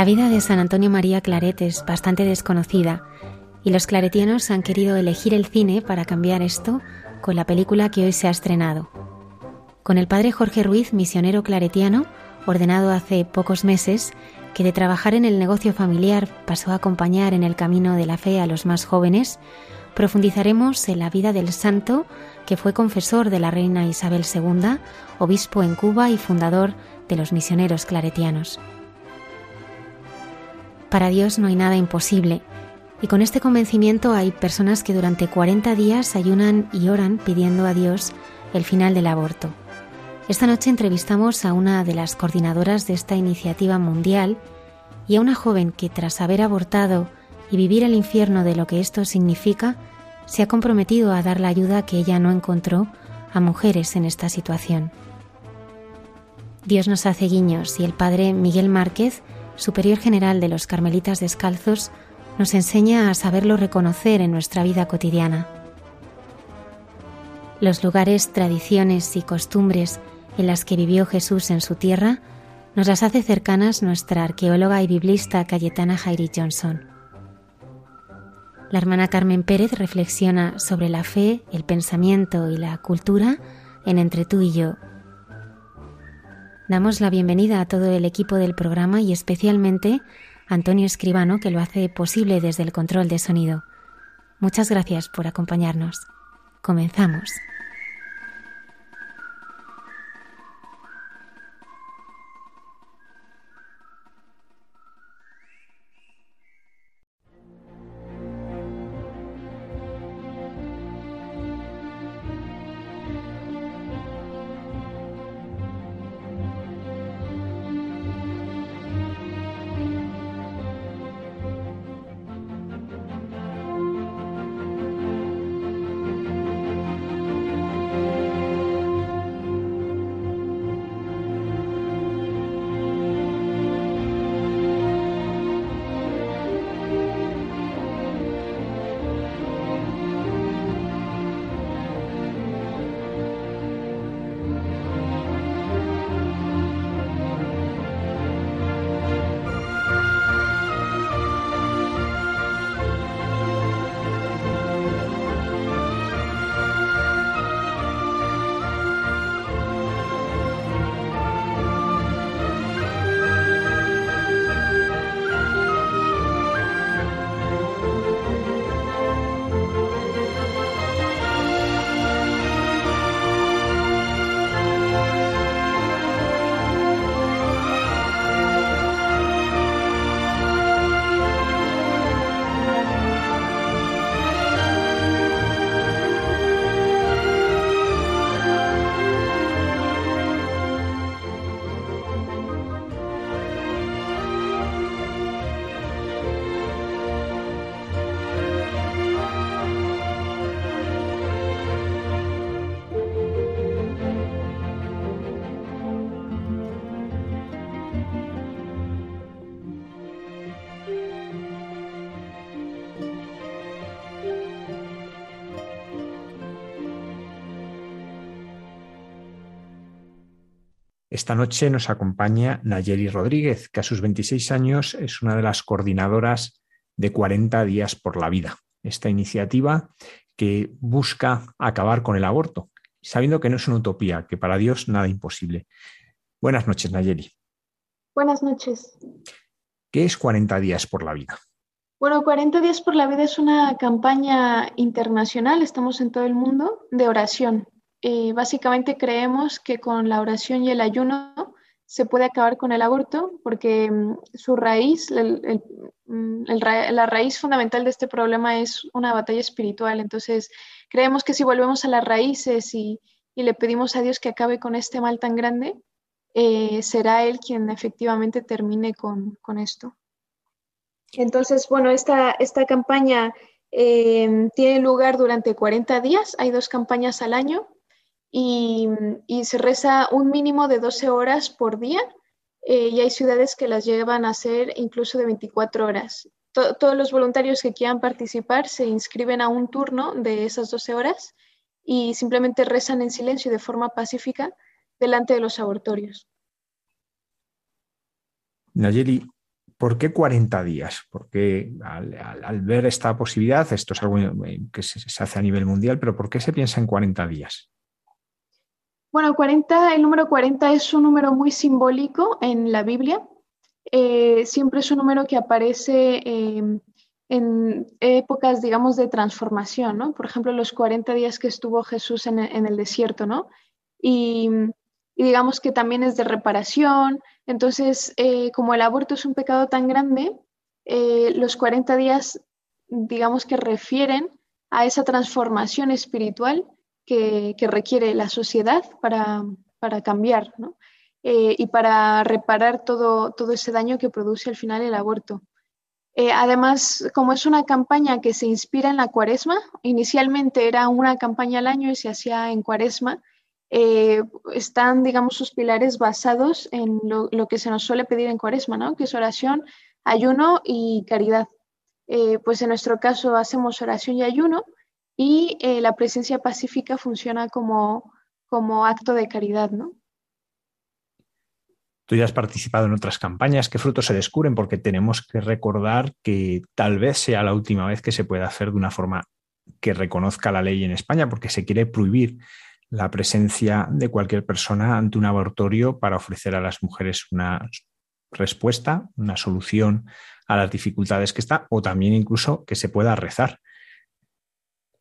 La vida de San Antonio María Claret es bastante desconocida y los claretianos han querido elegir el cine para cambiar esto con la película que hoy se ha estrenado. Con el padre Jorge Ruiz, misionero claretiano, ordenado hace pocos meses, que de trabajar en el negocio familiar pasó a acompañar en el camino de la fe a los más jóvenes, profundizaremos en la vida del santo que fue confesor de la reina Isabel II, obispo en Cuba y fundador de los misioneros claretianos. Para Dios no hay nada imposible. Y con este convencimiento hay personas que durante 40 días ayunan y oran pidiendo a Dios el final del aborto. Esta noche entrevistamos a una de las coordinadoras de esta iniciativa mundial y a una joven que tras haber abortado y vivir el infierno de lo que esto significa, se ha comprometido a dar la ayuda que ella no encontró a mujeres en esta situación. Dios nos hace guiños y el padre Miguel Márquez superior general de los Carmelitas Descalzos, nos enseña a saberlo reconocer en nuestra vida cotidiana. Los lugares, tradiciones y costumbres en las que vivió Jesús en su tierra nos las hace cercanas nuestra arqueóloga y biblista Cayetana Jairi Johnson. La hermana Carmen Pérez reflexiona sobre la fe, el pensamiento y la cultura en Entre tú y yo, Damos la bienvenida a todo el equipo del programa y especialmente a Antonio Escribano, que lo hace posible desde el control de sonido. Muchas gracias por acompañarnos. Comenzamos. Esta noche nos acompaña Nayeli Rodríguez, que a sus 26 años es una de las coordinadoras de 40 días por la vida. Esta iniciativa que busca acabar con el aborto, sabiendo que no es una utopía, que para Dios nada imposible. Buenas noches, Nayeli. Buenas noches. ¿Qué es 40 días por la vida? Bueno, 40 días por la vida es una campaña internacional, estamos en todo el mundo, de oración. Eh, básicamente creemos que con la oración y el ayuno se puede acabar con el aborto, porque mm, su raíz, mm, la raíz fundamental de este problema es una batalla espiritual. Entonces, creemos que si volvemos a las raíces y, le pedimos a Dios que acabe con este mal tan grande, eh, será Él quien efectivamente termine con, esto. Entonces, bueno, esta, esta campaña eh, tiene lugar durante 40 días, hay dos campañas al año y, se reza un mínimo de 12 horas por día eh, y hay ciudades que las llevan a hacer incluso de 24 horas. todos los voluntarios que quieran participar se inscriben a un turno de esas 12 horas y simplemente rezan en silencio de forma pacífica delante de los abortorios. Nayeli, ¿por qué 40 días? Porque al, al, ver esta posibilidad, esto es algo que se, se, hace a nivel mundial, pero ¿por qué se piensa en 40 días? Bueno, 40, el número 40 es un número muy simbólico en la Biblia. Eh, siempre es un número que aparece em, en épocas, digamos, de transformación, ¿no? Por ejemplo, los 40 días que estuvo Jesús en, el desierto, ¿no? Y, digamos que también es de reparación. Entonces, eh, como el aborto es un pecado tan grande, eh, los 40 días, digamos que refieren a esa transformación espiritual que, requiere la sociedad para, cambiar eh, y para reparar todo, todo ese daño que produce al final el aborto. Eh, además, como es una campaña que se inspira en la cuaresma, inicialmente era una campaña al año y se hacía en cuaresma, eh, están, digamos, sus pilares basados en lo, que se nos suele pedir en cuaresma, ¿no? que es oración, ayuno y caridad. pues en nuestro caso hacemos oración y ayuno y eh, la presencia pacífica funciona como, como acto de caridad, ¿no? Tú ya has participado en otras campañas, ¿qué frutos se descubren? Porque tenemos que recordar que tal vez sea la última vez que se pueda hacer de una forma que reconozca la ley en España, porque se quiere prohibir la presencia de cualquier persona ante un abortorio para ofrecer a las mujeres una respuesta, una solución a las dificultades que está, o también incluso que se pueda rezar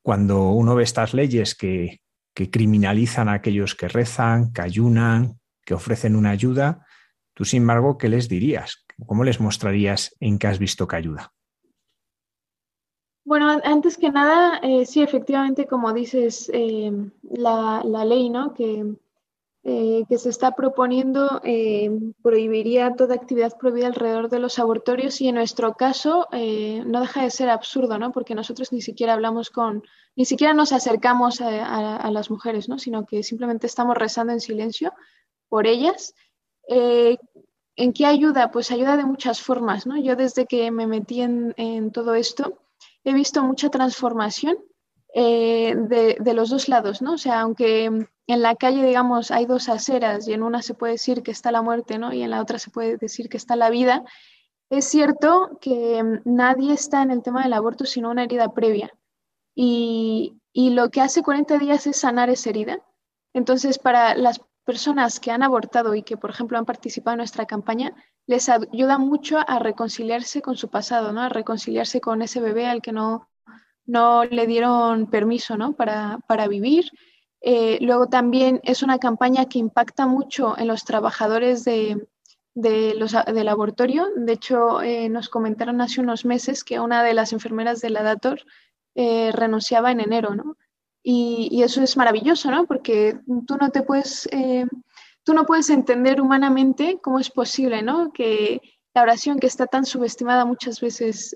cuando uno ve estas leyes que, criminalizan a aquellos que rezan, que ayunan, que ofrecen una ayuda, tú sin embargo, ¿qué les dirías? ¿Cómo les mostrarías en qué has visto que ayuda? Bueno, antes que nada, eh, sí, efectivamente, como dices, eh, la, la, ley, ¿no? Que eh, que se está proponiendo eh, prohibiría toda actividad prohibida alrededor de los abortorios y en nuestro caso eh, no deja de ser absurdo, ¿no? Porque nosotros ni siquiera hablamos con, ni siquiera nos acercamos a, las mujeres, ¿no? Sino que simplemente estamos rezando en silencio por ellas. ¿En qué ayuda? Pues ayuda de muchas formas, ¿no? Yo desde que me metí en, en todo esto he visto mucha transformación de, de, los dos lados, ¿no? O sea, aunque en la calle, digamos, hay dos aceras y en una se puede decir que está la muerte, ¿no? Y en la otra se puede decir que está la vida. Es cierto que mm, nadie está en el tema del aborto sino una herida previa. Y, lo que hace 40 días es sanar esa herida. Entonces, para las personas que han abortado y que, por ejemplo, han participado en nuestra campaña, les ayuda mucho a reconciliarse con su pasado, ¿no? A reconciliarse con ese bebé al que no, no le dieron permiso, ¿no? Para, para vivir eh, luego también es una campaña que impacta mucho en los trabajadores de, los, del laboratorio. De hecho, eh, nos comentaron hace unos meses que una de las enfermeras de la Dator eh, renunciaba en enero, ¿no? Y, eso es maravilloso, ¿no? Porque tú no te puedes, tú no puedes entender humanamente cómo es posible, ¿no? Que la oración que está tan subestimada muchas veces,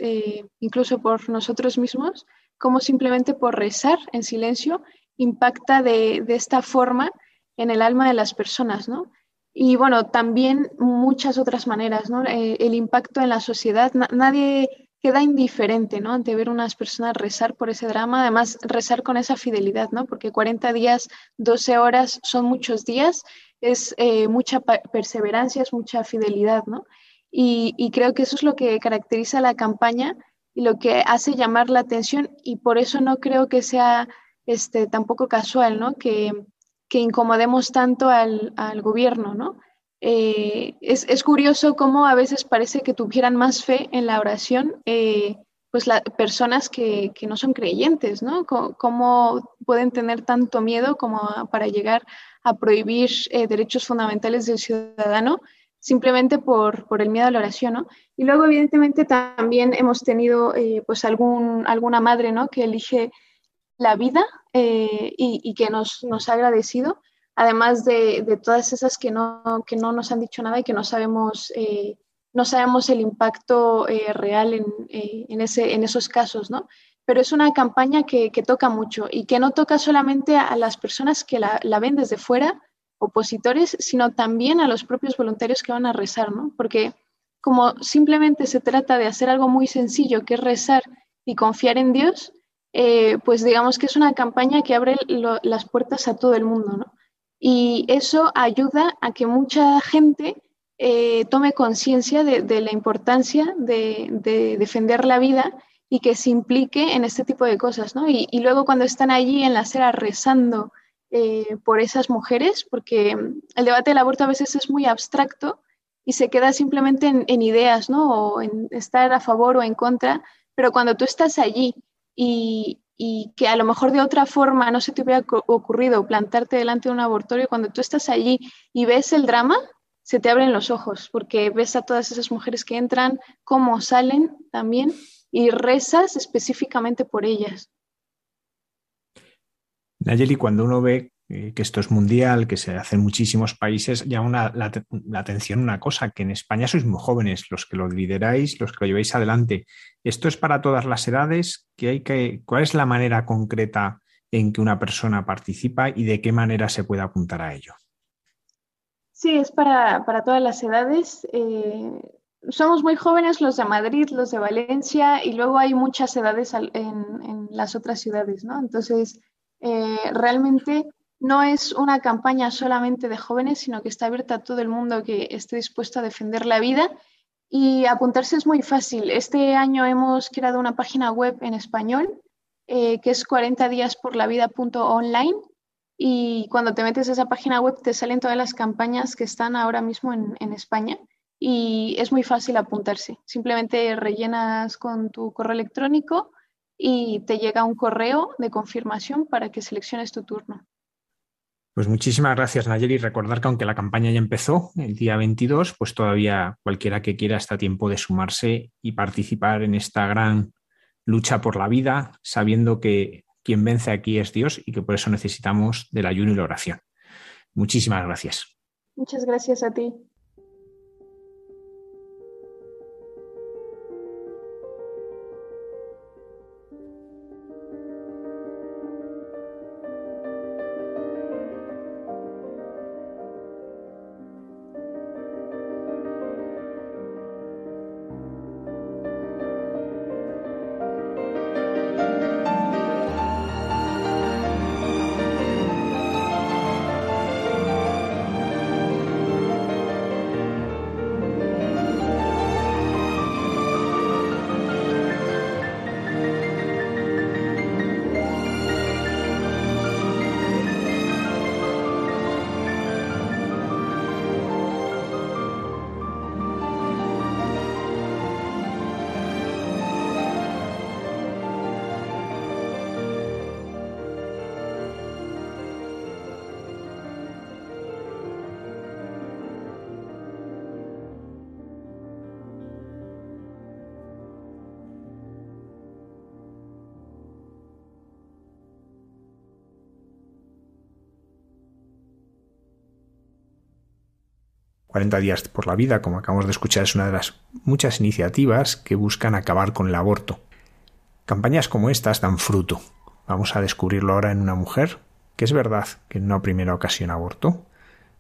incluso por nosotros mismos, como simplemente por rezar en silencio impacta de, esta forma en el alma de las personas, ¿no? Y bueno, también muchas otras maneras, ¿no? Eh, el impacto en la sociedad, nadie queda indiferente, ¿no? Ante ver unas personas rezar por ese drama, además rezar con esa fidelidad, ¿no? Porque 40 días, 12 horas son muchos días, es eh, mucha perseverancia, es mucha fidelidad, ¿no? Y creo que eso es lo que caracteriza la campaña y lo que hace llamar la atención y por eso no creo que sea este, tampoco casual, ¿no? Que, incomodemos tanto al, gobierno, ¿no? Eh, es, curioso cómo a veces parece que tuvieran más fe en la oración eh, pues las personas que, no son creyentes, ¿no? ¿Cómo, pueden tener tanto miedo como para llegar a prohibir eh, derechos fundamentales del ciudadano simplemente por, el miedo a la oración, ¿no? Y luego, evidentemente, también hemos tenido eh, pues algún, alguna madre, ¿no? Que elige la vida eh, y, que nos, nos, ha agradecido, además de, todas esas que no, que no nos han dicho nada y que no sabemos no sabemos el impacto eh, real eh, en, ese, en, esos casos, ¿no? Pero es una campaña que, toca mucho y que no toca solamente a las personas que la, ven desde fuera, opositores, sino también a los propios voluntarios que van a rezar, ¿no? Porque como simplemente se trata de hacer algo muy sencillo, que es rezar y confiar en Dios, eh, pues digamos que es una campaña que abre las puertas a todo el mundo, ¿no? Y eso ayuda a que mucha gente eh, tome conciencia de, la importancia de, defender la vida y que se implique en este tipo de cosas, ¿no? Y, luego cuando están allí en la acera rezando eh, por esas mujeres, porque el debate del aborto a veces es muy abstracto y se queda simplemente en, ideas, ¿no? O en estar a favor o en contra, pero cuando tú estás allí y, y que a lo mejor de otra forma no se te hubiera ocurrido plantarte delante de un abortorio, cuando tú estás allí y ves el drama, se te abren los ojos porque ves a todas esas mujeres que entran, cómo salen también y rezas específicamente por ellas. Nayeli, cuando uno ve eh, que esto es mundial, que se hace en muchísimos países, llama la, atención una cosa, que en España sois muy jóvenes, los que lo lideráis, los que lo lleváis adelante. ¿Esto es para todas las edades? ¿Qué hay que, ¿Cuál es la manera concreta en que una persona participa y de qué manera se puede apuntar a ello? Sí, es para, todas las edades. Eh, somos muy jóvenes los de Madrid, los de Valencia y luego hay muchas edades en, las otras ciudades, ¿no? Entonces, eh, realmente no es una campaña solamente de jóvenes, sino que está abierta a todo el mundo que esté dispuesto a defender la vida y apuntarse es muy fácil. Este año hemos creado una página web en español eh, que es 40 días por la vida.online y cuando te metes a esa página web te salen todas las campañas que están ahora mismo en, España y es muy fácil apuntarse. Simplemente rellenas con tu correo electrónico y te llega un correo de confirmación para que selecciones tu turno. Pues muchísimas gracias, Nayeli. Recordar que aunque la campaña ya empezó el día 22, pues todavía cualquiera que quiera está a tiempo de sumarse y participar en esta gran lucha por la vida, sabiendo que quien vence aquí es Dios y que por eso necesitamos del ayuno y la oración. Muchísimas gracias. Muchas gracias a ti. 40 días por la vida, como acabamos de escuchar, es una de las muchas iniciativas que buscan acabar con el aborto. Campañas como estas dan fruto. Vamos a descubrirlo ahora en una mujer, que es verdad que en una primera ocasión abortó,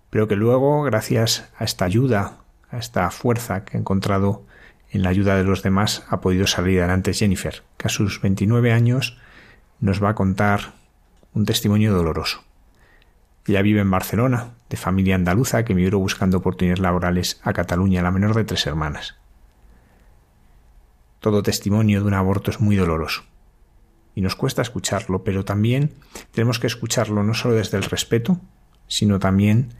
pero que luego, gracias a esta ayuda, a esta fuerza que ha encontrado en la ayuda de los demás, ha podido salir adelante Jennifer, que a sus 29 años nos va a contar un testimonio doloroso. Ella vive en Barcelona, de familia andaluza que migró buscando oportunidades laborales a Cataluña, la menor de tres hermanas. Todo testimonio de un aborto es muy doloroso. Y nos cuesta escucharlo, pero también tenemos que escucharlo no solo desde el respeto, sino también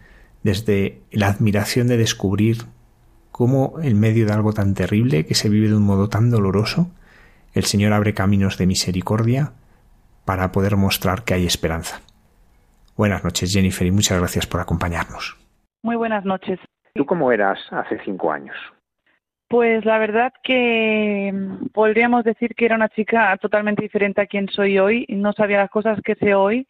desde la admiración de descubrir cómo en medio de algo tan terrible, que se vive de un modo tan doloroso, el Señor abre caminos de misericordia para poder mostrar que hay esperanza. Buenas noches, Jennifer, y muchas gracias por acompañarnos. Muy buenas noches. ¿Tú cómo eras hace cinco años? Pues la verdad que mm, podríamos decir que era una chica totalmente diferente a quien soy hoy. No sabía las cosas que sé hoy.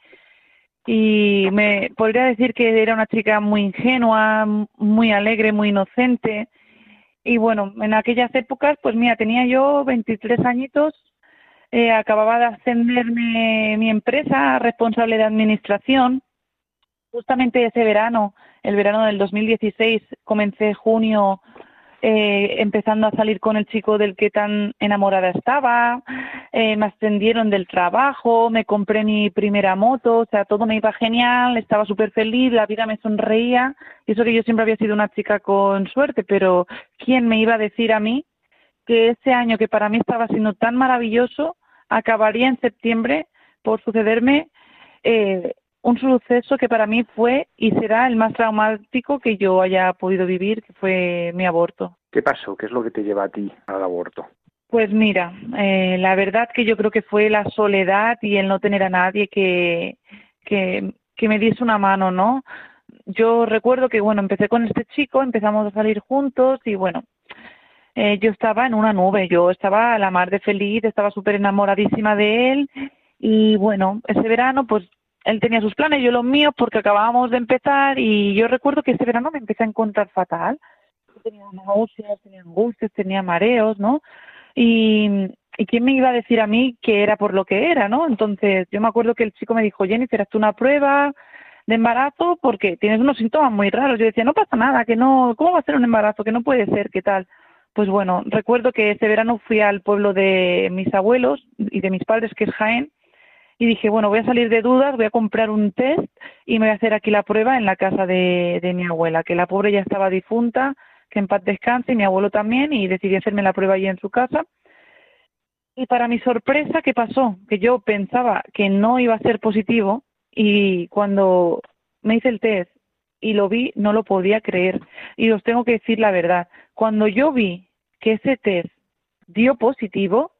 Y me podría decir que era una chica muy ingenua, muy alegre, muy inocente. Y bueno, en aquellas épocas, pues mira, tenía yo 23 añitos, eh, acababa de ascenderme mi empresa responsable de administración. Justamente ese verano el verano del 2016 comencé junio eh, empezando a salir con el chico del que tan enamorada estaba, eh, me ascendieron del trabajo, me compré mi primera moto, o sea, todo me iba genial, estaba súper feliz, la vida me sonreía, y eso que yo siempre había sido una chica con suerte, pero ¿quién me iba a decir a mí que ese año que para mí estaba siendo tan maravilloso acabaría en septiembre por sucederme eh, un suceso que para mí fue y será el más traumático que yo haya podido vivir, que fue mi aborto. ¿Qué pasó? ¿Qué es lo que te lleva a ti al aborto? Pues mira, eh, la verdad que yo creo que fue la soledad y el no tener a nadie que, que, que me diese una mano, ¿no? Yo recuerdo que, bueno, empecé con este chico, empezamos a salir juntos y, bueno, eh, yo estaba en una nube, yo estaba a la mar de feliz, estaba súper enamoradísima de él y, bueno, ese verano, pues él tenía sus planes, yo los míos, porque acabábamos de empezar y yo recuerdo que ese verano me empecé a encontrar fatal. Tenía náuseas, tenía angustias, tenía mareos, ¿no? Y, quién me iba a decir a mí que era por lo que era, ¿no? Entonces yo me acuerdo que el chico me dijo, Jennifer, hazte una prueba de embarazo porque tienes unos síntomas muy raros. Yo decía, no pasa nada, que no, ¿cómo va a ser un embarazo? Que no puede ser, ¿qué tal? Pues bueno, recuerdo que ese verano fui al pueblo de mis abuelos y de mis padres, que es Jaén, y dije, bueno, voy a salir de dudas, voy a comprar un test y me voy a hacer aquí la prueba en la casa de, de mi abuela, que la pobre ya estaba difunta, que en paz descanse, y mi abuelo también, y decidí hacerme la prueba allí en su casa. Y para mi sorpresa, ¿qué pasó? Que yo pensaba que no iba a ser positivo y cuando me hice el test y lo vi, no lo podía creer. Y os tengo que decir la verdad, cuando yo vi que ese test dio positivo,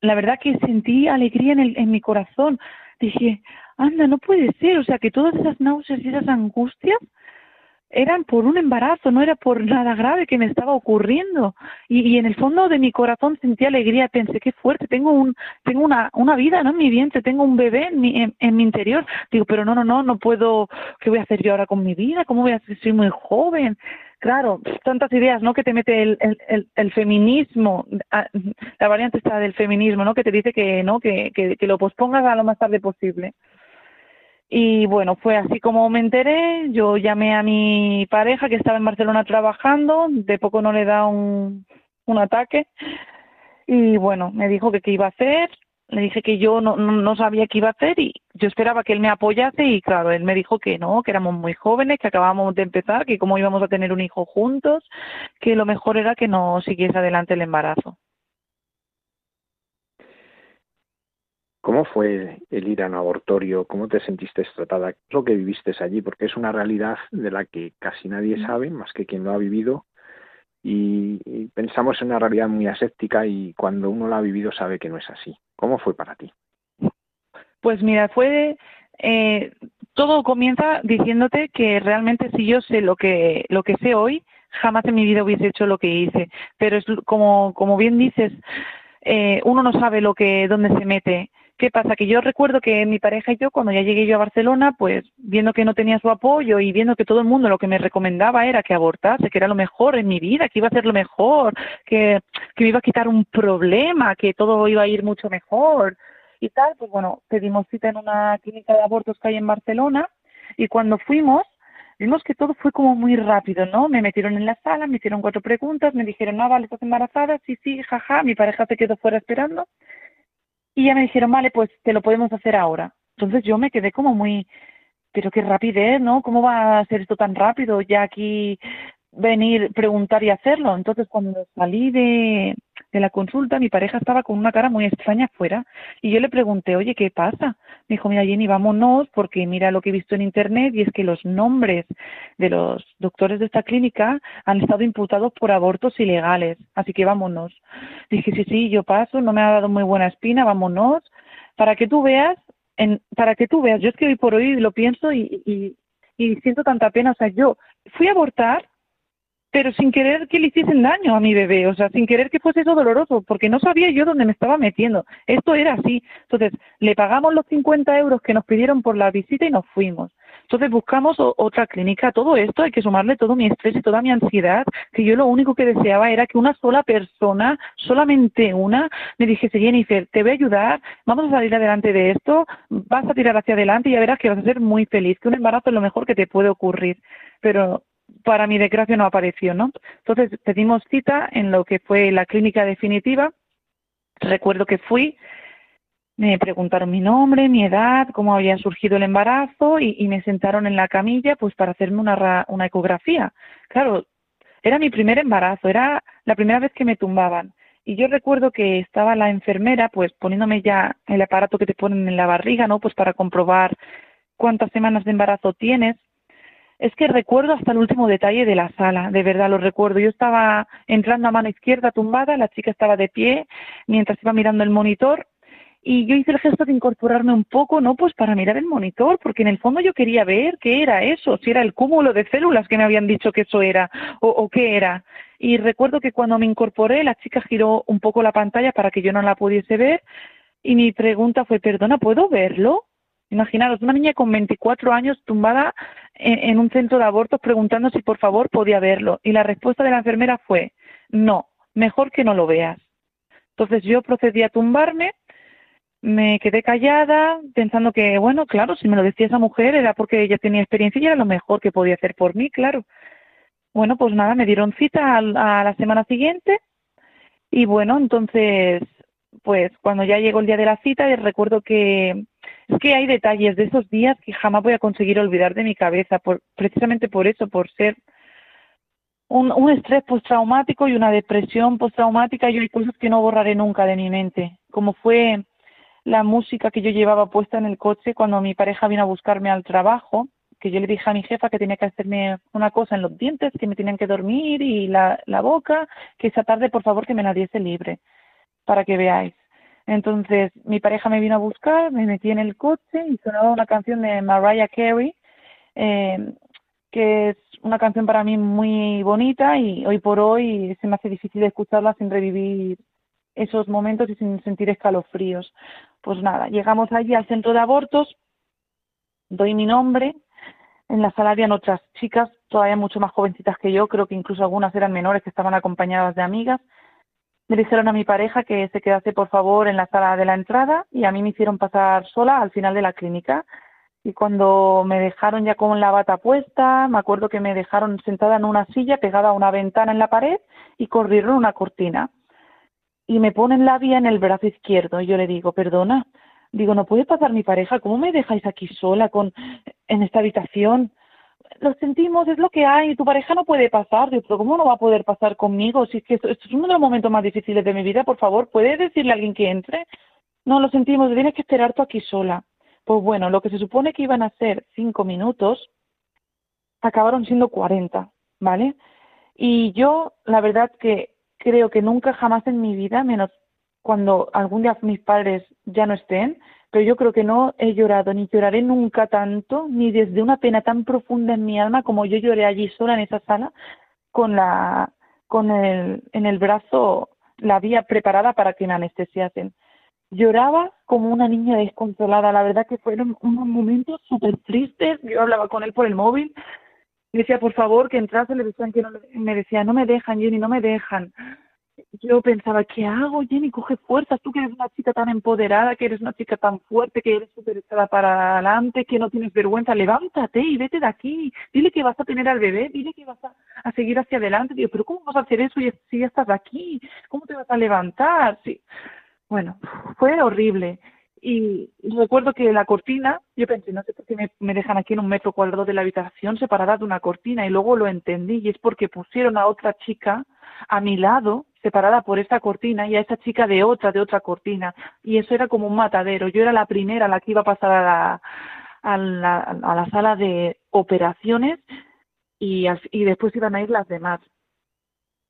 la verdad que sentí alegría en, el, en mi corazón. Dije, anda, no puede ser, o sea, que todas esas náuseas y esas angustias eran por un embarazo, no era por nada grave que me estaba ocurriendo. Y, y en el fondo de mi corazón sentí alegría, pensé, qué fuerte, tengo un, tengo una, una vida, ¿no? En mi vientre, tengo un bebé en mi, en, mi interior. Digo, pero no, no, no, no puedo, ¿qué voy a hacer yo ahora con mi vida? ¿Cómo voy a hacer? Soy muy joven. Claro, tantas ideas, ¿no? Que te mete el, el, el, feminismo, ah, la variante está del feminismo, ¿no? Que te dice que, ¿no? Que, que, que lo pospongas a lo más tarde posible. Y bueno, fue así como me enteré. Yo llamé a mi pareja que estaba en Barcelona trabajando, de poco no le da un, un ataque. Y bueno, me dijo que qué iba a hacer. Le dije que yo no, no, sabía qué iba a hacer y yo esperaba que él me apoyase y claro, él me dijo que no, que éramos muy jóvenes, que acabábamos de empezar, que cómo íbamos a tener un hijo juntos, que lo mejor era que no siguiese adelante el embarazo. ¿Cómo fue el ir a un abortorio? ¿Cómo te sentiste tratada? ¿Qué es lo que viviste allí? Porque es una realidad de la que casi nadie sabe, más que quien lo ha vivido. Y, pensamos en una realidad muy aséptica y cuando uno lo ha vivido sabe que no es así. ¿Cómo fue para ti? Pues mira, fue eh, todo comienza diciéndote que realmente si yo sé lo que lo que sé hoy, jamás en mi vida hubiese hecho lo que hice. Pero es como como bien dices, eh, uno no sabe lo que dónde se mete ¿Qué pasa? Que yo recuerdo que mi pareja y yo, cuando ya llegué yo a Barcelona, pues viendo que no tenía su apoyo y viendo que todo el mundo lo que me recomendaba era que abortase, que era lo mejor en mi vida, que iba a ser lo mejor, que, que me iba a quitar un problema, que todo iba a ir mucho mejor y tal, pues bueno, pedimos cita en una clínica de abortos que hay en Barcelona y cuando fuimos, vimos que todo fue como muy rápido, ¿no? Me metieron en la sala, me hicieron cuatro preguntas, me dijeron, ah, vale, estás embarazada, sí, sí, jaja, mi pareja se quedó fuera esperando y ya me dijeron, vale, pues te lo podemos hacer ahora. Entonces yo me quedé como muy, pero qué rapidez, ¿no? ¿Cómo va a ser esto tan rápido? Ya aquí venir, preguntar y hacerlo. Entonces, cuando salí de, de la consulta, mi pareja estaba con una cara muy extraña afuera y yo le pregunté, oye, ¿qué pasa? Me dijo, mira, Jenny, vámonos porque mira lo que he visto en Internet y es que los nombres de los doctores de esta clínica han estado imputados por abortos ilegales, así que vámonos. Dije, sí, sí, yo paso, no me ha dado muy buena espina, vámonos, para que tú veas, en, para que tú veas, yo es que hoy por hoy lo pienso y, y, y siento tanta pena, o sea, yo fui a abortar pero sin querer que le hiciesen daño a mi bebé, o sea, sin querer que fuese eso doloroso, porque no sabía yo dónde me estaba metiendo. Esto era así. Entonces, le pagamos los 50 euros que nos pidieron por la visita y nos fuimos. Entonces buscamos otra clínica. Todo esto hay que sumarle todo mi estrés y toda mi ansiedad, que yo lo único que deseaba era que una sola persona, solamente una, me dijese, Jennifer, te voy a ayudar, vamos a salir adelante de esto, vas a tirar hacia adelante y ya verás que vas a ser muy feliz, que un embarazo es lo mejor que te puede ocurrir. Pero para mi desgracia no apareció, ¿no? Entonces pedimos cita en lo que fue la clínica definitiva. Recuerdo que fui, me preguntaron mi nombre, mi edad, cómo había surgido el embarazo y, me sentaron en la camilla pues para hacerme una, una ecografía. Claro, era mi primer embarazo, era la primera vez que me tumbaban. Y yo recuerdo que estaba la enfermera pues poniéndome ya el aparato que te ponen en la barriga, ¿no? Pues para comprobar cuántas semanas de embarazo tienes es que recuerdo hasta el último detalle de la sala, de verdad lo recuerdo. Yo estaba entrando a mano izquierda tumbada, la chica estaba de pie mientras iba mirando el monitor y yo hice el gesto de incorporarme un poco, ¿no? Pues para mirar el monitor, porque en el fondo yo quería ver qué era eso, si era el cúmulo de células que me habían dicho que eso era o, o qué era. Y recuerdo que cuando me incorporé, la chica giró un poco la pantalla para que yo no la pudiese ver y mi pregunta fue, perdona, ¿puedo verlo? Imaginaros, una niña con 24 años tumbada en, un centro de abortos preguntando si por favor podía verlo. Y la respuesta de la enfermera fue, no, mejor que no lo veas. Entonces yo procedí a tumbarme, me quedé callada, pensando que, bueno, claro, si me lo decía esa mujer era porque ella tenía experiencia y era lo mejor que podía hacer por mí, claro. Bueno, pues nada, me dieron cita a la semana siguiente y bueno, entonces, pues cuando ya llegó el día de la cita, recuerdo que es que hay detalles de esos días que jamás voy a conseguir olvidar de mi cabeza, por, precisamente por eso, por ser un, un estrés postraumático y una depresión postraumática y hay cosas que no borraré nunca de mi mente, como fue la música que yo llevaba puesta en el coche cuando mi pareja vino a buscarme al trabajo, que yo le dije a mi jefa que tenía que hacerme una cosa en los dientes, que me tenían que dormir y la, la boca, que esa tarde por favor que me la diese libre, para que veáis. Entonces mi pareja me vino a buscar, me metí en el coche y sonaba una canción de Mariah Carey, eh, que es una canción para mí muy bonita y hoy por hoy se me hace difícil escucharla sin revivir esos momentos y sin sentir escalofríos. Pues nada, llegamos allí al centro de abortos, doy mi nombre, en la sala habían otras chicas, todavía mucho más jovencitas que yo, creo que incluso algunas eran menores que estaban acompañadas de amigas, me dijeron a mi pareja que se quedase por favor en la sala de la entrada y a mí me hicieron pasar sola al final de la clínica. Y cuando me dejaron ya con la bata puesta, me acuerdo que me dejaron sentada en una silla pegada a una ventana en la pared y corrieron una cortina. Y me ponen la vía en el brazo izquierdo y yo le digo, perdona, digo, ¿no puede pasar mi pareja? ¿Cómo me dejáis aquí sola con en esta habitación? Lo sentimos, es lo que hay, tu pareja no puede pasar, Digo, pero ¿cómo no va a poder pasar conmigo? Si es que esto, es uno de los momentos más difíciles de mi vida, por favor, ¿puedes decirle a alguien que entre? No, lo sentimos, tienes que esperar tú aquí sola. Pues bueno, lo que se supone que iban a ser cinco minutos, acabaron siendo cuarenta, ¿vale? Y yo, la verdad que creo que nunca jamás en mi vida, menos cuando algún día mis padres ya no estén, pero yo creo que no he llorado ni lloraré nunca tanto, ni desde una pena tan profunda en mi alma como yo lloré allí sola en esa sala con la con el en el brazo la vía preparada para que me anestesiasen. Lloraba como una niña desconsolada, la verdad que fueron unos momentos súper tristes, yo hablaba con él por el móvil, le decía por favor que entrase, le decían que no, me decía no me dejan Jenny, no me dejan, yo pensaba, ¿qué hago, Jenny? Coge fuerzas, tú que eres una chica tan empoderada, que eres una chica tan fuerte, que eres súper echada para adelante, que no tienes vergüenza, levántate y vete de aquí, dile que vas a tener al bebé, dile que vas a, a seguir hacia adelante. Digo, pero ¿cómo vas a hacer eso si ya estás aquí? ¿Cómo te vas a levantar? Sí. Bueno, fue horrible. Y recuerdo que la cortina, yo pensé, no sé por qué me, dejan aquí en un metro cuadrado de la habitación separada de una cortina y luego lo entendí y es porque pusieron a otra chica a mi lado, separada por esta cortina y a esa chica de otra, de otra cortina y eso era como un matadero. Yo era la primera la que iba a pasar a la, a la, a la sala de operaciones y, y después iban a ir las demás.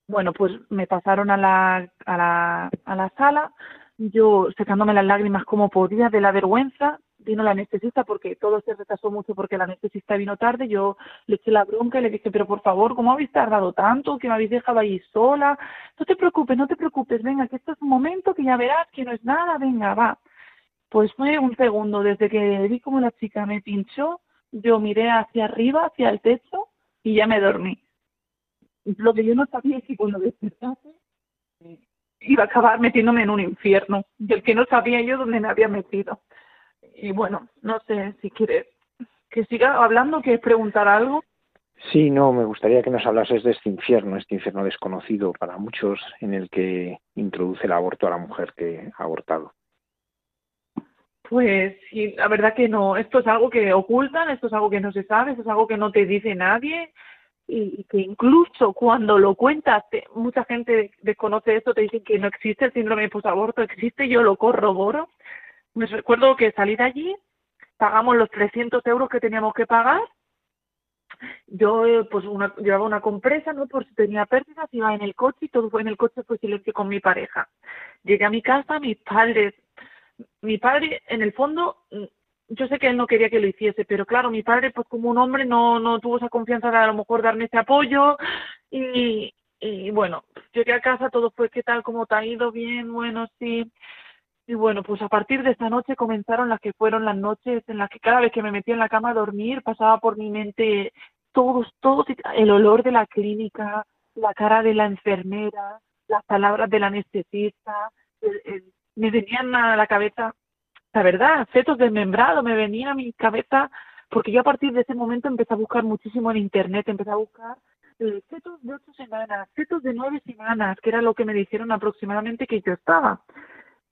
Bueno, pues me pasaron a la, a la, a la sala, yo secándome las lágrimas como podía de la vergüenza, vino la anestesista porque todo se retrasó mucho porque la anestesista vino tarde, yo le eché la bronca y le dije, pero por favor, ¿cómo habéis tardado tanto? Que me habéis dejado ahí sola. No te preocupes, no te preocupes, venga, que esto es un momento que ya verás que no es nada, venga, va. Pues fue un segundo, desde que vi como la chica me pinchó, yo miré hacia arriba, hacia el techo y ya me dormí. Lo que yo no sabía es que cuando despertase iba a acabar metiéndome en un infierno, del que no sabía yo dónde me había metido. Y bueno, no sé si quieres que siga hablando, quieres preguntar algo. Sí, no, me gustaría que nos hablases de este infierno, este infierno desconocido para muchos en el que introduce el aborto a la mujer que ha abortado. Pues sí, la verdad que no. Esto es algo que ocultan, esto es algo que no se sabe, esto es algo que no te dice nadie y, que incluso cuando lo cuentas, mucha gente desconoce esto, te dicen que no existe el síndrome de posaborto, existe, yo lo corroboro. Me recuerdo que salí de allí, pagamos los 300 euros que teníamos que pagar. Yo pues una, llevaba una compresa, ¿no? Por si tenía pérdidas, iba en el coche y todo fue en el coche fue silencio con mi pareja. Llegué a mi casa, mis padres, mi padre en el fondo yo sé que él no quería que lo hiciese, pero claro, mi padre, pues como un hombre, no, no tuvo esa confianza de a lo mejor darme ese apoyo y, y bueno, llegué a casa, todo fue, ¿qué tal? ¿Cómo te ha ido? Bien, bueno, sí. Y bueno, pues a partir de esta noche comenzaron las que fueron las noches en las que cada vez que me metía en la cama a dormir pasaba por mi mente todos, todos, el olor de la clínica, la cara de la enfermera, las palabras del anestesista, me venían a la cabeza la verdad, fetos desmembrados, me venía a mi cabeza, porque yo a partir de ese momento empecé a buscar muchísimo en internet, empecé a buscar eh, fetos de ocho semanas, fetos de nueve semanas, que era lo que me dijeron aproximadamente que yo estaba.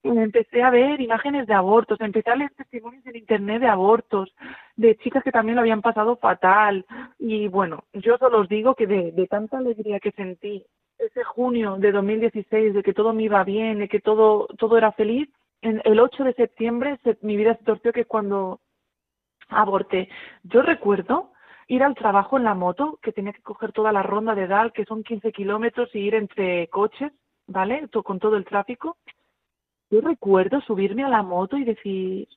Y empecé a ver imágenes de abortos, empecé a leer testimonios en internet de abortos, de chicas que también lo habían pasado fatal. Y bueno, yo solo os digo que de, de tanta alegría que sentí ese junio de 2016, de que todo me iba bien, de que todo, todo era feliz, en el 8 de septiembre mi vida se torció, que es cuando aborté. Yo recuerdo ir al trabajo en la moto, que tenía que coger toda la ronda de Dal, que son 15 kilómetros, y ir entre coches, ¿vale? Con todo el tráfico. Yo recuerdo subirme a la moto y decir,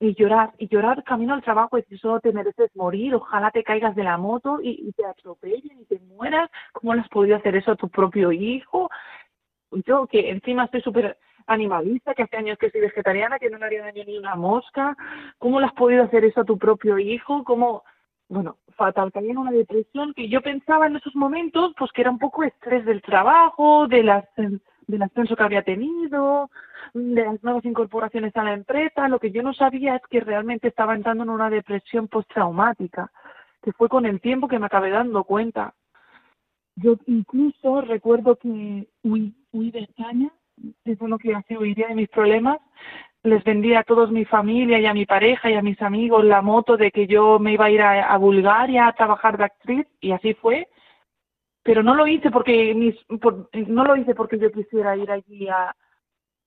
y llorar, y llorar camino al trabajo y decir, solo te mereces morir, ojalá te caigas de la moto y, y te atropellen y te mueras, ¿cómo le has podido hacer eso a tu propio hijo? Yo, que encima estoy súper animalista, que hace años que soy vegetariana, que no le haría daño ni una mosca. ¿Cómo le has podido hacer eso a tu propio hijo? ¿Cómo? Bueno, fatal, también una depresión que yo pensaba en esos momentos, pues que era un poco estrés del trabajo, de las del ascenso que había tenido, de las nuevas incorporaciones a la empresa. Lo que yo no sabía es que realmente estaba entrando en una depresión postraumática, que fue con el tiempo que me acabé dando cuenta. Yo incluso recuerdo que huí, huí de España lo que hoy día de mis problemas. Les vendí a todos mi familia y a mi pareja y a mis amigos la moto de que yo me iba a ir a, Bulgaria a trabajar de actriz y así fue. Pero no lo hice porque mis, no lo hice porque yo quisiera ir allí a,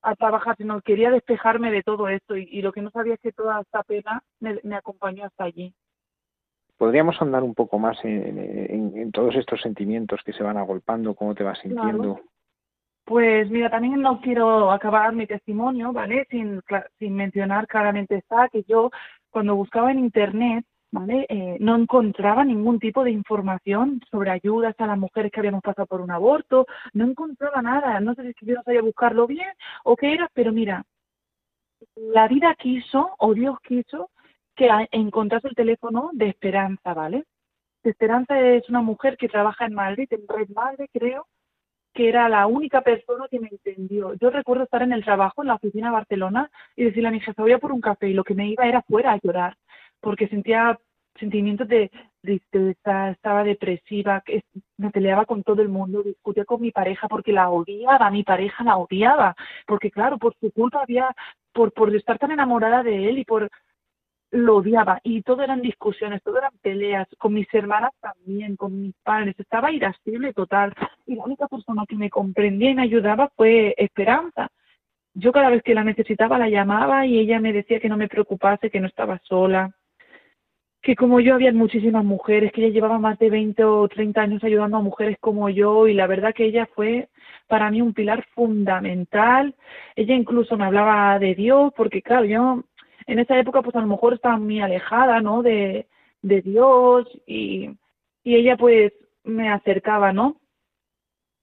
a trabajar, sino quería despejarme de todo esto y, lo que no sabía es que toda esta pena me, acompañó hasta allí. ¿Podríamos andar un poco más en, todos estos sentimientos que se van agolpando? ¿Cómo te vas sintiendo? Pues mira, también no quiero acabar mi testimonio, ¿vale? Sin, sin mencionar claramente está que yo cuando buscaba en Internet, ¿vale? Eh, no encontraba ningún tipo de información sobre ayudas a las mujeres que habíamos pasado por un aborto, no encontraba nada, no sé si es que yo buscarlo bien o qué era, pero mira, la vida quiso o Dios quiso que encontrase el teléfono de Esperanza, ¿vale? Esperanza es una mujer que trabaja en Madrid, en Red Madre, creo, que era la única persona que me entendió. Yo recuerdo estar en el trabajo, en la oficina de Barcelona, y decirle a mi jefa, voy a por un café, y lo que me iba era fuera a llorar, porque sentía sentimientos de tristeza, estaba depresiva, me peleaba con todo el mundo, discutía con mi pareja porque la odiaba, mi pareja la odiaba, porque claro, por su culpa había por, por estar tan enamorada de él y por lo odiaba y todo eran discusiones, todo eran peleas, con mis hermanas también, con mis padres, estaba irascible total y la única persona que me comprendía y me ayudaba fue Esperanza. Yo cada vez que la necesitaba la llamaba y ella me decía que no me preocupase, que no estaba sola, que como yo había muchísimas mujeres, que ella llevaba más de 20 o 30 años ayudando a mujeres como yo y la verdad que ella fue para mí un pilar fundamental. Ella incluso me hablaba de Dios porque claro, yo en esa época pues a lo mejor estaba muy alejada, ¿no? De, de Dios y, y ella pues me acercaba, ¿no?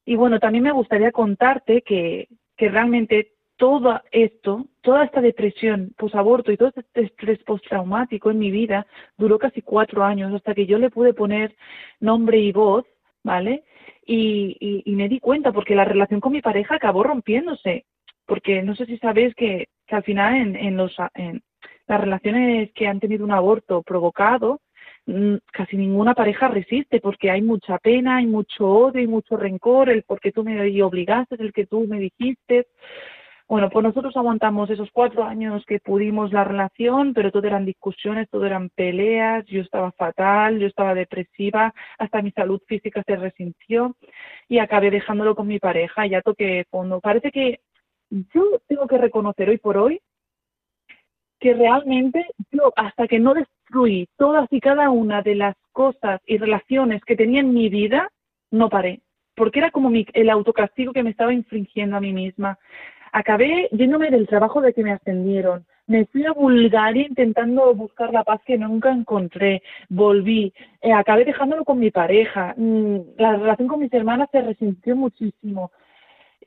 Y bueno, también me gustaría contarte que, que realmente todo esto, toda esta depresión posaborto y todo este estrés postraumático en mi vida duró casi cuatro años hasta que yo le pude poner nombre y voz, ¿vale? Y, y, me di cuenta porque la relación con mi pareja acabó rompiéndose, porque no sé si sabéis que, que al final en, en, los, en, las relaciones que han tenido un aborto provocado, casi ninguna pareja resiste porque hay mucha pena, hay mucho odio y mucho rencor, el porque tú me obligaste, el que tú me dijiste. Bueno, pues nosotros aguantamos esos cuatro años que pudimos la relación, pero todo eran discusiones, todo eran peleas, yo estaba fatal, yo estaba depresiva, hasta mi salud física se resintió y acabé dejándolo con mi pareja, ya toqué fondo. Parece que yo tengo que reconocer hoy por hoy que realmente yo hasta que no destruí todas y cada una de las cosas y relaciones que tenía en mi vida, no paré, porque era como el autocastigo que me estaba infringiendo a mí misma. Acabé yéndome del trabajo de que me ascendieron, me fui a Bulgaria intentando buscar la paz que nunca encontré, volví, eh, acabé dejándolo con mi pareja, mm, la relación con mis hermanas se resintió muchísimo.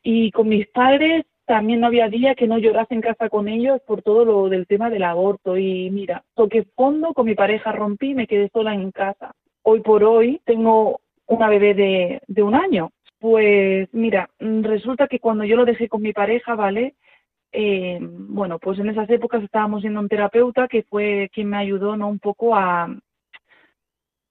Y con mis padres también no había día que no llorase en casa con ellos por todo lo del tema del aborto. Y mira, toqué fondo, con mi pareja rompí me quedé sola en casa. Hoy por hoy tengo una bebé de, de un año. Pues mira, resulta que cuando yo lo dejé con mi pareja, ¿vale? Eh, bueno, pues en esas épocas estábamos yendo un terapeuta que fue quien me ayudó, ¿no? Un poco a,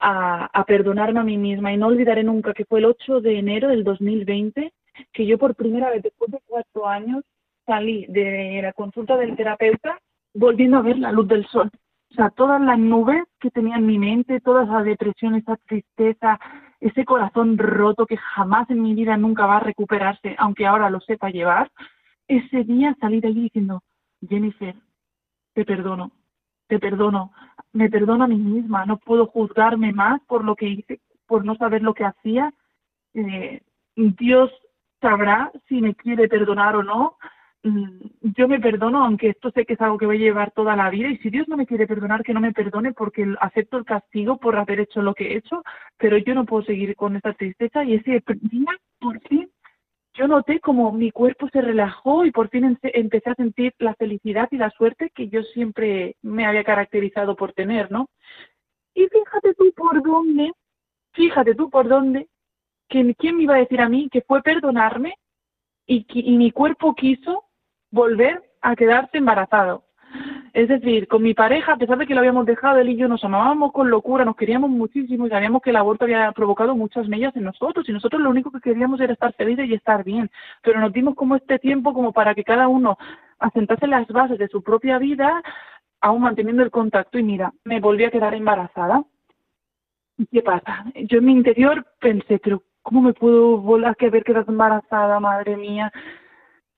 a, a perdonarme a mí misma. Y no olvidaré nunca que fue el 8 de enero del 2020 que yo por primera vez después de cuatro años salí de la consulta del terapeuta volviendo a ver la luz del sol. O sea, todas las nubes que tenía en mi mente, toda esa depresión, esa tristeza, ese corazón roto que jamás en mi vida nunca va a recuperarse, aunque ahora lo sepa llevar, ese día salí de allí diciendo, Jennifer, te perdono, te perdono, me perdono a mí misma, no puedo juzgarme más por lo que hice, por no saber lo que hacía. Eh, Dios sabrá si me quiere perdonar o no. Mm, yo me perdono, aunque esto sé que es algo que voy a llevar toda la vida, y si Dios no me quiere perdonar, que no me perdone porque acepto el castigo por haber hecho lo que he hecho, pero yo no puedo seguir con esta tristeza y ese día, por fin, yo noté como mi cuerpo se relajó y por fin empecé a sentir la felicidad y la suerte que yo siempre me había caracterizado por tener, ¿no? Y fíjate tú por dónde, fíjate tú por dónde ¿quién me iba a decir a mí que fue perdonarme y, y mi cuerpo quiso volver a quedarse embarazado? Es decir, con mi pareja, a pesar de que lo habíamos dejado, él y yo nos amábamos con locura, nos queríamos muchísimo y sabíamos que el aborto había provocado muchas mellas en nosotros y nosotros lo único que queríamos era estar felices y estar bien. Pero nos dimos como este tiempo como para que cada uno asentase las bases de su propia vida, aún manteniendo el contacto y mira, me volví a quedar embarazada. ¿Y qué pasa? Yo en mi interior pensé, pero ¿cómo me puedo volar que haber quedado embarazada, madre mía?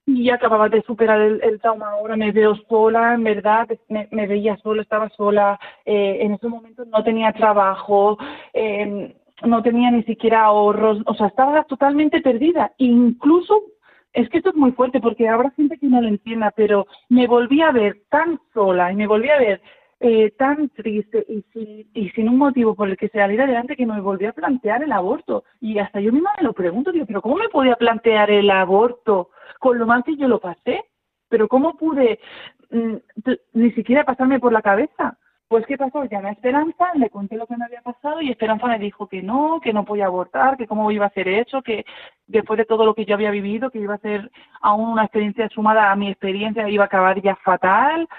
Y acababa de superar el, trauma, ahora me veo sola, en verdad, me, veía sola, estaba sola, eh, en ese momento no tenía trabajo, eh, no tenía ni siquiera ahorros, o sea, estaba totalmente perdida. Incluso, es que esto es muy fuerte porque habrá gente que no lo entienda, pero me volví a ver tan sola y me volví a ver eh, tan triste y sin, y sin un motivo por el que se saliera adelante que me volví a plantear el aborto. Y hasta yo misma me lo pregunto, digo, pero ¿cómo me podía plantear el aborto con lo mal que yo lo pasé? Pero ¿cómo pude mm, ni siquiera pasarme por la cabeza? Pues ¿qué pasó? Llamé a Esperanza, le conté lo que me había pasado y Esperanza me dijo que no, que no podía abortar, que cómo iba a hacer eso, que después de todo lo que yo había vivido, que iba a ser aún una experiencia sumada a mi experiencia, iba a acabar ya fatal,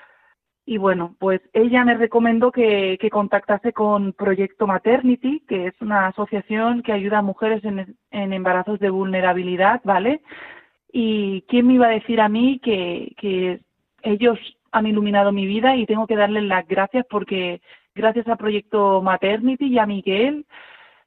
y bueno, pues ella me recomendó que, contactase con Proyecto Maternity, que es una asociación que ayuda a mujeres en, embarazos de vulnerabilidad, ¿vale? Y quién me iba a decir a mí que, ellos han iluminado mi vida y tengo que darles las gracias porque gracias al proyecto Maternity y a Miguel,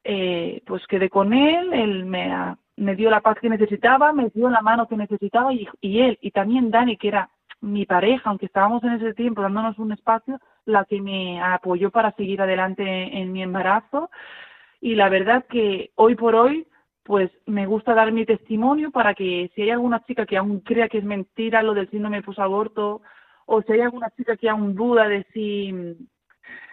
eh, pues quedé con él, él me, me dio la paz que necesitaba, me dio la mano que necesitaba y él y también Dani, que era mi pareja, aunque estábamos en ese tiempo dándonos un espacio, la que me apoyó para seguir adelante en mi embarazo. Y la verdad que hoy por hoy, pues me gusta dar mi testimonio para que si hay alguna chica que aún crea que es mentira lo del síndrome posaborto, o si hay alguna chica que aún duda de si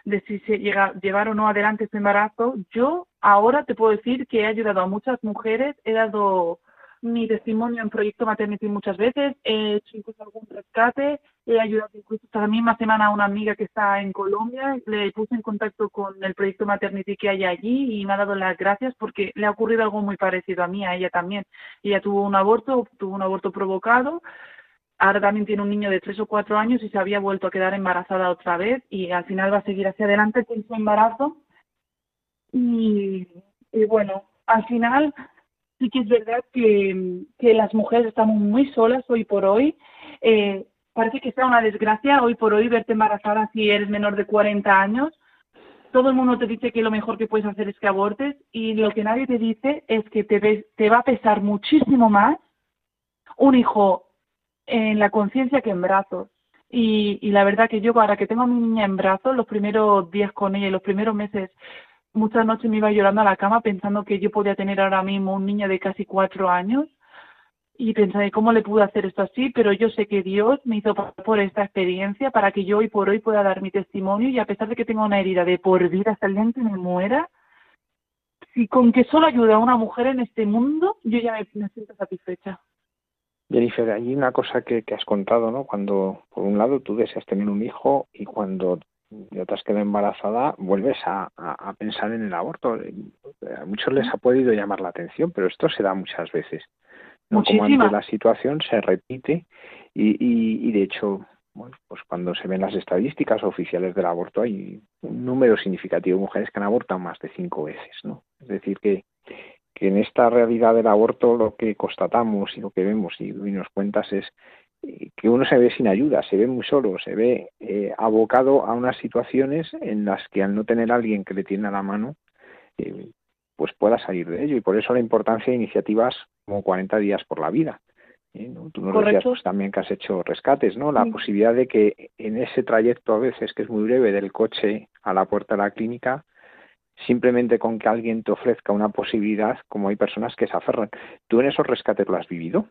de si se llega llevar o no adelante este embarazo, yo ahora te puedo decir que he ayudado a muchas mujeres, he dado mi testimonio en Proyecto Maternity muchas veces, he hecho incluso algún rescate, he ayudado incluso esta misma semana a una amiga que está en Colombia, le puse en contacto con el Proyecto Maternity que hay allí y me ha dado las gracias porque le ha ocurrido algo muy parecido a mí, a ella también. Ella tuvo un aborto, tuvo un aborto provocado, ahora también tiene un niño de tres o cuatro años y se había vuelto a quedar embarazada otra vez y al final va a seguir hacia adelante con su embarazo. Y, y bueno, al final sí que es verdad que, las mujeres estamos muy solas hoy por hoy. Eh, parece que sea una desgracia hoy por hoy verte embarazada si eres menor de 40 años. Todo el mundo te dice que lo mejor que puedes hacer es que abortes y lo que nadie te dice es que te, ves, te va a pesar muchísimo más un hijo en la conciencia que en brazos. Y, y, la verdad que yo ahora que tengo a mi niña en brazos, los primeros días con ella y los primeros meses muchas noches me iba llorando a la cama pensando que yo podía tener ahora mismo un niño de casi cuatro años y pensé cómo le pude hacer esto así, pero yo sé que Dios me hizo pasar por esta experiencia para que yo hoy por hoy pueda dar mi testimonio y a pesar de que tengo una herida de por vida hasta el día que me muera, si con que solo ayude a una mujer en este mundo, yo ya me, siento satisfecha. Jennifer, hay una cosa que, que, has contado, ¿no? Cuando, por un lado, tú deseas tener un hijo y cuando y otras queda embarazada, vuelves a, a, pensar en el aborto. A muchos les ha podido llamar la atención, pero esto se da muchas veces. ¿no? Como ante la situación se repite y, y, y, de hecho, bueno, pues cuando se ven las estadísticas oficiales del aborto hay un número significativo de mujeres que han abortado más de cinco veces, ¿no? Es decir, que, que en esta realidad del aborto lo que constatamos y lo que vemos y, y nos cuentas es que uno se ve sin ayuda, se ve muy solo, se ve eh, abocado a unas situaciones en las que al no tener a alguien que le tienda la mano, eh, pues pueda salir de ello. Y por eso la importancia de iniciativas como 40 días por la vida. ¿eh? Tú nos decías pues, también que has hecho rescates, ¿no? La posibilidad de que en ese trayecto a veces, que es muy breve, del coche a la puerta de la clínica, simplemente con que alguien te ofrezca una posibilidad, como hay personas que se aferran. ¿Tú en esos rescates lo has vivido?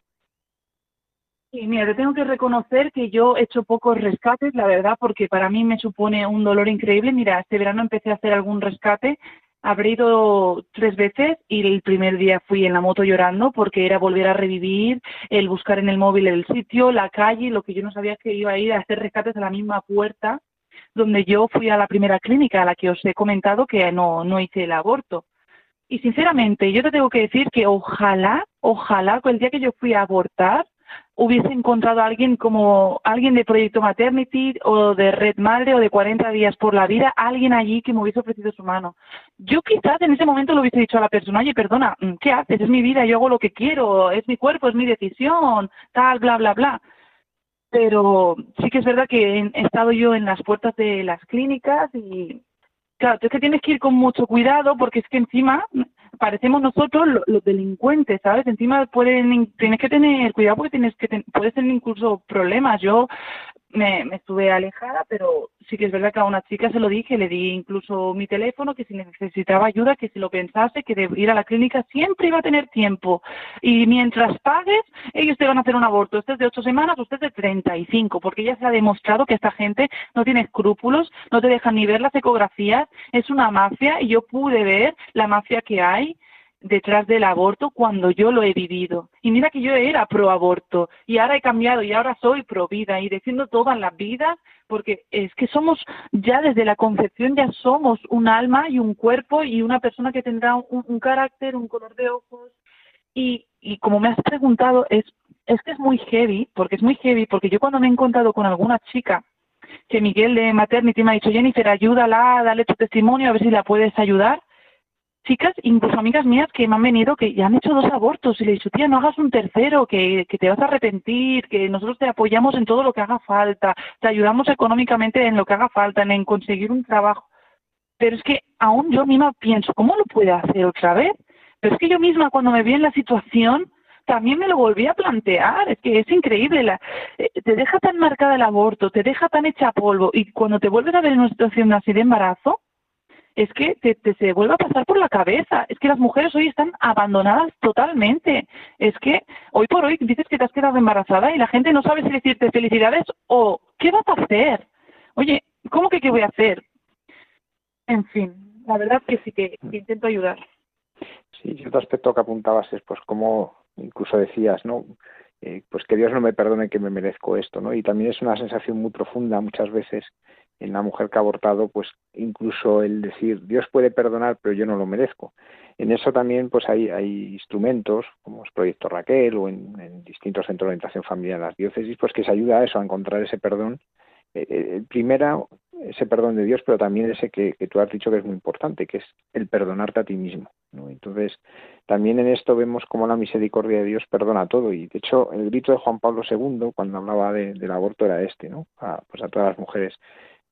Sí, mira, te tengo que reconocer que yo he hecho pocos rescates, la verdad, porque para mí me supone un dolor increíble. Mira, este verano empecé a hacer algún rescate, habré ido tres veces y el primer día fui en la moto llorando porque era volver a revivir, el buscar en el móvil el sitio, la calle, lo que yo no sabía que iba a ir a hacer rescates a la misma puerta donde yo fui a la primera clínica a la que os he comentado que no, no hice el aborto. Y sinceramente, yo te tengo que decir que ojalá, ojalá, el día que yo fui a abortar, hubiese encontrado a alguien como alguien de Proyecto Maternity o de Red Madre o de 40 días por la vida, alguien allí que me hubiese ofrecido su mano. Yo quizás en ese momento le hubiese dicho a la persona, oye, perdona, mm, ¿qué haces? Es mi vida, yo hago lo que quiero, es mi cuerpo, es mi decisión, tal, bla, bla, bla. Pero sí que es verdad que he estado yo en las puertas de las clínicas y, claro, es que tienes que ir con mucho cuidado porque es que encima parecemos nosotros los, delincuentes, ¿sabes? Encima pueden, tienes que tener cuidado porque tienes que puedes tener incluso problemas. Yo me, me estuve alejada, pero sí que es verdad que a una chica se lo dije, le di incluso mi teléfono, que si necesitaba ayuda, que si lo pensase, que de ir a la clínica siempre iba a tener tiempo. Y mientras pagues, ellos te van a hacer un aborto. Este es de ocho semanas, usted es de treinta y cinco, porque ya se ha demostrado que esta gente no tiene escrúpulos, no te dejan ni ver las ecografías, es una mafia y yo pude ver la mafia que hay detrás del aborto cuando yo lo he vivido. Y mira que yo era pro aborto y ahora he cambiado y ahora soy pro vida y defiendo todas las vidas porque es que somos ya desde la concepción ya somos un alma y un cuerpo y una persona que tendrá un, carácter, un color de ojos y, y como me has preguntado es es que es muy heavy porque es muy heavy porque yo cuando me he encontrado con alguna chica que Miguel de Maternity me ha dicho Jennifer ayúdala, dale tu testimonio a ver si la puedes ayudar chicas, incluso amigas mías que me han venido que ya han hecho dos abortos y le he dicho, tía, no hagas un tercero, que, que te vas a arrepentir, que nosotros te apoyamos en todo lo que haga falta, te ayudamos económicamente en lo que haga falta, en conseguir un trabajo. Pero es que aún yo misma pienso, ¿cómo lo puede hacer otra vez? Pero es que yo misma cuando me vi en la situación también me lo volví a plantear, es que es increíble, la, eh, te deja tan marcada el aborto, te deja tan hecha polvo y cuando te vuelves a ver en una situación así de embarazo, es que te, te, se vuelve a pasar por la cabeza. Es que las mujeres hoy están abandonadas totalmente. Es que hoy por hoy dices que te has quedado embarazada y la gente no sabe si decirte felicidades o qué vas a hacer. Oye, ¿cómo que qué voy a hacer? En fin, la verdad que sí que, intento ayudar. Sí, y otro aspecto que apuntabas es pues como incluso decías, ¿no? Eh, pues que Dios no me perdone que me merezco esto, ¿no? Y también es una sensación muy profunda muchas veces en la mujer que ha abortado, pues incluso el decir Dios puede perdonar, pero yo no lo merezco. En eso también, pues hay, hay instrumentos, como es Proyecto Raquel o en, distintos centros de orientación familiar en las diócesis, pues que se ayuda a eso, a encontrar ese perdón. Eh, eh primero, ese perdón de Dios, pero también ese que, que, tú has dicho que es muy importante, que es el perdonarte a ti mismo. ¿no? Entonces, también en esto vemos cómo la misericordia de Dios perdona todo. Y de hecho, el grito de Juan Pablo II, cuando hablaba del aborto, era este, ¿no? A, pues a todas las mujeres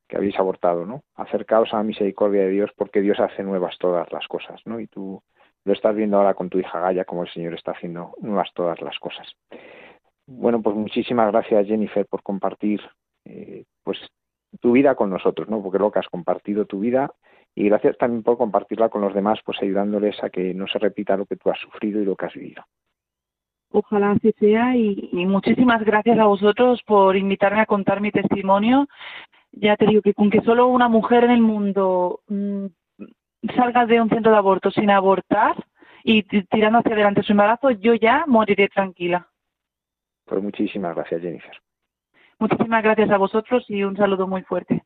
que habéis abortado, ¿no? Acercaos a la misericordia de Dios porque Dios hace nuevas todas las cosas, ¿no? Y tú lo estás viendo ahora con tu hija Gaya, como el Señor está haciendo nuevas todas las cosas. Bueno, pues muchísimas gracias Jennifer por compartir eh, pues tu vida con nosotros, ¿no? Porque lo que has compartido tu vida y gracias también por compartirla con los demás, pues ayudándoles a que no se repita lo que tú has sufrido y lo que has vivido. Ojalá así sea y muchísimas gracias a vosotros por invitarme a contar mi testimonio ya te digo que con que solo una mujer en el mundo mm, salga de un centro de aborto sin abortar y tirando hacia adelante su embarazo, yo ya moriré tranquila. Pues muchísimas gracias, Jennifer. Muchísimas gracias a vosotros y un saludo muy fuerte.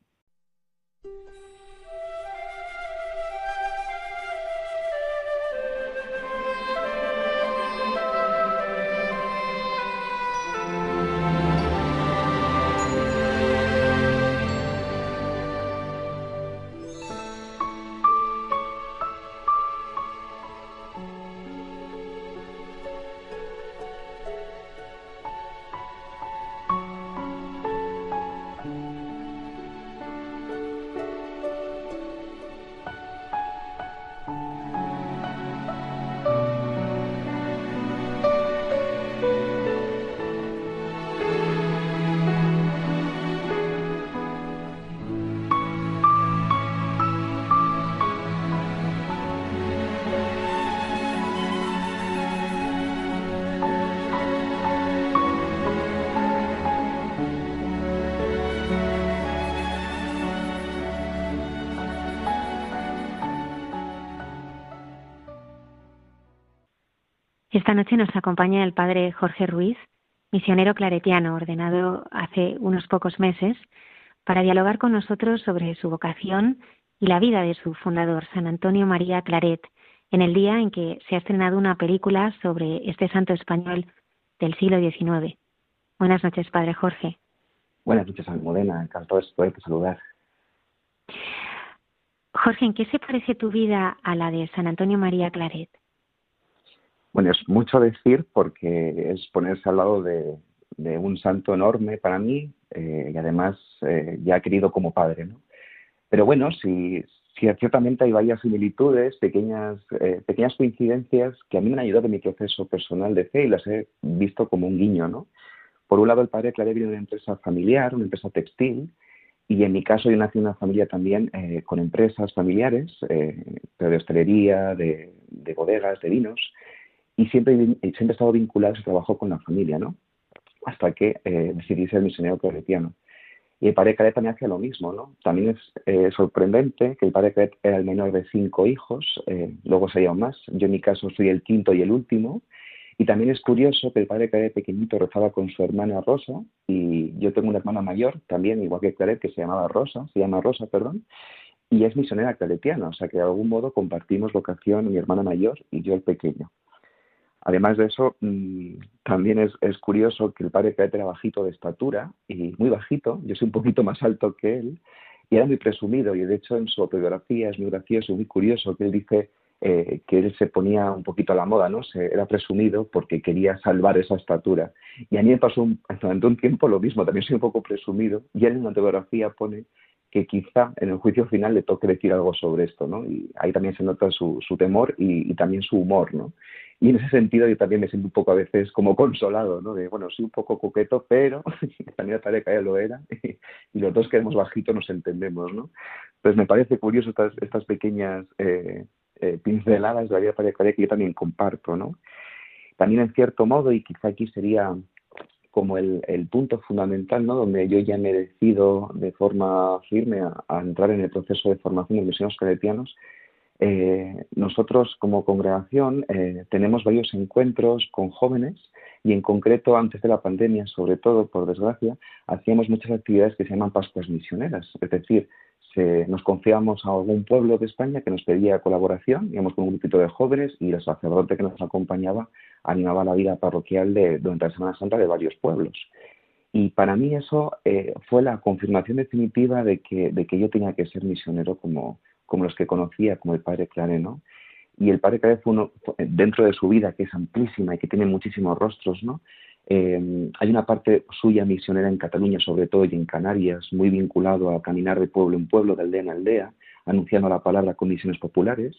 Esta noche nos acompaña el padre Jorge Ruiz, misionero claretiano, ordenado hace unos pocos meses, para dialogar con nosotros sobre su vocación y la vida de su fundador, San Antonio María Claret, en el día en que se ha estrenado una película sobre este santo español del siglo XIX. Buenas noches, padre Jorge. Buenas noches, Almudena. Encantado de poderte saludar. Jorge, ¿en qué se parece tu vida a la de San Antonio María Claret? Bueno, es mucho decir porque es ponerse al lado de, un santo enorme para mí eh, y además eh, ya querido como padre, ¿no? Pero bueno, sí, ciertamente hay varias similitudes, pequeñas, eh, pequeñas coincidencias que a mí me han ayudado en mi proceso personal de fe y las he visto como un guiño, ¿no? Por un lado, el padre Clare viene de una empresa familiar, una empresa textil, y en mi caso yo nací en una familia también con empresas familiares, pero de hostelería, de, de bodegas, de vinos, y siempre, siempre he estado vinculado a ese trabajo con la familia, ¿no? Hasta que eh, decidí ser misionero claretiano. Y el padre Caret también hacía lo mismo, ¿no? También es eh, sorprendente que el padre Caret era el menor de cinco hijos, eh, luego serían más. Yo en mi caso soy el quinto y el último. Y también es curioso que el padre Caret pequeñito rezaba con su hermana Rosa y yo tengo una hermana mayor también, igual que Caret, que se llamaba Rosa, se llama Rosa, perdón, y es misionera claretiana, o sea que de algún modo compartimos vocación mi hermana mayor y yo el pequeño. Además de eso, mm, también es, curioso que el padre Caet era bajito de estatura y muy bajito, yo soy un poquito más alto que él, y era muy presumido, y de hecho en su autobiografía es muy gracioso, muy curioso, que él dice eh, que él se ponía un poquito a la moda, ¿no? Se, era presumido porque quería salvar esa estatura. Y a mí me pasó durante un tiempo lo mismo, también soy un poco presumido, y él en la autobiografía pone que quizá en el juicio final le toque decir algo sobre esto, ¿no? Y ahí también se nota su, su temor y, y, también su humor, ¿no? Y en ese sentido yo también me siento un poco a veces como consolado, ¿no? De, bueno, soy un poco coqueto, pero también la pareja ya lo era y, los dos que hemos bajito nos entendemos, ¿no? Pues me parece curioso estas, estas pequeñas eh, eh, pinceladas de la vida pareja que yo también comparto, ¿no? También en cierto modo, y quizá aquí sería como el, el, punto fundamental, ¿no? donde yo ya me he decidido de forma firme a, entrar en el proceso de formación de misioneros claretianos, eh, nosotros como congregación eh, tenemos varios encuentros con jóvenes y en concreto antes de la pandemia, sobre todo por desgracia, hacíamos muchas actividades que se llaman Pascuas Misioneras, es decir, nos confiamos a algún pueblo de España que nos pedía colaboración, íbamos con un grupito de jóvenes y el sacerdote que nos acompañaba animaba la vida parroquial de, durante la Semana Santa de varios pueblos. Y para mí eso eh, fue la confirmación definitiva de que, de que yo tenía que ser misionero como, como los que conocía, como el padre Clare, ¿no? Y el padre Clare fue uno, dentro de su vida, que es amplísima y que tiene muchísimos rostros, ¿no? Eh, hay una parte suya misionera en Cataluña, sobre todo, y en Canarias, muy vinculado a caminar de pueblo en pueblo, de aldea en aldea, anunciando la palabra con misiones populares.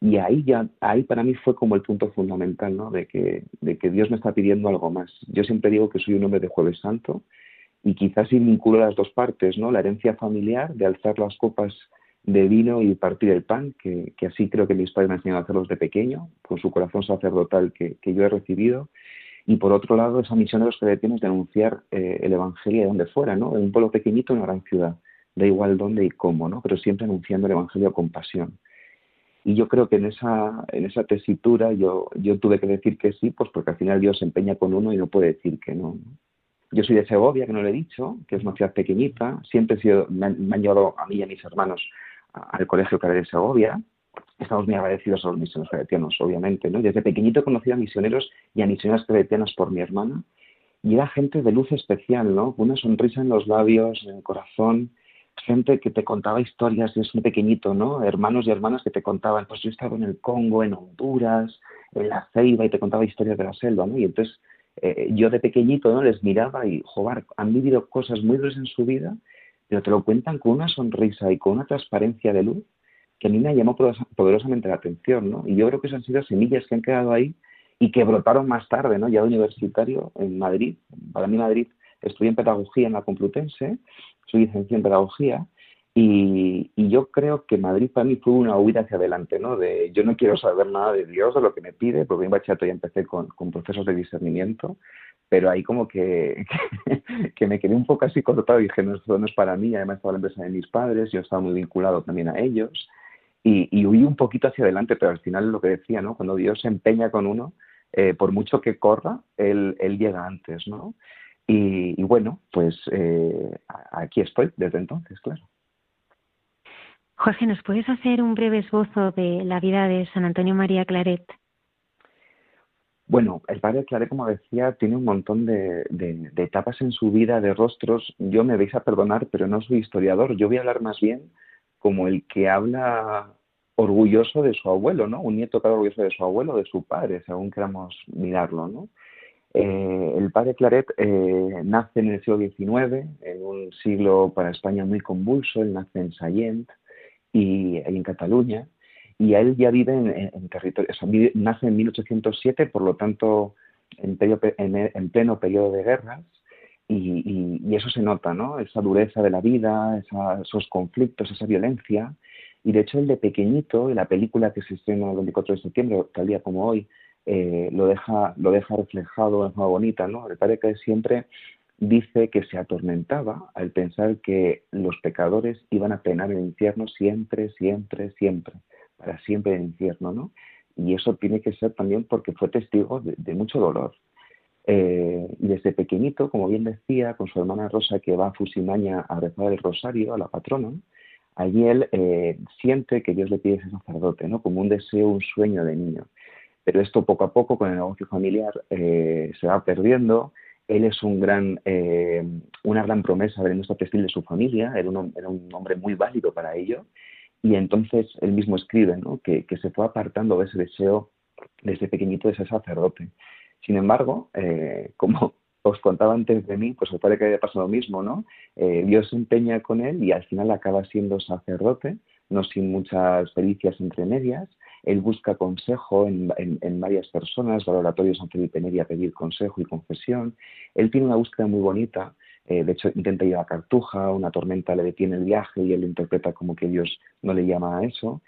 Y ahí ya, ahí para mí fue como el punto fundamental, ¿no? De que, de que Dios me está pidiendo algo más. Yo siempre digo que soy un hombre de Jueves Santo y quizás sí vinculo las dos partes, ¿no? La herencia familiar de alzar las copas de vino y partir el pan, que, así creo que mis padres me enseñaron a hacerlos de pequeño, con su corazón sacerdotal que, yo he recibido. Y por otro lado, esa misión de los que tienes de anunciar eh, el Evangelio de donde fuera, ¿no? En un pueblo pequeñito, en una gran ciudad. Da igual dónde y cómo, ¿no? Pero siempre anunciando el Evangelio con pasión. Y yo creo que en esa, en esa tesitura yo, yo tuve que decir que sí, pues porque al final Dios se empeña con uno y no puede decir que no. Yo soy de Segovia, que no le he dicho, que es una ciudad pequeñita. Siempre he sido, me han llevado a mí y a mis hermanos al Colegio Clare de Segovia. Estamos muy agradecidos a los misioneros claretianos, obviamente. Desde pequeñito he a misioneros y a misioneras claretianas por mi hermana. Y era gente de luz especial, ¿no? Con una sonrisa en los labios, en el corazón. Gente que te contaba historias desde pequeñito, ¿no? Hermanos y hermanas que te contaban, pues yo he estado en el Congo, en Honduras, en la Ceiba, y te contaba historias de la selva, ¿no? Y entonces eh, yo de pequeñito ¿no? les miraba y, joder, han vivido cosas muy duras en su vida pero te lo cuentan con una sonrisa y con una transparencia de luz que a mí me llamó poderosamente la atención, ¿no? Y yo creo que esas han sido semillas que han quedado ahí y que brotaron más tarde, ¿no? Ya universitario en Madrid. Para mí Madrid estudié en pedagogía en la Complutense, soy licenciado en pedagogía y, yo creo que Madrid para mí fue una huida hacia adelante, ¿no? De yo no quiero saber nada de Dios, de lo que me pide, porque en bachillerato ya empecé con, con procesos de discernimiento pero ahí como que, que, me quedé un poco así cortado y dije, no, esto no es para mí, además estaba la empresa de mis padres, yo estaba muy vinculado también a ellos, y, y huí un poquito hacia adelante, pero al final lo que decía, ¿no? Cuando Dios se empeña con uno, eh, por mucho que corra, él, él llega antes, ¿no? Y, bueno, pues eh, aquí estoy desde entonces, claro. Jorge, ¿nos puedes hacer un breve esbozo de la vida de San Antonio María Claret? Bueno, el padre Clare, como decía, tiene un montón de, etapas en su vida, de rostros. Yo me vais a perdonar, pero no soy historiador. Yo voy a hablar más bien como el que habla orgulloso de su abuelo, ¿no? Un nieto que habla orgulloso de su abuelo, de su padre, según queramos mirarlo, ¿no? Eh, el padre Claret eh, nace en el siglo XIX, en un siglo para España muy convulso. Él nace en Sallent y en Cataluña y él ya vive en, territorio, o sea, nace en 1807, por lo tanto, en, en, pleno periodo de guerras, y, y, eso se nota, ¿no? Esa dureza de la vida, esos conflictos, esa violencia. Y de hecho, él de pequeñito, en la película que se estrena el 24 de septiembre, tal día como hoy, eh, lo, deja, lo deja reflejado de forma bonita, ¿no? El padre que siempre dice que se atormentaba al pensar que los pecadores iban a penar el infierno siempre, siempre, siempre para siempre en el infierno, ¿no? Y eso tiene que ser también porque fue testigo de, mucho dolor. Eh, y desde pequeñito, como bien decía, con su hermana Rosa que va a Fusimaña a rezar el rosario a la patrona, allí él eh, siente que Dios le pide ser sacerdote, ¿no? Como un deseo, un sueño de niño. Pero esto poco a poco con el negocio familiar eh, se va perdiendo. Él es gran, una gran promesa de nuestro textil de su familia, era un, era hombre muy válido para ello Y entonces él mismo escribe que, se fue apartando de ese deseo desde pequeñito de ser sacerdote. Sin embargo, eh, como os contaba antes de mí, pues os parece que haya pasado lo mismo, ¿no? Eh, Dios se empeña con él y al final acaba siendo sacerdote, no sin muchas pericias entre medias. Él busca consejo en, varias personas, va al oratorio de San Felipe Neri a pedir consejo y confesión. Él tiene una búsqueda muy bonita eh, de hecho, intenta ir a Cartuja, una tormenta le detiene el viaje y él lo interpreta como que Dios no le llama a eso.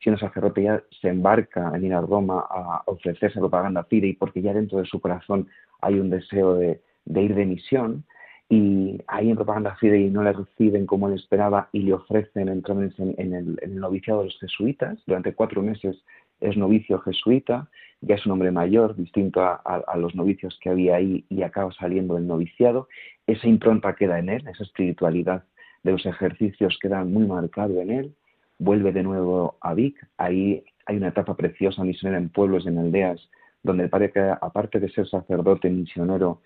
Siendo sacerdote ya se embarca en ir a Roma a ofrecerse propaganda y porque ya dentro de su corazón hay un deseo de, ir de misión y ahí en propaganda y no le reciben como él esperaba y le ofrecen entrar en, el, en el noviciado de los jesuitas. Durante cuatro meses es novicio jesuita, ya es un hombre mayor, distinto a, los novicios que había ahí y acaba saliendo del noviciado. Esa impronta queda en él, esa espiritualidad de los ejercicios queda muy marcado en él. Vuelve de nuevo a Vic, ahí hay una etapa preciosa misionera en pueblos y en aldeas, donde el padre, aparte de ser sacerdote misionero,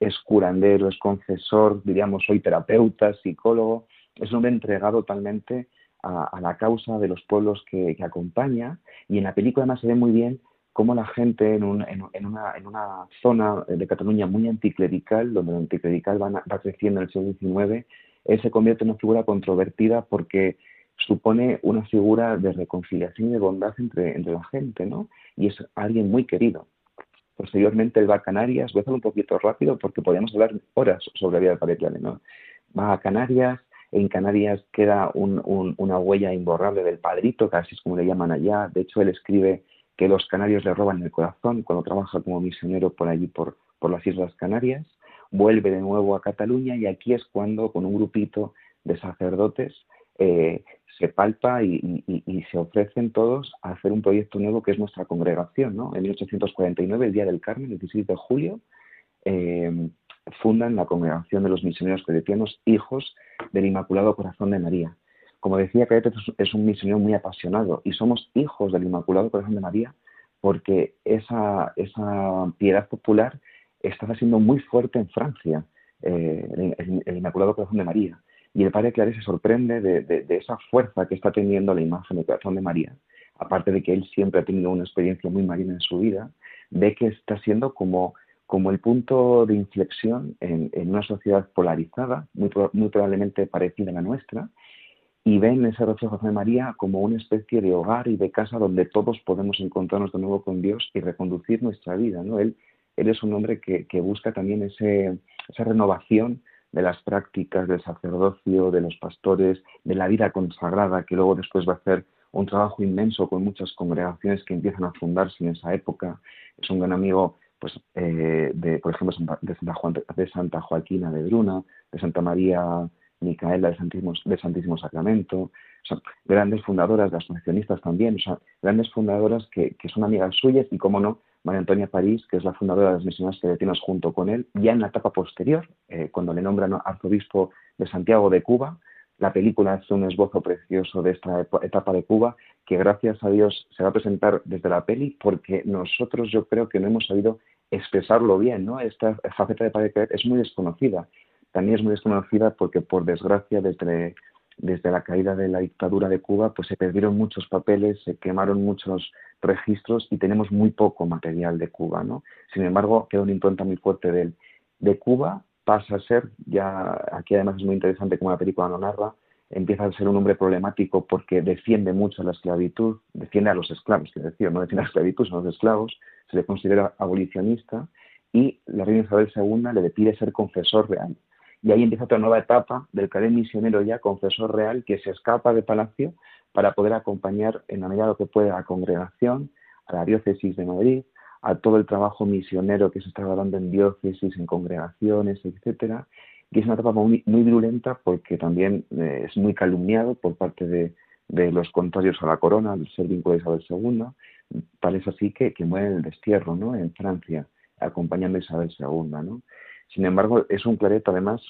es curandero, es confesor, diríamos hoy terapeuta, psicólogo, es un hombre entregado totalmente a, la causa de los pueblos que, acompaña y en la película además se ve muy bien cómo la gente en, una, zona de Cataluña muy anticlerical, donde el anticlerical va, creciendo en el siglo XIX, él se convierte en una figura controvertida porque supone una figura de reconciliación y de bondad entre, la gente, ¿no? Y es alguien muy querido. Posteriormente él va a Canarias, voy a hacerlo un poquito rápido porque podríamos hablar horas sobre la vida de Padre ¿no? Va a Canarias, en Canarias queda una huella imborrable del padrito, casi es como le llaman allá. De hecho, él escribe que los canarios le roban el corazón cuando trabaja como misionero por allí, por, las Islas Canarias. Vuelve de nuevo a Cataluña y aquí es cuando, con un grupito de sacerdotes, eh, se palpa y, se ofrecen todos a hacer un proyecto nuevo que es nuestra congregación. ¿no? En 1849, el Día del Carmen, el 16 de julio, eh, fundan la Congregación de los Misioneros Claretianos, hijos del Inmaculado Corazón de María. Como decía, Caete es un misionero muy apasionado y somos hijos del Inmaculado Corazón de María porque esa, esa piedad popular está siendo muy fuerte en Francia, eh, el, Inmaculado Corazón de María. Y el padre Claret se sorprende de, de, esa fuerza que está teniendo la imagen del Corazón de María, aparte de que él siempre ha tenido una experiencia muy marina en su vida, ve que está siendo como como el punto de inflexión en, una sociedad polarizada, muy, probablemente parecida a la nuestra, y ven ese reflejo de María como una especie de hogar y de casa donde todos podemos encontrarnos de nuevo con Dios y reconducir nuestra vida. ¿no? Él, él es un hombre que, busca también ese, esa renovación de las prácticas del sacerdocio, de los pastores, de la vida consagrada, que luego después va a hacer un trabajo inmenso con muchas congregaciones que empiezan a fundarse en esa época. Es un gran amigo pues, eh, de, por ejemplo, de Santa, de Santa Joaquina de Bruna, de Santa María Micaela del Santísimo, Santísimo Sacramento, grandes fundadoras, las asociacionistas también, grandes fundadoras que, son amigas suyas y, como no, María Antonia París, que es la fundadora de las misiones tibetanas junto con él, ya en la etapa posterior, eh, cuando le nombran arzobispo de Santiago de Cuba, la película es un esbozo precioso de esta etapa de Cuba que gracias a Dios se va a presentar desde la peli porque nosotros yo creo que no hemos sabido expresarlo bien, ¿no? Esta faceta de Padre es muy desconocida. También es muy desconocida porque por desgracia desde, desde la caída de la dictadura de Cuba pues se perdieron muchos papeles, se quemaron muchos registros y tenemos muy poco material de Cuba, ¿no? Sin embargo, queda una impronta muy fuerte de. De Cuba pasa a ser, ya aquí además es muy interesante como la película no narra, empieza a ser un hombre problemático porque defiende mucho la esclavitud, defiende a los esclavos, quiero decir, no defiende a la esclavitud, a los esclavos, se le considera abolicionista y la reina Isabel II le pide ser confesor real. Y ahí empieza otra nueva etapa del cadete misionero ya, confesor real, que se escapa de palacio para poder acompañar en la medida de que puede a la congregación, a la diócesis de Madrid, a todo el trabajo misionero que se está dando en diócesis, en congregaciones, etcétera, y es una etapa muy, muy virulenta porque también eh, es muy calumniado por parte de, los contrarios a la corona, al ser vínculo de Isabel II, parece así que, que muere en el destierro, ¿no? En Francia, acompañando a Isabel II, ¿no? Sin embargo, es un clareto además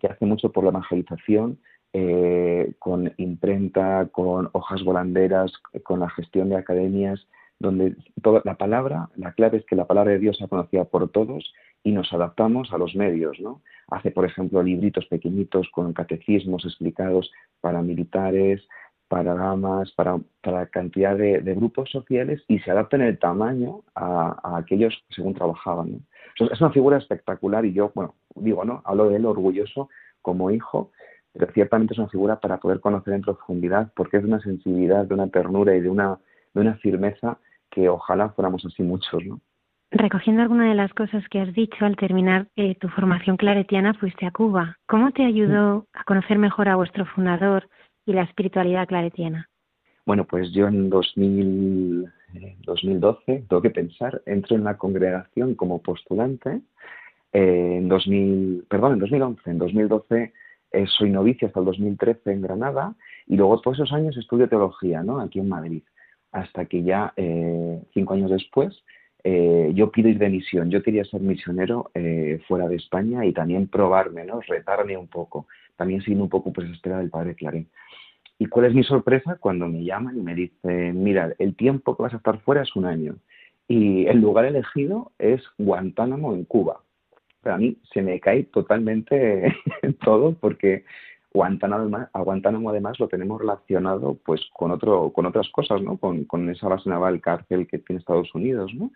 que hace mucho por la evangelización, eh, con imprenta, con hojas volanderas, con la gestión de academias, donde toda la palabra, la clave es que la palabra de Dios sea conocida por todos y nos adaptamos a los medios, ¿no? Hace, por ejemplo, libritos pequeñitos con catecismos explicados para militares, damas, para, para cantidad de, grupos sociales y se adapta en el tamaño a, aquellos según trabajaban. Es una figura espectacular y yo, bueno, digo, ¿no? Hablo de él orgulloso como hijo, pero ciertamente es una figura para poder conocer en profundidad porque es de una sensibilidad, de una ternura y de una, de una firmeza que ojalá fuéramos así muchos, ¿no? Recogiendo alguna de las cosas que has dicho, al terminar eh, tu formación claretiana fuiste a Cuba. ¿Cómo te ayudó a conocer mejor a vuestro fundador y la espiritualidad claretiana? Bueno, pues yo en 2000, 2012, eh, tengo que pensar, entro en la congregación como postulante. Eh, en 2000, perdón, en 2011. En 2012 soy novicio hasta el 2013 en Granada y luego todos esos años estudio teología, ¿no? Aquí en Madrid. Hasta que ya, cinco años después, eh, yo pido ir de misión. Yo quería ser misionero eh, fuera de España y también probarme, ¿no? Retarme un poco. También siguiendo un poco pues espera del padre Clarín. ¿Y cuál es mi sorpresa? Cuando me llaman y me dicen, mira, el tiempo que vas a estar fuera es un año. Y el lugar elegido es Guantánamo en Cuba. Pero a mí se me cae totalmente todo porque Guantánamo, a Guantánamo además lo tenemos relacionado pues con otro con otras cosas no con, con, esa base naval cárcel que tiene Estados Unidos no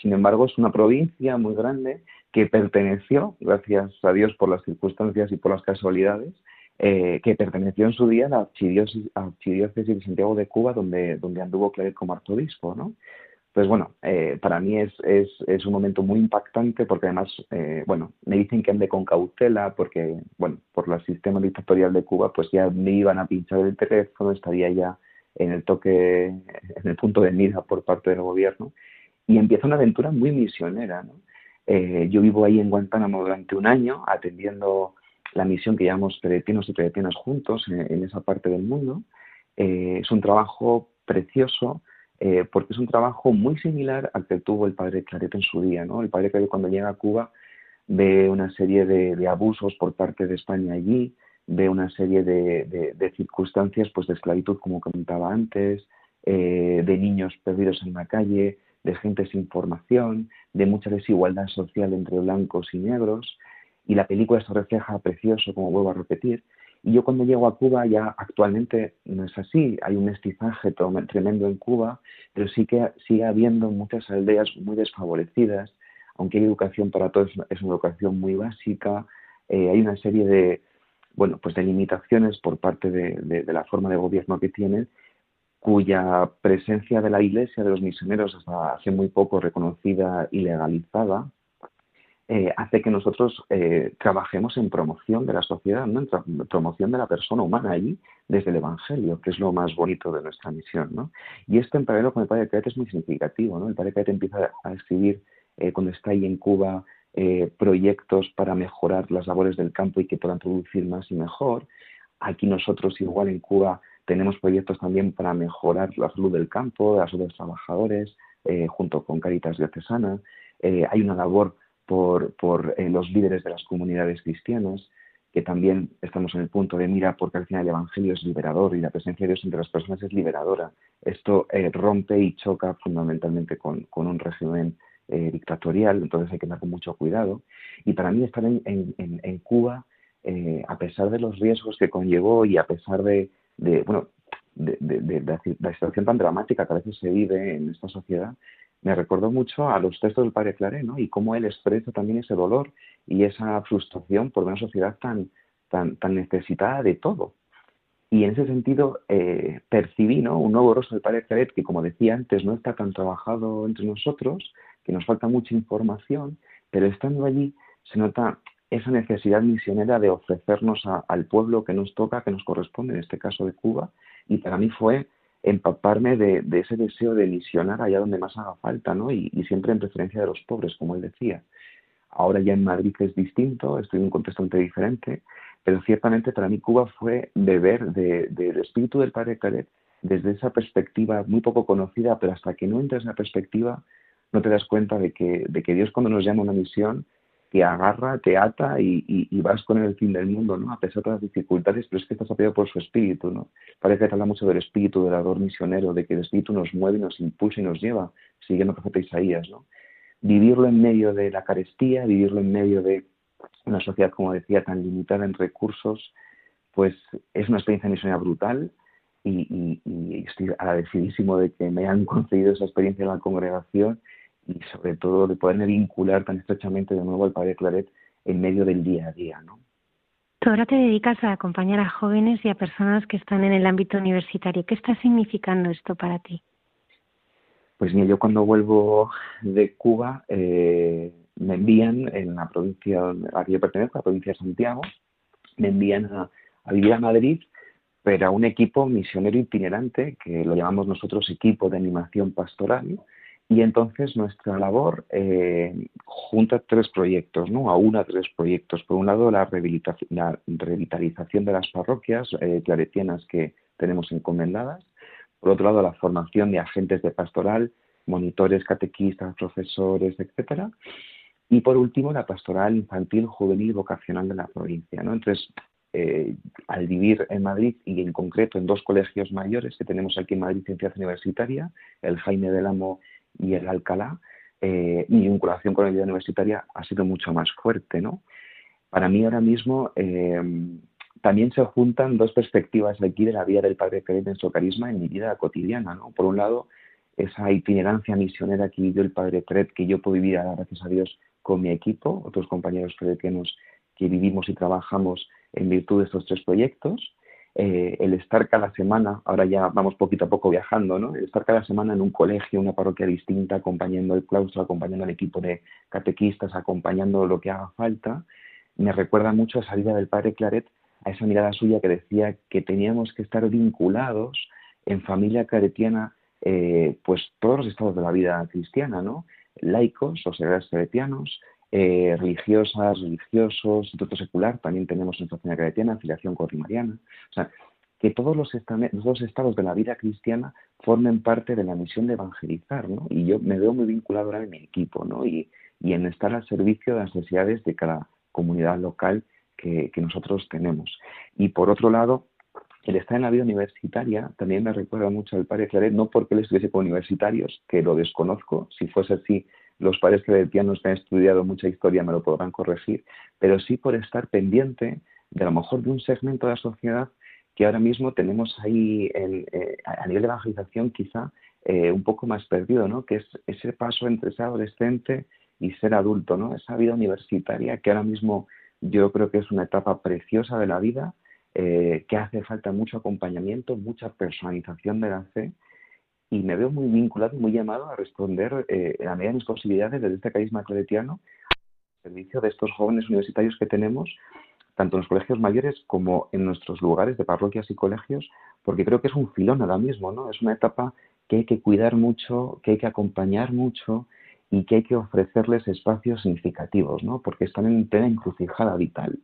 sin embargo es una provincia muy grande que perteneció gracias a Dios por las circunstancias y por las casualidades eh, que perteneció en su día a la archidiócesis, de Santiago de Cuba donde donde anduvo Claret como arzobispo no pues bueno, eh, para mí es, es, es, un momento muy impactante porque además, eh, bueno, me dicen que ande con cautela porque, bueno, por el sistema dictatorial de Cuba, pues ya me iban a pinchar el teléfono, estaría ya en el toque, en el punto de mira por parte del gobierno. Y empieza una aventura muy misionera, ¿no? Eh, yo vivo ahí en Guantánamo durante un año atendiendo la misión que llamamos Peretinos y Peretinas juntos en, esa parte del mundo. es un trabajo precioso, eh, porque es un trabajo muy similar al que tuvo el padre Claret en su día. ¿no? El padre Claret cuando llega a Cuba ve una serie de, abusos por parte de España allí, ve una serie de, circunstancias pues, de esclavitud, como comentaba antes, eh, de niños perdidos en la calle, de gente sin formación, de mucha desigualdad social entre blancos y negros. Y la película se refleja precioso, como vuelvo a repetir, y yo cuando llego a Cuba ya actualmente no es así, hay un mestizaje tremendo en Cuba, pero sí que sigue habiendo muchas aldeas muy desfavorecidas, aunque hay educación para todos, es una educación muy básica, eh, hay una serie de, bueno, pues de limitaciones por parte de, la forma de gobierno que tienen, cuya presencia de la Iglesia, de los misioneros, hasta hace muy poco reconocida y legalizada, eh, hace que nosotros eh, trabajemos en promoción de la sociedad, en promoción de la persona humana allí desde el Evangelio, que es lo más bonito de nuestra misión. ¿no? Y esto en paralelo con el Padre Caete es muy significativo. ¿no? El Padre Caete empieza a escribir eh, cuando está ahí en Cuba proyectos para mejorar las labores del campo y que puedan producir más y mejor. Aquí nosotros igual en Cuba tenemos proyectos también para mejorar la salud del campo, la salud de los trabajadores, junto con Caritas Diocesana. hay una labor por, eh, los líderes de las comunidades cristianas, que también estamos en el punto de mira porque al final el Evangelio es liberador y la presencia de Dios entre las personas es liberadora. Esto eh, rompe y choca fundamentalmente con, un régimen eh, dictatorial, entonces hay que andar con mucho cuidado. Y para mí estar en, Cuba, a pesar de los riesgos que conllevó y a pesar de, bueno, de, la situación tan dramática que a veces se vive en esta sociedad, me recordó mucho a los textos del padre Claré, ¿no? Y cómo él expresa también ese dolor y esa frustración por una sociedad tan, tan, tan necesitada de todo. Y en ese sentido eh, percibí ¿no? un nuevo rostro del padre Claret que, como decía antes, no está tan trabajado entre nosotros, que nos falta mucha información, pero estando allí se nota esa necesidad misionera de ofrecernos al pueblo que nos toca, que nos corresponde, en este caso de Cuba, y para mí fue empaparme de, ese deseo de misionar allá donde más haga falta, ¿no? Y, siempre en preferencia de los pobres, como él decía. Ahora ya en Madrid es distinto, estoy en un contexto muy diferente, pero ciertamente para mí Cuba fue beber del espíritu del padre Caret desde esa perspectiva muy poco conocida, pero hasta que no entras en esa perspectiva no te das cuenta de que, de que Dios cuando nos llama a una misión te agarra, te ata y, vas con el fin del mundo, ¿no? A pesar de las dificultades, pero es que estás apoyado por su espíritu, ¿no? Parece que habla mucho del espíritu, del ador misionero, de que el espíritu nos mueve, nos impulsa y nos lleva, siguiendo el profeta Isaías, ¿no? Vivirlo en medio de la carestía, vivirlo en medio de una sociedad, como decía, tan limitada en recursos, pues es una experiencia misionera brutal, y, estoy agradecidísimo de que me hayan concedido esa experiencia en la congregación y sobre todo de poderme vincular tan estrechamente de nuevo al Padre Claret en medio del día a día, ¿no? Tú ahora te dedicas a acompañar a jóvenes y a personas que están en el ámbito universitario. ¿Qué está significando esto para ti? Pues mira, yo cuando vuelvo de Cuba eh, me envían en la provincia a la que yo pertenezco, la provincia de Santiago, me envían a, vivir a Madrid, pero a un equipo misionero itinerante que lo llamamos nosotros equipo de animación pastoral, y entonces nuestra labor eh, junta tres proyectos, ¿no? A una tres proyectos. Por un lado, la, la revitalización de las parroquias eh, claretianas que tenemos encomendadas. Por otro lado, la formación de agentes de pastoral, monitores, catequistas, profesores, etcétera. Y por último, la pastoral infantil, juvenil vocacional de la provincia. Entonces, eh, al vivir en Madrid y en concreto en dos colegios mayores que tenemos aquí en Madrid en Ciudad Universitaria, el Jaime del Amo y el Alcalá, eh, mi vinculación con la vida universitaria ha sido mucho más fuerte, ¿no? Para mí ahora mismo eh, también se juntan dos perspectivas aquí de la vida del Padre Pérez en su carisma en mi vida cotidiana, ¿no? Por un lado, esa itinerancia misionera que vivió el Padre Pérez, que yo puedo vivir, gracias a Dios, con mi equipo, otros compañeros predetianos que vivimos y trabajamos en virtud de estos tres proyectos. Eh, el estar cada semana, ahora ya vamos poquito a poco viajando, ¿no? El estar cada semana en un colegio, una parroquia distinta, acompañando el claustro, acompañando al equipo de catequistas, acompañando lo que haga falta, me recuerda mucho a esa vida del padre Claret, a esa mirada suya que decía que teníamos que estar vinculados en familia claretiana, eh, pues todos los estados de la vida cristiana, ¿no? Laicos o seglares claretianos, eh, religiosas, religiosos, instituto secular, también tenemos nuestra familia claretiana, afiliación cordimariana. O sea, que todos los, los, estados de la vida cristiana formen parte de la misión de evangelizar, ¿no? Y yo me veo muy vinculado ahora en mi equipo, ¿no? Y, y en estar al servicio de las necesidades de cada comunidad local que, que nosotros tenemos. Y por otro lado, el estar en la vida universitaria también me recuerda mucho al padre Claret, no porque él estuviese con universitarios, que lo desconozco, si fuese así, los padres claretianos que han estudiado mucha historia me lo podrán corregir, pero sí por estar pendiente de lo mejor de un segmento de la sociedad que ahora mismo tenemos ahí eh, a nivel de evangelización quizá eh, un poco más perdido, ¿no? que es ese paso entre ser adolescente y ser adulto, ¿no? esa vida universitaria que ahora mismo yo creo que es una etapa preciosa de la vida, eh, que hace falta mucho acompañamiento, mucha personalización de la fe y me veo muy vinculado y muy llamado a responder eh, a medida de mis posibilidades desde este carisma claretiano al servicio de estos jóvenes universitarios que tenemos, tanto en los colegios mayores como en nuestros lugares de parroquias y colegios, porque creo que es un filón ahora mismo, ¿no? Es una etapa que hay que cuidar mucho, que hay que acompañar mucho y que hay que ofrecerles espacios significativos, ¿no? Porque están en plena encrucijada vital.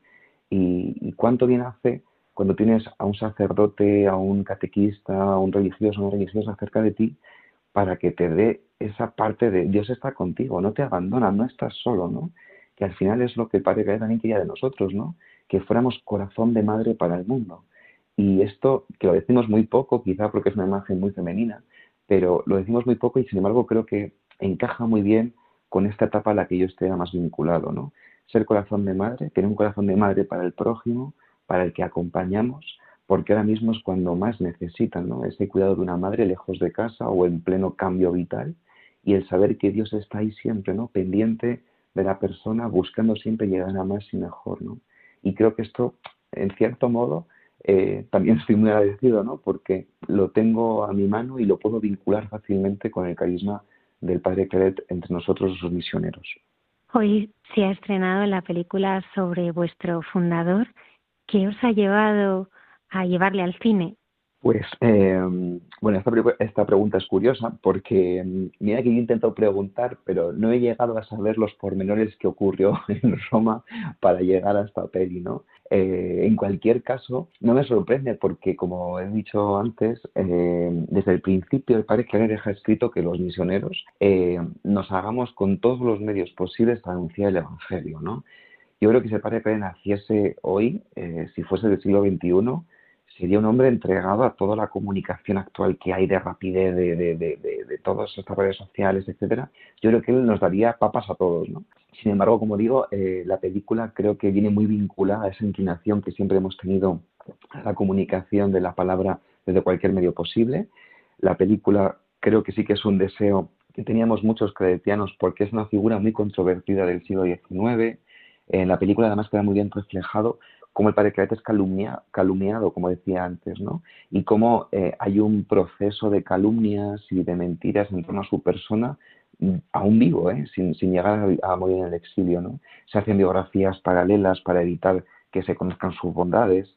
Y, y cuánto bien hace cuando tienes a un sacerdote, a un catequista, a un religioso, a una religiosa cerca de ti, para que te dé esa parte de Dios está contigo, no te abandona, no estás solo, ¿no? Que al final es lo que Padre Gael también quería de nosotros, ¿no? Que fuéramos corazón de madre para el mundo. Y esto, que lo decimos muy poco, quizá porque es una imagen muy femenina, pero lo decimos muy poco y sin embargo creo que encaja muy bien con esta etapa a la que yo esté más vinculado, ¿no? Ser corazón de madre, tener un corazón de madre para el prójimo, para el que acompañamos, porque ahora mismo es cuando más necesitan ¿no? ese cuidado de una madre lejos de casa o en pleno cambio vital y el saber que Dios está ahí siempre, ¿no? pendiente de la persona, buscando siempre llegar a más y mejor. ¿no? Y creo que esto, en cierto modo, eh, también estoy muy agradecido, ¿no? porque lo tengo a mi mano y lo puedo vincular fácilmente con el carisma del Padre Claret entre nosotros, los misioneros. Hoy se ha estrenado la película sobre vuestro fundador ¿Qué os ha llevado a llevarle al cine? Pues, eh, bueno, esta, pregunta es curiosa porque mm, mira que yo he intentado preguntar, pero no he llegado a saber los pormenores que ocurrió en Roma para llegar a esta peli, ¿no? Eh, en cualquier caso, no me sorprende porque, como he dicho antes, eh, desde el principio el Padre Clare deja escrito que los misioneros nos hagamos con todos los medios posibles para anunciar el Evangelio, ¿no? Yo creo que si el padre Pérez naciese hoy, eh, si fuese del siglo XXI, sería un hombre entregado a toda la comunicación actual que hay de rapidez, de, de, de, de todas estas redes sociales, etcétera. Yo creo que él nos daría papas a todos, ¿no? Sin embargo, como digo, eh, la película creo que viene muy vinculada a esa inclinación que siempre hemos tenido a la comunicación de la palabra desde cualquier medio posible. La película creo que sí que es un deseo que teníamos muchos claretianos porque es una figura muy controvertida del siglo XIX. En la película además queda muy bien reflejado cómo el padre Claret es calumniado, como decía antes, ¿no? Y cómo eh, hay un proceso de calumnias y de mentiras en torno a su persona aún vivo, ¿eh? sin, llegar a, morir en el exilio. ¿no? Se hacen biografías paralelas para evitar que se conozcan sus bondades.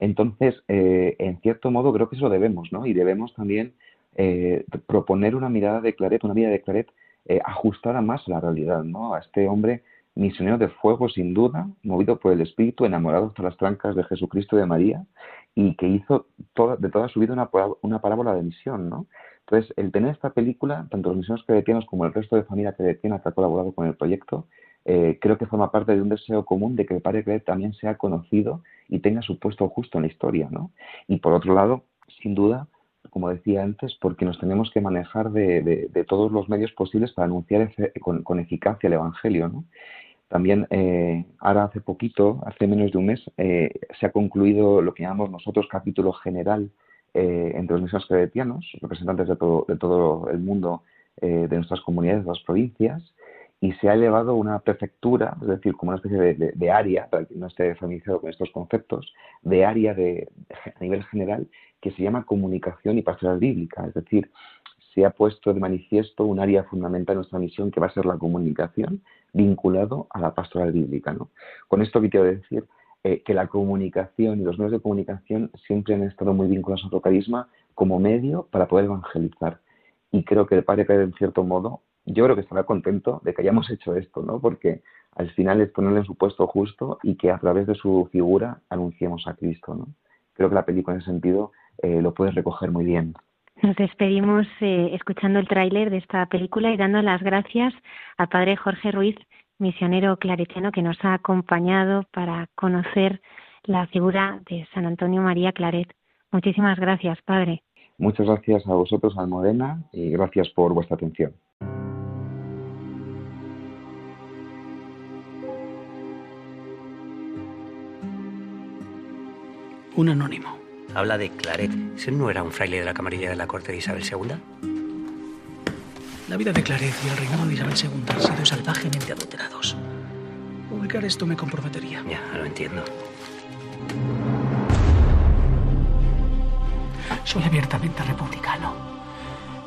Entonces, eh, en cierto modo, creo que eso debemos, ¿no? Y debemos también eh, proponer una mirada de Claret, una mirada de Claret ajustada más a la realidad, ¿no? A este hombre misionero de fuego, sin duda, movido por el Espíritu, enamorado hasta las trancas de Jesucristo y de María, y que hizo de toda su vida una, una parábola de misión, ¿no? Entonces, el tener esta película, tanto los misioneros claretianos como el resto de familia claretiana que ha colaborado con el proyecto, eh, creo que forma parte de un deseo común de que el padre también sea conocido y tenga su puesto justo en la historia, ¿no? Y por otro lado, sin duda, como decía antes, porque nos tenemos que manejar de, todos los medios posibles para anunciar con, eficacia el Evangelio, ¿no? También eh, ahora hace poquito, hace menos de un mes, eh, se ha concluido lo que llamamos nosotros capítulo general eh, entre los misioneros claretianos, representantes de todo, de todo el mundo, de nuestras comunidades, de las provincias, y se ha elevado una prefectura, es decir, como una especie de, área, para que no esté familiarizado con estos conceptos, de área de, a nivel general que se llama comunicación y pastoral bíblica, es decir, se ha puesto de manifiesto un área fundamental de nuestra misión que va a ser la comunicación vinculado a la pastoral bíblica. ¿no? Con esto que quiero decir eh, que la comunicación y los medios de comunicación siempre han estado muy vinculados a otro carisma como medio para poder evangelizar. Y creo que el Padre Pedro, en cierto modo, yo creo que estará contento de que hayamos hecho esto, ¿no? Porque al final es ponerle en su puesto justo y que a través de su figura anunciemos a Cristo, ¿no? Creo que la película en ese sentido eh, lo puede recoger muy bien. Nos despedimos eh, escuchando el tráiler de esta película y dando las gracias al padre Jorge Ruiz misionero claretiano que nos ha acompañado para conocer la figura de San Antonio María Claret. Muchísimas gracias, Padre. Muchas gracias a vosotros, Almodena, y gracias por vuestra atención. Un anónimo. Habla de Claret. ¿Ese no era un fraile de la camarilla de la corte de Isabel II? La vida de Claret y el reinado de Isabel II han sido salvajemente adulterados. Publicar esto me comprometería. Ya, lo entiendo. Soy abiertamente republicano.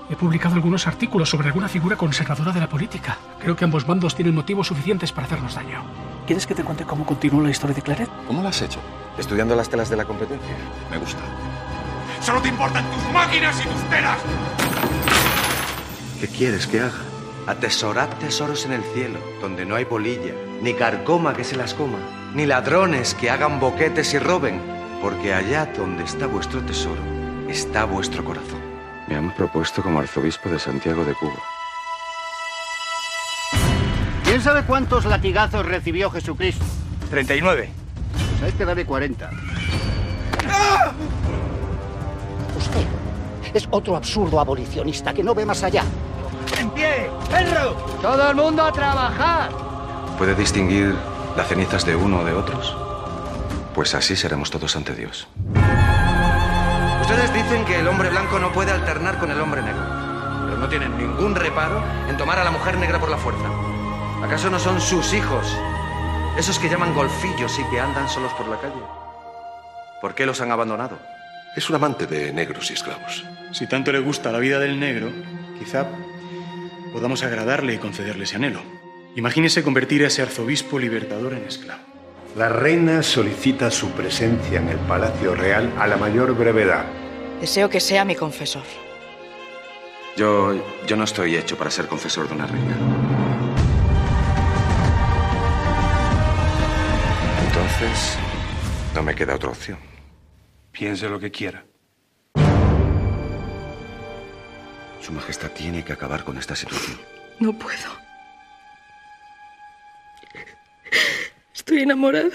He publicado algunos artículos sobre alguna figura conservadora de la política. Creo que ambos bandos tienen motivos suficientes para hacernos daño. ¿Quieres que te cuente cómo continuó la historia de Claret? ¿Cómo lo has hecho? ¿Estudiando las telas de la competencia? Me gusta. ¡Solo te importan tus máquinas y tus telas! ¿Qué quieres que haga? Atesorad tesoros en el cielo, donde no hay polilla, ni carcoma que se las coma, ni ladrones que hagan boquetes y roben, porque allá donde está vuestro tesoro, está vuestro corazón. Me han propuesto como arzobispo de Santiago de Cuba. ¿Quién sabe cuántos latigazos recibió Jesucristo? 39. Pues a este dale 40. Usted es otro absurdo abolicionista que no ve más allá. ¡En pie! ¡Perro! ¡Todo el mundo a trabajar! ¿Puede distinguir las cenizas de uno o de otros? Pues así seremos todos ante Dios. Ustedes dicen que el hombre blanco no puede alternar con el hombre negro, pero no tienen ningún reparo en tomar a la mujer negra por la fuerza. ¿Acaso no son sus hijos? Esos que llaman golfillos y que andan solos por la calle. ¿Por qué los han abandonado? Es un amante de negros y esclavos. Si tanto le gusta la vida del negro, quizá podamos agradarle y concederle ese anhelo. Imagínese convertir a ese arzobispo libertador en esclavo. La reina solicita su presencia en el Palacio Real a la mayor brevedad. Deseo que sea mi confesor. Yo, yo no estoy hecho para ser confesor de una reina. Entonces, no me queda otra opción. Piense lo que quiera. Su Majestad tiene que acabar con esta situación. No puedo. Estoy enamorada.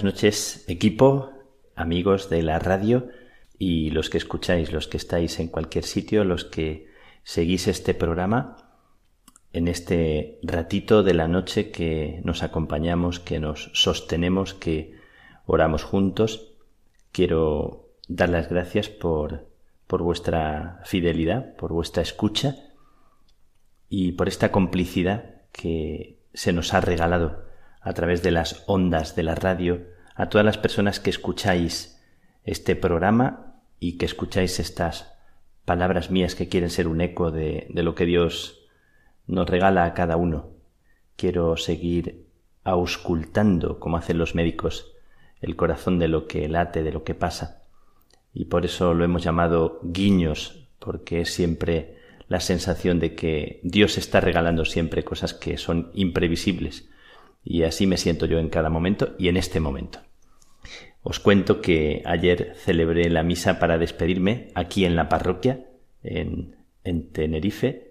Buenas noches, equipo, amigos de la radio y los que escucháis, los que estáis en cualquier sitio, los que seguís este programa en este ratito de la noche que nos acompañamos, que nos sostenemos, que oramos juntos. Quiero dar las gracias por, por vuestra fidelidad, por vuestra escucha y por esta complicidad que se nos ha regalado a través de las ondas de la radio a todas las personas que escucháis este programa y que escucháis estas palabras mías que quieren ser un eco de, de lo que Dios nos regala a cada uno. Quiero seguir auscultando, como hacen los médicos, el corazón de lo que late, de lo que pasa. Y por eso lo hemos llamado guiños, porque es siempre la sensación de que Dios está regalando siempre cosas que son imprevisibles y así me siento yo en cada momento y en este momento. Os cuento que ayer celebré la misa para despedirme aquí en la parroquia, en, en Tenerife,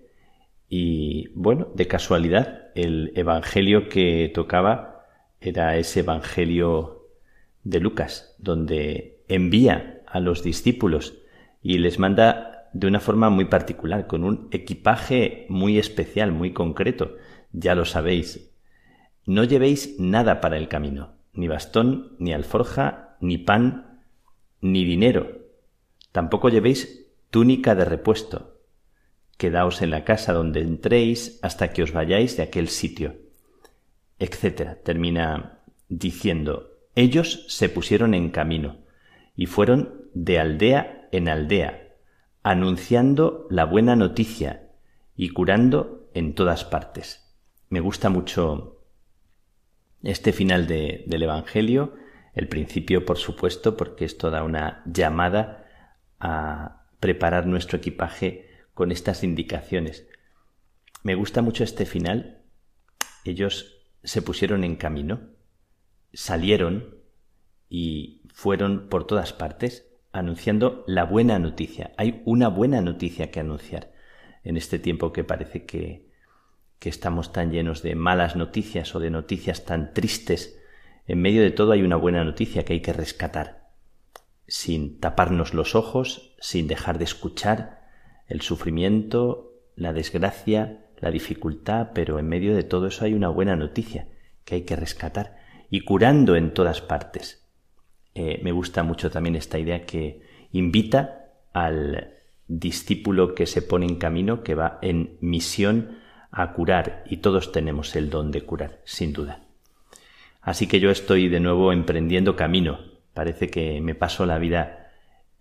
y bueno, de casualidad, el Evangelio que tocaba era ese Evangelio de Lucas, donde envía a los discípulos y les manda de una forma muy particular, con un equipaje muy especial, muy concreto. Ya lo sabéis, no llevéis nada para el camino, ni bastón, ni alforja, ni pan, ni dinero. Tampoco llevéis túnica de repuesto. Quedaos en la casa donde entréis hasta que os vayáis de aquel sitio, etc. Termina diciendo, ellos se pusieron en camino y fueron de aldea en aldea, anunciando la buena noticia y curando en todas partes. Me gusta mucho este final del Evangelio, el principio, por supuesto, porque es toda una llamada a preparar nuestro equipaje con estas indicaciones. Me gusta mucho este final. Ellos se pusieron en camino, salieron y fueron por todas partes anunciando la buena noticia. Hay una buena noticia que anunciar en este tiempo que parece que, que estamos tan llenos de malas noticias o de noticias tan tristes, en medio de todo hay una buena noticia que hay que rescatar, sin taparnos los ojos, sin dejar de escuchar el sufrimiento, la desgracia, la dificultad, pero en medio de todo eso hay una buena noticia que hay que rescatar y curando en todas partes. Eh, me gusta mucho también esta idea que invita al discípulo que se pone en camino, que va en misión a curar y todos tenemos el don de curar, sin duda. Así que yo estoy de nuevo emprendiendo camino. Parece que me paso la vida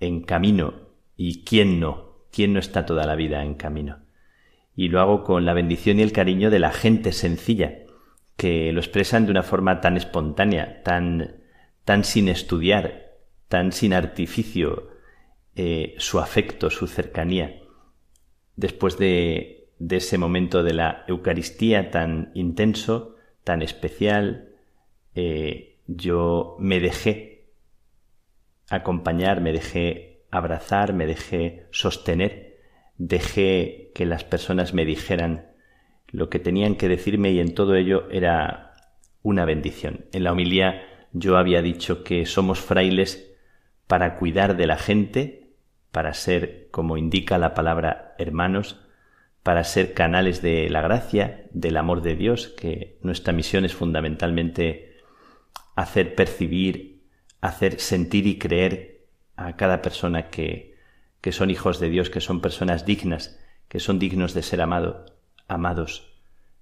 en camino y quién no, quién no está toda la vida en camino. Y lo hago con la bendición y el cariño de la gente sencilla, que lo expresan de una forma tan espontánea, tan, tan sin estudiar, tan sin artificio, eh, su afecto, su cercanía. Después de de ese momento de la Eucaristía tan intenso, tan especial, eh, yo me dejé acompañar, me dejé abrazar, me dejé sostener, dejé que las personas me dijeran lo que tenían que decirme y en todo ello era una bendición. En la homilía yo había dicho que somos frailes para cuidar de la gente, para ser, como indica la palabra hermanos, para ser canales de la gracia, del amor de Dios, que nuestra misión es fundamentalmente hacer percibir, hacer sentir y creer a cada persona que, que son hijos de Dios, que son personas dignas, que son dignos de ser amado, amados,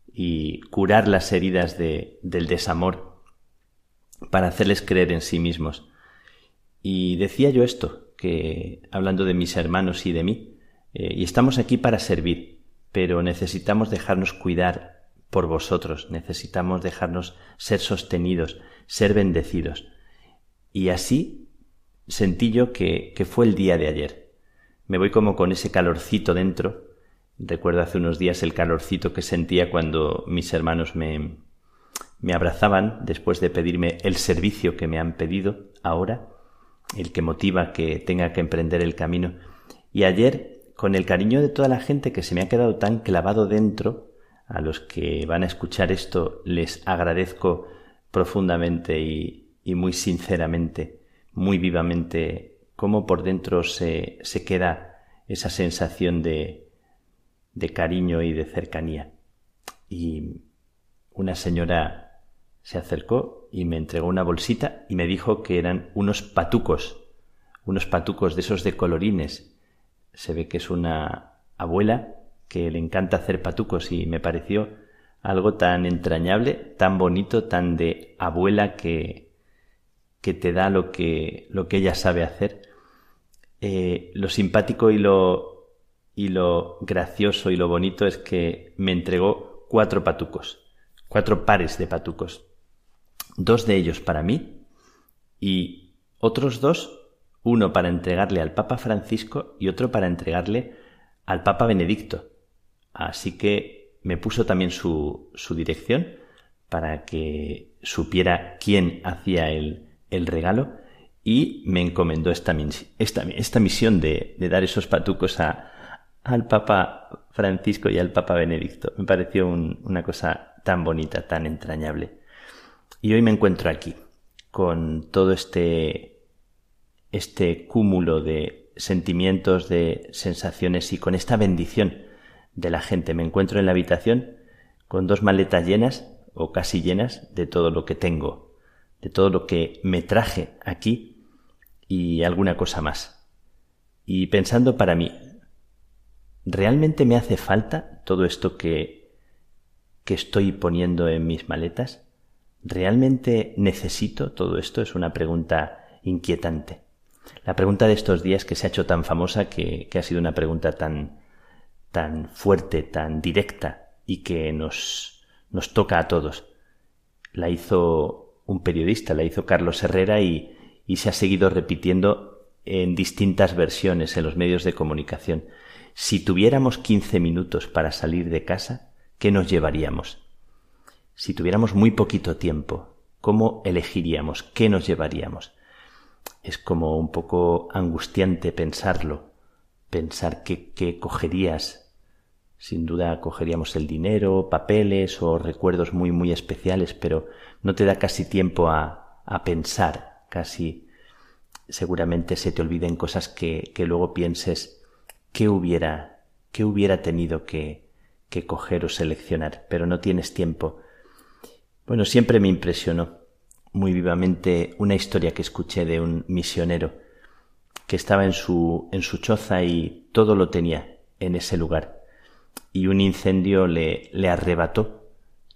y curar las heridas de, del desamor para hacerles creer en sí mismos. Y decía yo esto, que hablando de mis hermanos y de mí, eh, y estamos aquí para servir, pero necesitamos dejarnos cuidar por vosotros, necesitamos dejarnos ser sostenidos, ser bendecidos. Y así sentí yo que, que fue el día de ayer. Me voy como con ese calorcito dentro. Recuerdo hace unos días el calorcito que sentía cuando mis hermanos me, me abrazaban después de pedirme el servicio que me han pedido ahora, el que motiva que tenga que emprender el camino. Y ayer, con el cariño de toda la gente que se me ha quedado tan clavado dentro, a los que van a escuchar esto les agradezco profundamente y, muy sinceramente, muy vivamente, cómo por dentro se, queda esa sensación de cariño y de cercanía. Y una señora se acercó y me entregó una bolsita y me dijo que eran unos patucos, unos patucos de esos de colorines. Se ve que es una abuela que le encanta hacer patucos y me pareció algo tan entrañable, tan bonito, tan de abuela que, que te da lo que, lo que ella sabe hacer. Eh, lo simpático y lo, y lo gracioso y lo bonito es que me entregó cuatro patucos, cuatro pares de patucos. Dos de ellos para mí y otros dos, uno para entregarle al Papa Francisco y otro para entregarle al Papa Benedicto. Así que me puso también su, su dirección para que supiera quién hacía el, el regalo y me encomendó esta, esta, esta misión de, de, dar esos patucos a, al Papa Francisco y al Papa Benedicto. Me pareció un, una cosa tan bonita, tan entrañable. Y hoy me encuentro aquí con todo este, este cúmulo de sentimientos, de sensaciones y con esta bendición de la gente. Me encuentro en la habitación con dos maletas llenas o casi llenas de todo lo que tengo, de todo lo que me traje aquí y alguna cosa más. Y pensando para mí, ¿realmente me hace falta todo esto que, que estoy poniendo en mis maletas? ¿Realmente necesito todo esto? Es una pregunta inquietante. La pregunta de estos días que se ha hecho tan famosa que, ha sido una pregunta tan, tan fuerte, tan directa y que nos, nos toca a todos. La hizo un periodista, la hizo Carlos Herrera y, y se ha seguido repitiendo en distintas versiones en los medios de comunicación. Si tuviéramos 15 minutos para salir de casa, ¿qué nos llevaríamos? Si tuviéramos muy poquito tiempo, ¿cómo elegiríamos? ¿Qué nos llevaríamos? Es como un poco angustiante pensarlo, pensar qué, qué cogerías sin duda cogeríamos el dinero, papeles o recuerdos muy muy especiales, pero no te da casi tiempo a, a pensar, casi seguramente se te olviden cosas que, que luego pienses qué hubiera, qué hubiera tenido que, que coger o seleccionar, pero no tienes tiempo. Bueno, siempre me impresionó muy vivamente una historia que escuché de un misionero que estaba en su, en su choza y todo lo tenía en ese lugar y un incendio le, le arrebató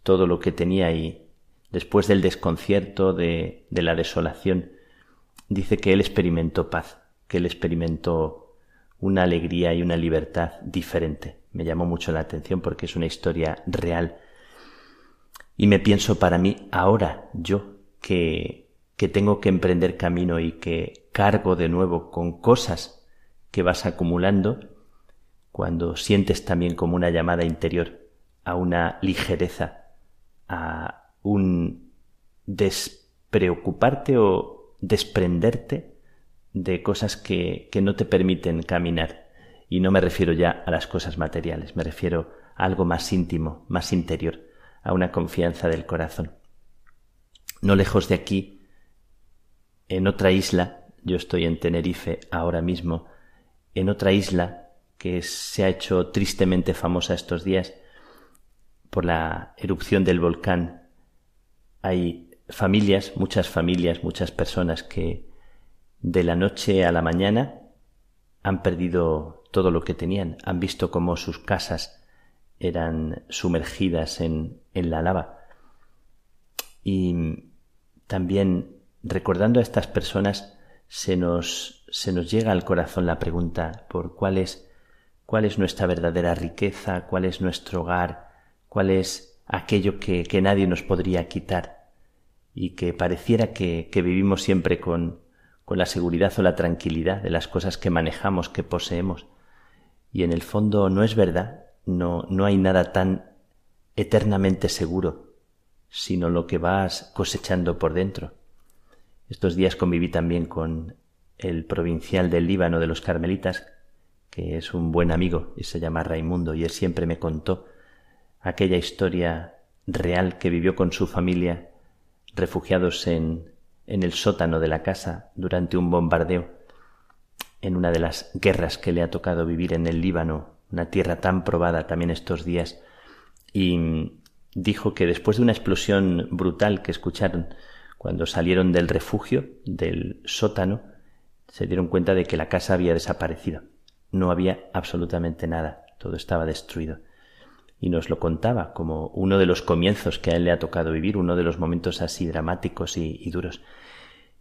todo lo que tenía y después del desconcierto, de, de la desolación, dice que él experimentó paz, que él experimentó una alegría y una libertad diferente. Me llamó mucho la atención porque es una historia real. Y me pienso para mí, ahora yo, que, que tengo que emprender camino y que cargo de nuevo con cosas que vas acumulando, cuando sientes también como una llamada interior a una ligereza, a un despreocuparte o desprenderte de cosas que, que no te permiten caminar. Y no me refiero ya a las cosas materiales, me refiero a algo más íntimo, más interior, a una confianza del corazón. No lejos de aquí, en otra isla, yo estoy en Tenerife ahora mismo, en otra isla que se ha hecho tristemente famosa estos días por la erupción del volcán. Hay familias, muchas familias, muchas personas que de la noche a la mañana han perdido todo lo que tenían, han visto cómo sus casas eran sumergidas en, en la lava. Y también recordando a estas personas se nos, se nos llega al corazón la pregunta por cuál es nuestra verdadera riqueza, cuál es nuestro hogar, cuál es aquello que, que nadie nos podría quitar y que pareciera que, que vivimos siempre con, con la seguridad o la tranquilidad de las cosas que manejamos, que poseemos. Y en el fondo no es verdad, no, no hay nada tan eternamente seguro sino lo que vas cosechando por dentro. Estos días conviví también con el provincial del Líbano de los Carmelitas, que es un buen amigo y se llama Raimundo, y él siempre me contó aquella historia real que vivió con su familia refugiados en, en el sótano de la casa durante un bombardeo en una de las guerras que le ha tocado vivir en el Líbano, una tierra tan probada también estos días, y dijo que después de una explosión brutal que escucharon cuando salieron del refugio, del sótano, se dieron cuenta de que la casa había desaparecido. No había absolutamente nada, todo estaba destruido. Y nos lo contaba como uno de los comienzos que a él le ha tocado vivir, uno de los momentos así dramáticos y, y duros.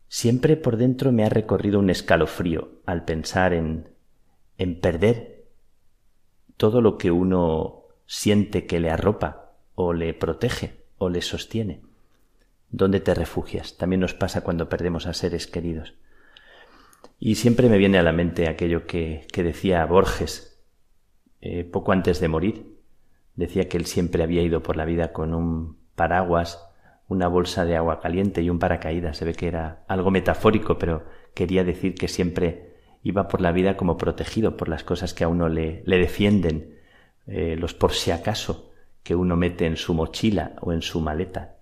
Siempre por dentro me ha recorrido un escalofrío al pensar en, en perder todo lo que uno siente que le arropa o le protege o le sostiene. ¿Dónde te refugias? También nos pasa cuando perdemos a seres queridos. Y siempre me viene a la mente aquello que, que decía Borges eh, poco antes de morir. Decía que él siempre había ido por la vida con un paraguas, una bolsa de agua caliente y un paracaídas. Se ve que era algo metafórico, pero quería decir que siempre iba por la vida como protegido por las cosas que a uno le, le defienden, eh, los por si acaso que uno mete en su mochila o en su maleta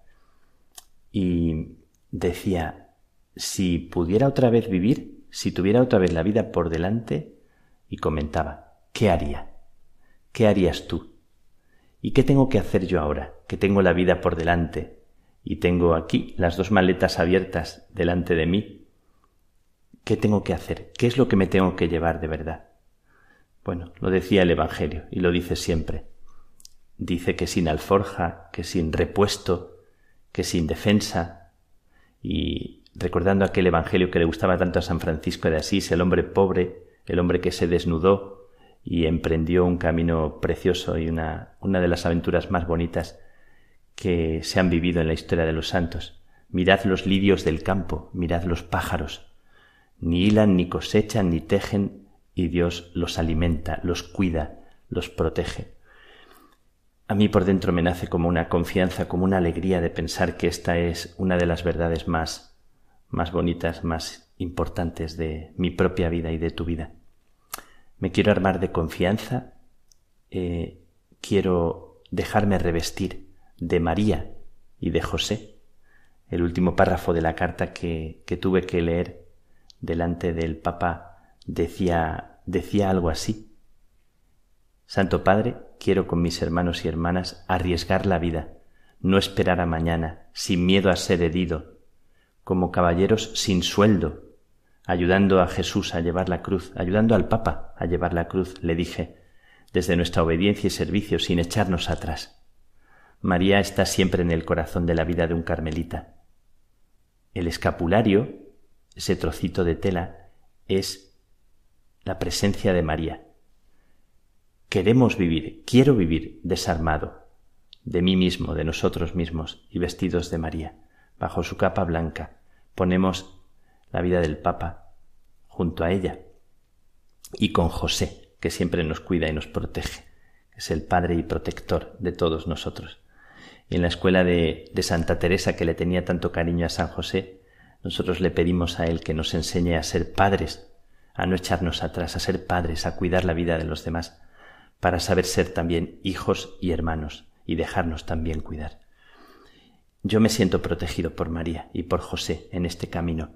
y decía, si pudiera otra vez vivir, si tuviera otra vez la vida por delante, y comentaba, ¿qué haría? ¿Qué harías tú? ¿Y qué tengo que hacer yo ahora, que tengo la vida por delante y tengo aquí las dos maletas abiertas delante de mí? ¿Qué tengo que hacer? ¿Qué es lo que me tengo que llevar de verdad? Bueno, lo decía el Evangelio y lo dice siempre. Dice que sin alforja, que sin repuesto, que sin defensa, y recordando aquel Evangelio que le gustaba tanto a San Francisco de Asís, el hombre pobre, el hombre que se desnudó y emprendió un camino precioso y una, una de las aventuras más bonitas que se han vivido en la historia de los santos. Mirad los lirios del campo, mirad los pájaros. Ni hilan, ni cosechan, ni tejen, y Dios los alimenta, los cuida, los protege. A mí por dentro me nace como una confianza, como una alegría de pensar que esta es una de las verdades más, más bonitas, más importantes de mi propia vida y de tu vida. Me quiero armar de confianza, eh, quiero dejarme revestir de María y de José. El último párrafo de la carta que, que tuve que leer delante del Papa decía, decía algo así. Santo Padre, quiero con mis hermanos y hermanas arriesgar la vida, no esperar a mañana, sin miedo a ser herido, como caballeros sin sueldo, ayudando a Jesús a llevar la cruz, ayudando al Papa a llevar la cruz, le dije, desde nuestra obediencia y servicio, sin echarnos atrás. María está siempre en el corazón de la vida de un carmelita. El escapulario, ese trocito de tela, es la presencia de María Queremos vivir, quiero vivir desarmado de mí mismo, de nosotros mismos y vestidos de María. Bajo su capa blanca ponemos la vida del Papa junto a ella y con José, que siempre nos cuida y nos protege, es el Padre y protector de todos nosotros. Y en la escuela de, de Santa Teresa, que le tenía tanto cariño a San José, nosotros le pedimos a él que nos enseñe a ser padres, a no echarnos atrás, a ser padres, a cuidar la vida de los demás para saber ser también hijos y hermanos y dejarnos también cuidar. Yo me siento protegido por María y por José en este camino,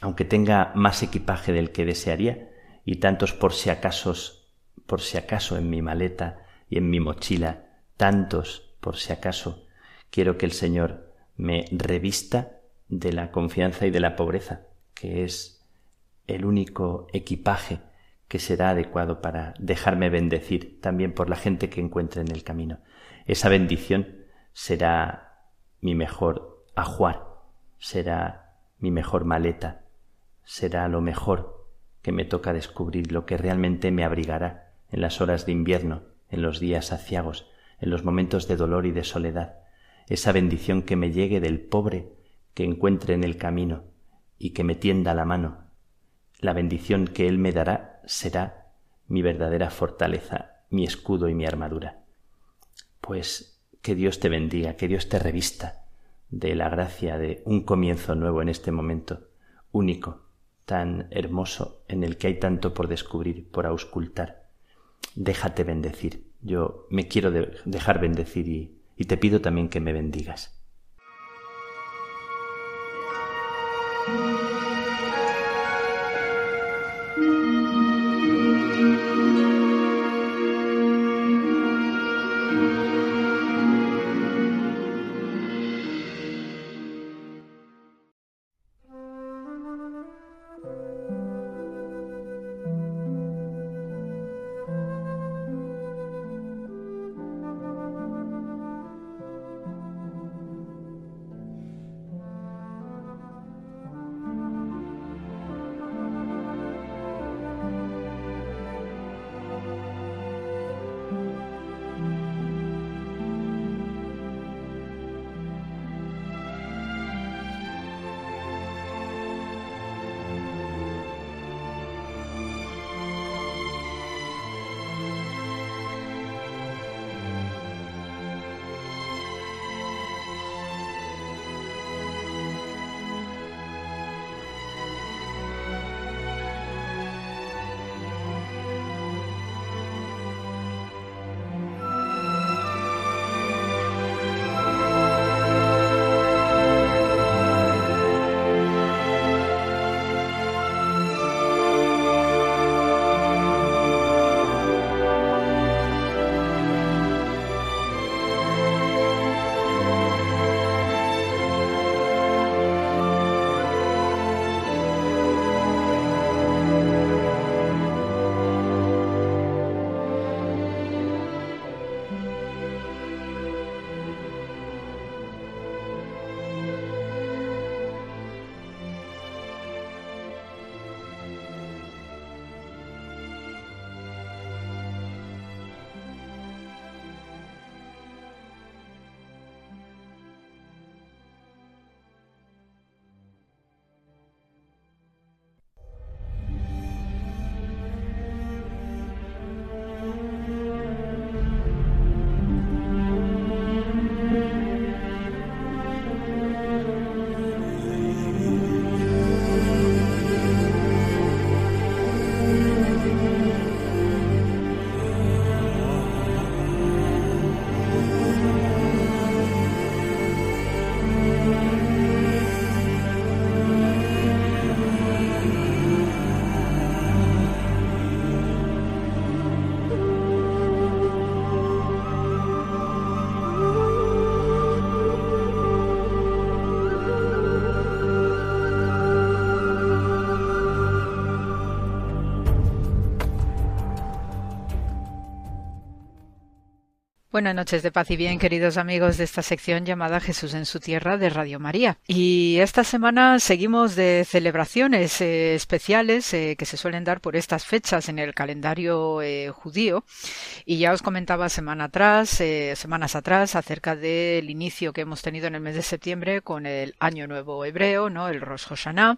aunque tenga más equipaje del que desearía y tantos por si acaso, por si acaso en mi maleta y en mi mochila, tantos por si acaso, quiero que el Señor me revista de la confianza y de la pobreza, que es el único equipaje que será adecuado para dejarme bendecir también por la gente que encuentre en el camino. Esa bendición será mi mejor ajuar, será mi mejor maleta, será lo mejor que me toca descubrir, lo que realmente me abrigará en las horas de invierno, en los días aciagos, en los momentos de dolor y de soledad, esa bendición que me llegue del pobre que encuentre en el camino y que me tienda la mano, la bendición que Él me dará será mi verdadera fortaleza, mi escudo y mi armadura. Pues que Dios te bendiga, que Dios te revista de la gracia de un comienzo nuevo en este momento, único, tan hermoso, en el que hay tanto por descubrir, por auscultar. Déjate bendecir. Yo me quiero dejar bendecir y, te pido también que me bendigas. Buenas noches de paz y bien, queridos amigos de esta sección llamada Jesús en su tierra de Radio María. Y esta semana seguimos de celebraciones eh, especiales eh, que se suelen dar por estas fechas en el calendario eh, judío. Y ya os comentaba semana atrás, semanas atrás, acerca del inicio que hemos tenido en el mes de septiembre con el Año Nuevo Hebreo, ¿no? El Rosh Hashanah.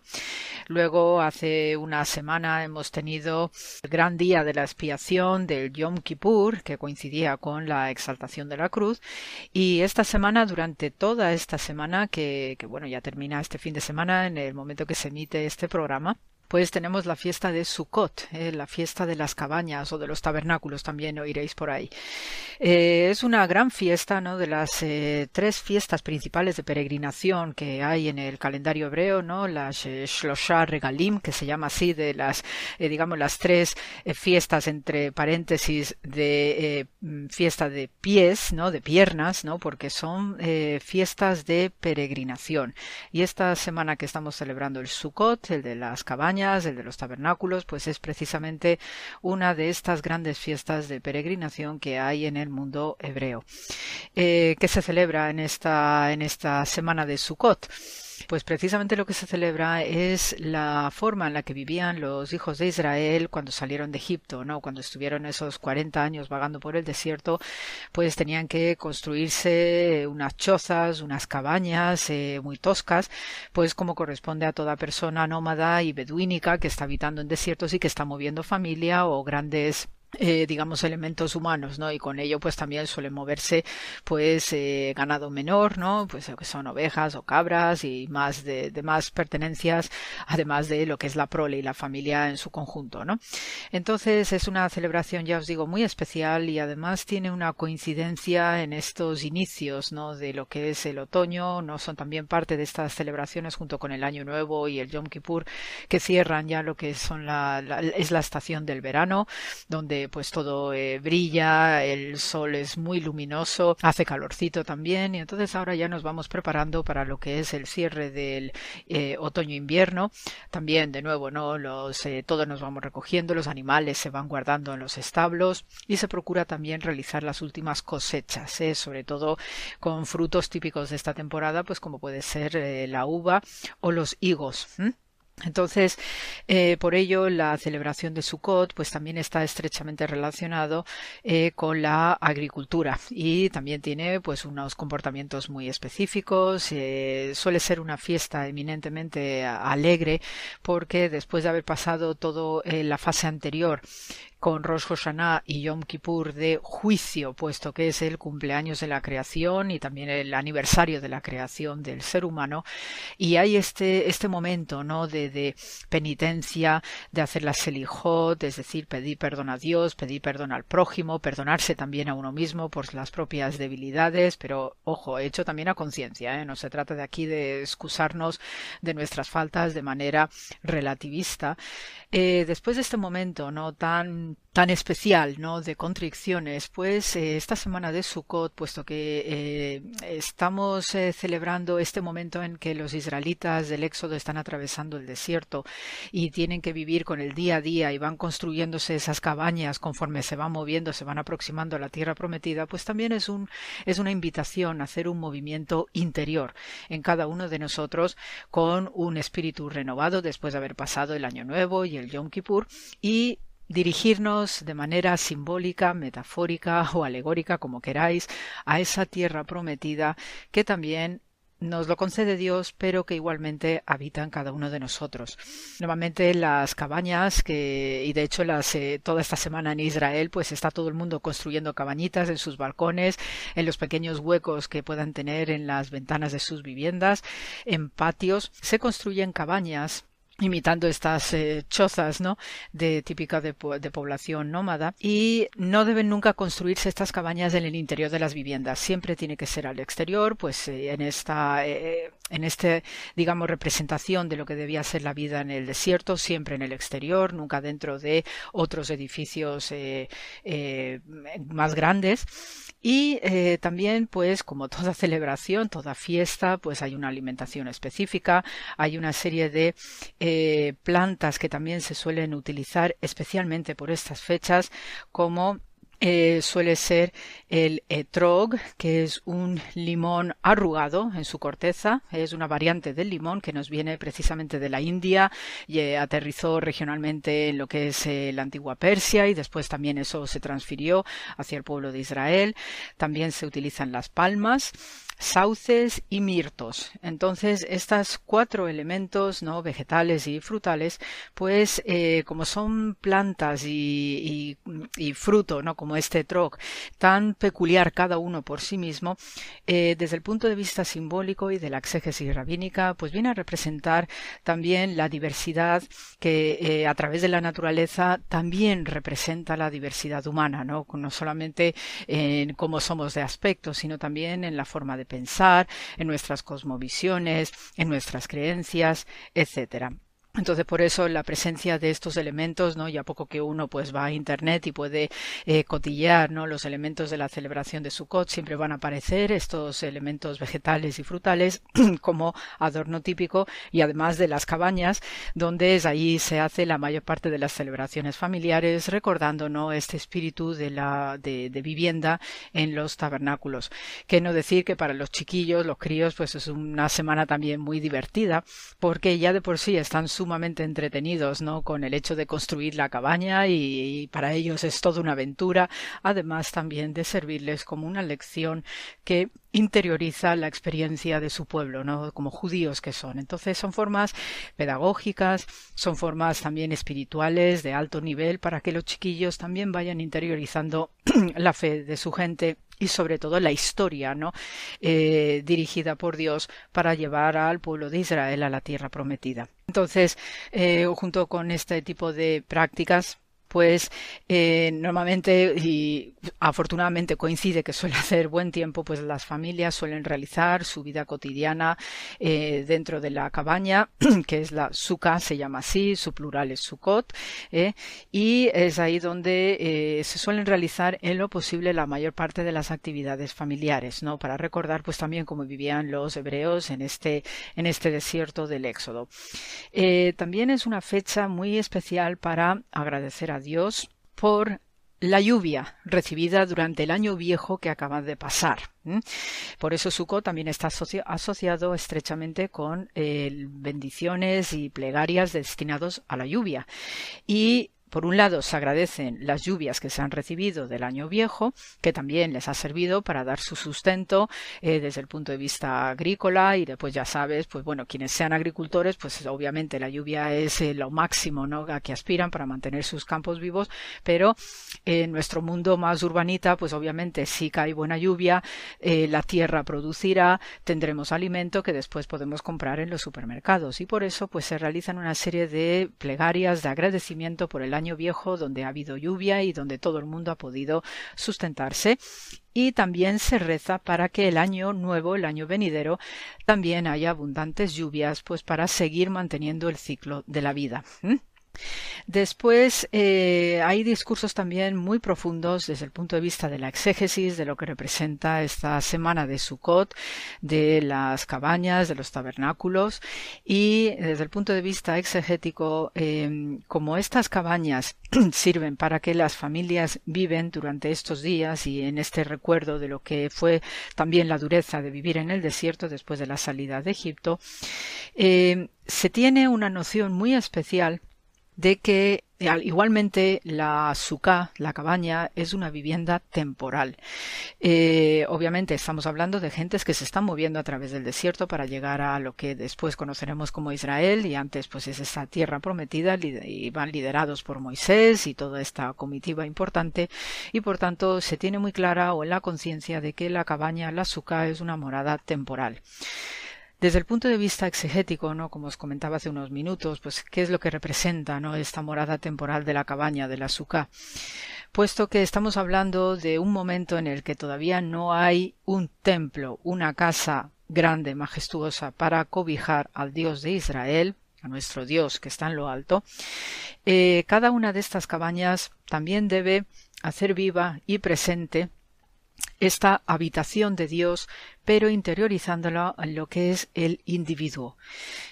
Luego, hace una semana hemos tenido el gran día de la expiación del Yom Kippur, que coincidía con la exaltación de la cruz. Y esta semana, durante toda esta semana, que, que bueno, ya termina este fin de semana en el momento que se emite este programa, pues tenemos la fiesta de Sukkot, eh, la fiesta de las cabañas o de los tabernáculos, también oiréis por ahí. Eh, es una gran fiesta, ¿no? De las eh, tres fiestas principales de peregrinación que hay en el calendario hebreo, ¿no? Las Shlosha Regalim, que se llama así, de las, digamos, las tres fiestas entre paréntesis de mm, fiesta de pies, ¿no? De piernas, ¿no? Porque son fiestas de peregrinación. Y esta semana que estamos celebrando el Sukkot, el de las cabañas, el de los tabernáculos, pues es precisamente una de estas grandes fiestas de peregrinación que hay en el mundo hebreo, eh, que se celebra en esta, en esta semana de Sukkot. Pues precisamente lo que se celebra es la forma en la que vivían los hijos de Israel cuando salieron de Egipto, ¿no? Cuando estuvieron esos 40 años vagando por el desierto, pues tenían que construirse unas chozas, unas cabañas eh, muy toscas, pues como corresponde a toda persona nómada y beduínica que está habitando en desiertos y que está moviendo familia o grandes eh, digamos elementos humanos no y con ello pues también suele moverse pues eh, ganado menor no pues que son ovejas o cabras y más de, más pertenencias además de lo que es la prole y la familia en su conjunto no entonces es una celebración ya os digo muy especial y además tiene una coincidencia en estos inicios no de lo que es el otoño no son también parte de estas celebraciones junto con el año nuevo y el Yom Kippur que cierran ya lo que son la, la es la estación del verano donde pues todo eh, brilla, el sol es muy luminoso, hace calorcito también y entonces ahora ya nos vamos preparando para lo que es el cierre del eh, otoño-invierno. También de nuevo, ¿no? Los, eh, todos nos vamos recogiendo, los animales se van guardando en los establos y se procura también realizar las últimas cosechas, sobre todo con frutos típicos de esta temporada, pues como puede ser la uva o los higos. Entonces, eh, por ello, la celebración de Sukkot, pues también está estrechamente relacionado eh, con la agricultura y también tiene, pues, unos comportamientos muy específicos. Eh, suele ser una fiesta eminentemente alegre porque después de haber pasado todo la fase anterior con Rosh Hashanah y Yom Kippur de juicio, puesto que es el cumpleaños de la creación y también el aniversario de la creación del ser humano. Y hay este, este momento, ¿no? De, de penitencia, de hacer la selijot, es decir, pedir perdón a Dios, pedir perdón al prójimo, perdonarse también a uno mismo por las propias debilidades, pero ojo, hecho también a conciencia, ¿eh? No se trata de aquí de excusarnos de nuestras faltas de manera relativista. Eh, después de este momento, ¿no? Tan tan especial, ¿no? De contriciones, pues eh, esta semana de Sukkot, puesto que eh, estamos eh, celebrando este momento en que los israelitas del Éxodo están atravesando el desierto y tienen que vivir con el día a día y van construyéndose esas cabañas conforme se van moviendo, se van aproximando a la tierra prometida, pues también es un es una invitación a hacer un movimiento interior en cada uno de nosotros con un espíritu renovado después de haber pasado el año nuevo y el Yom Kippur y dirigirnos de manera simbólica, metafórica o alegórica, como queráis, a esa tierra prometida que también nos lo concede Dios, pero que igualmente habita en cada uno de nosotros. Normalmente las cabañas, que, y de hecho las, eh, toda esta semana en Israel, pues está todo el mundo construyendo cabañitas en sus balcones, en los pequeños huecos que puedan tener en las ventanas de sus viviendas, en patios. Se construyen cabañas imitando estas eh, chozas ¿no? de típica de, población nómada. Y no deben nunca construirse estas cabañas en el interior de las viviendas. Siempre tiene que ser al exterior pues eh, en esta eh, en este digamos representación de lo que debía ser la vida en el desierto siempre en el exterior nunca dentro de otros edificios más grandes. Y eh, también, pues, como toda celebración, toda fiesta, pues hay una alimentación específica, hay una serie de eh, plantas que también se suelen utilizar especialmente por estas fechas, como eh, suele ser el etrog, que es un limón arrugado en su corteza. Es una variante del limón que nos viene precisamente de la India y eh, aterrizó regionalmente en lo que es la antigua Persia y después también eso se transfirió hacia el pueblo de Israel. También se utilizan las palmas sauces y mirtos. Entonces, estos cuatro elementos, ¿no? vegetales y frutales, pues eh, como son plantas y, y, fruto, ¿no? como este troc, tan peculiar cada uno por sí mismo, eh, desde el punto de vista simbólico y de la exégesis rabínica, pues viene a representar también la diversidad que eh, a través de la naturaleza también representa la diversidad humana, no, no solamente en cómo somos de aspecto, sino también en la forma de pensar, en nuestras cosmovisiones, en nuestras creencias, etcétera. Entonces, por eso la presencia de estos elementos, ¿no? Ya poco que uno pues va a internet y puede eh, cotillear, ¿no? Los elementos de la celebración de Sukkot siempre van a aparecer estos elementos vegetales y frutales como adorno típico y además de las cabañas donde es ahí se hace la mayor parte de las celebraciones familiares recordando, ¿no? Este espíritu de la de vivienda en los tabernáculos. Que no decir que para los chiquillos, los críos, pues es una semana también muy divertida porque ya de por sí están sumamente entretenidos, ¿no? Con el hecho de construir la cabaña y, para ellos es toda una aventura, además también de servirles como una lección que interioriza la experiencia de su pueblo, ¿no? Como judíos que son. Entonces son formas pedagógicas, son formas también espirituales de alto nivel para que los chiquillos también vayan interiorizando la fe de su gente y sobre todo la historia ¿no? Eh, dirigida por Dios para llevar al pueblo de Israel a la tierra prometida. Entonces, eh, junto con este tipo de prácticas, pues eh, normalmente y afortunadamente coincide que suele hacer buen tiempo, pues las familias suelen realizar su vida cotidiana eh, dentro de la cabaña, que es la suka, se llama así, su plural es sukot, eh, y es ahí donde se suelen realizar en lo posible la mayor parte de las actividades familiares, ¿no? Para recordar pues también cómo vivían los hebreos en este, en este desierto del Éxodo. también es una fecha muy especial para agradecer a Dios por la lluvia recibida durante el año viejo que acaba de pasar. Por eso Sukkot también está asociado estrechamente con eh, bendiciones y plegarias destinados a la lluvia. Y por un lado, se agradecen las lluvias que se han recibido del año viejo, que también les ha servido para dar su sustento eh, desde el punto de vista agrícola y después ya sabes, pues bueno, quienes sean agricultores, pues obviamente la lluvia es eh, lo máximo ¿no? a que aspiran para mantener sus campos vivos, pero en nuestro mundo más urbanita, pues obviamente si cae buena lluvia, eh, la tierra producirá, tendremos alimento que después podemos comprar en los supermercados y por eso pues se realizan una serie de plegarias de agradecimiento por el año viejo donde ha habido lluvia y donde todo el mundo ha podido sustentarse y también se reza para que el año nuevo, el año venidero, también haya abundantes lluvias, pues para seguir manteniendo el ciclo de la vida. Después eh, hay discursos también muy profundos desde el punto de vista de la exégesis, de lo que representa esta semana de Sukkot, de las cabañas, de los tabernáculos. Y desde el punto de vista exegético, em, como estas cabañas sirven para que las familias viven durante estos días y en este recuerdo de lo que fue también la dureza de vivir en el desierto después de la salida de Egipto, em, se tiene una noción muy especial de que igualmente la suká, la cabaña, es una vivienda temporal. Eh, obviamente estamos hablando de gentes que se están moviendo a través del desierto para llegar a lo que después conoceremos como Israel y antes pues es esta tierra prometida y van liderados por Moisés y toda esta comitiva importante y por tanto se tiene muy clara o en la conciencia de que la cabaña, la suká, es una morada temporal. Desde el punto de vista exegético, ¿no? como os comentaba hace unos minutos, pues qué es lo que representa ¿no? esta morada temporal de la cabaña del azúcar, puesto que estamos hablando de un momento en el que todavía no hay un templo, una casa grande, majestuosa, para cobijar al Dios de Israel, a nuestro Dios que está en lo alto, eh, cada una de estas cabañas también debe hacer viva y presente esta habitación de Dios, pero interiorizándola en lo que es el individuo.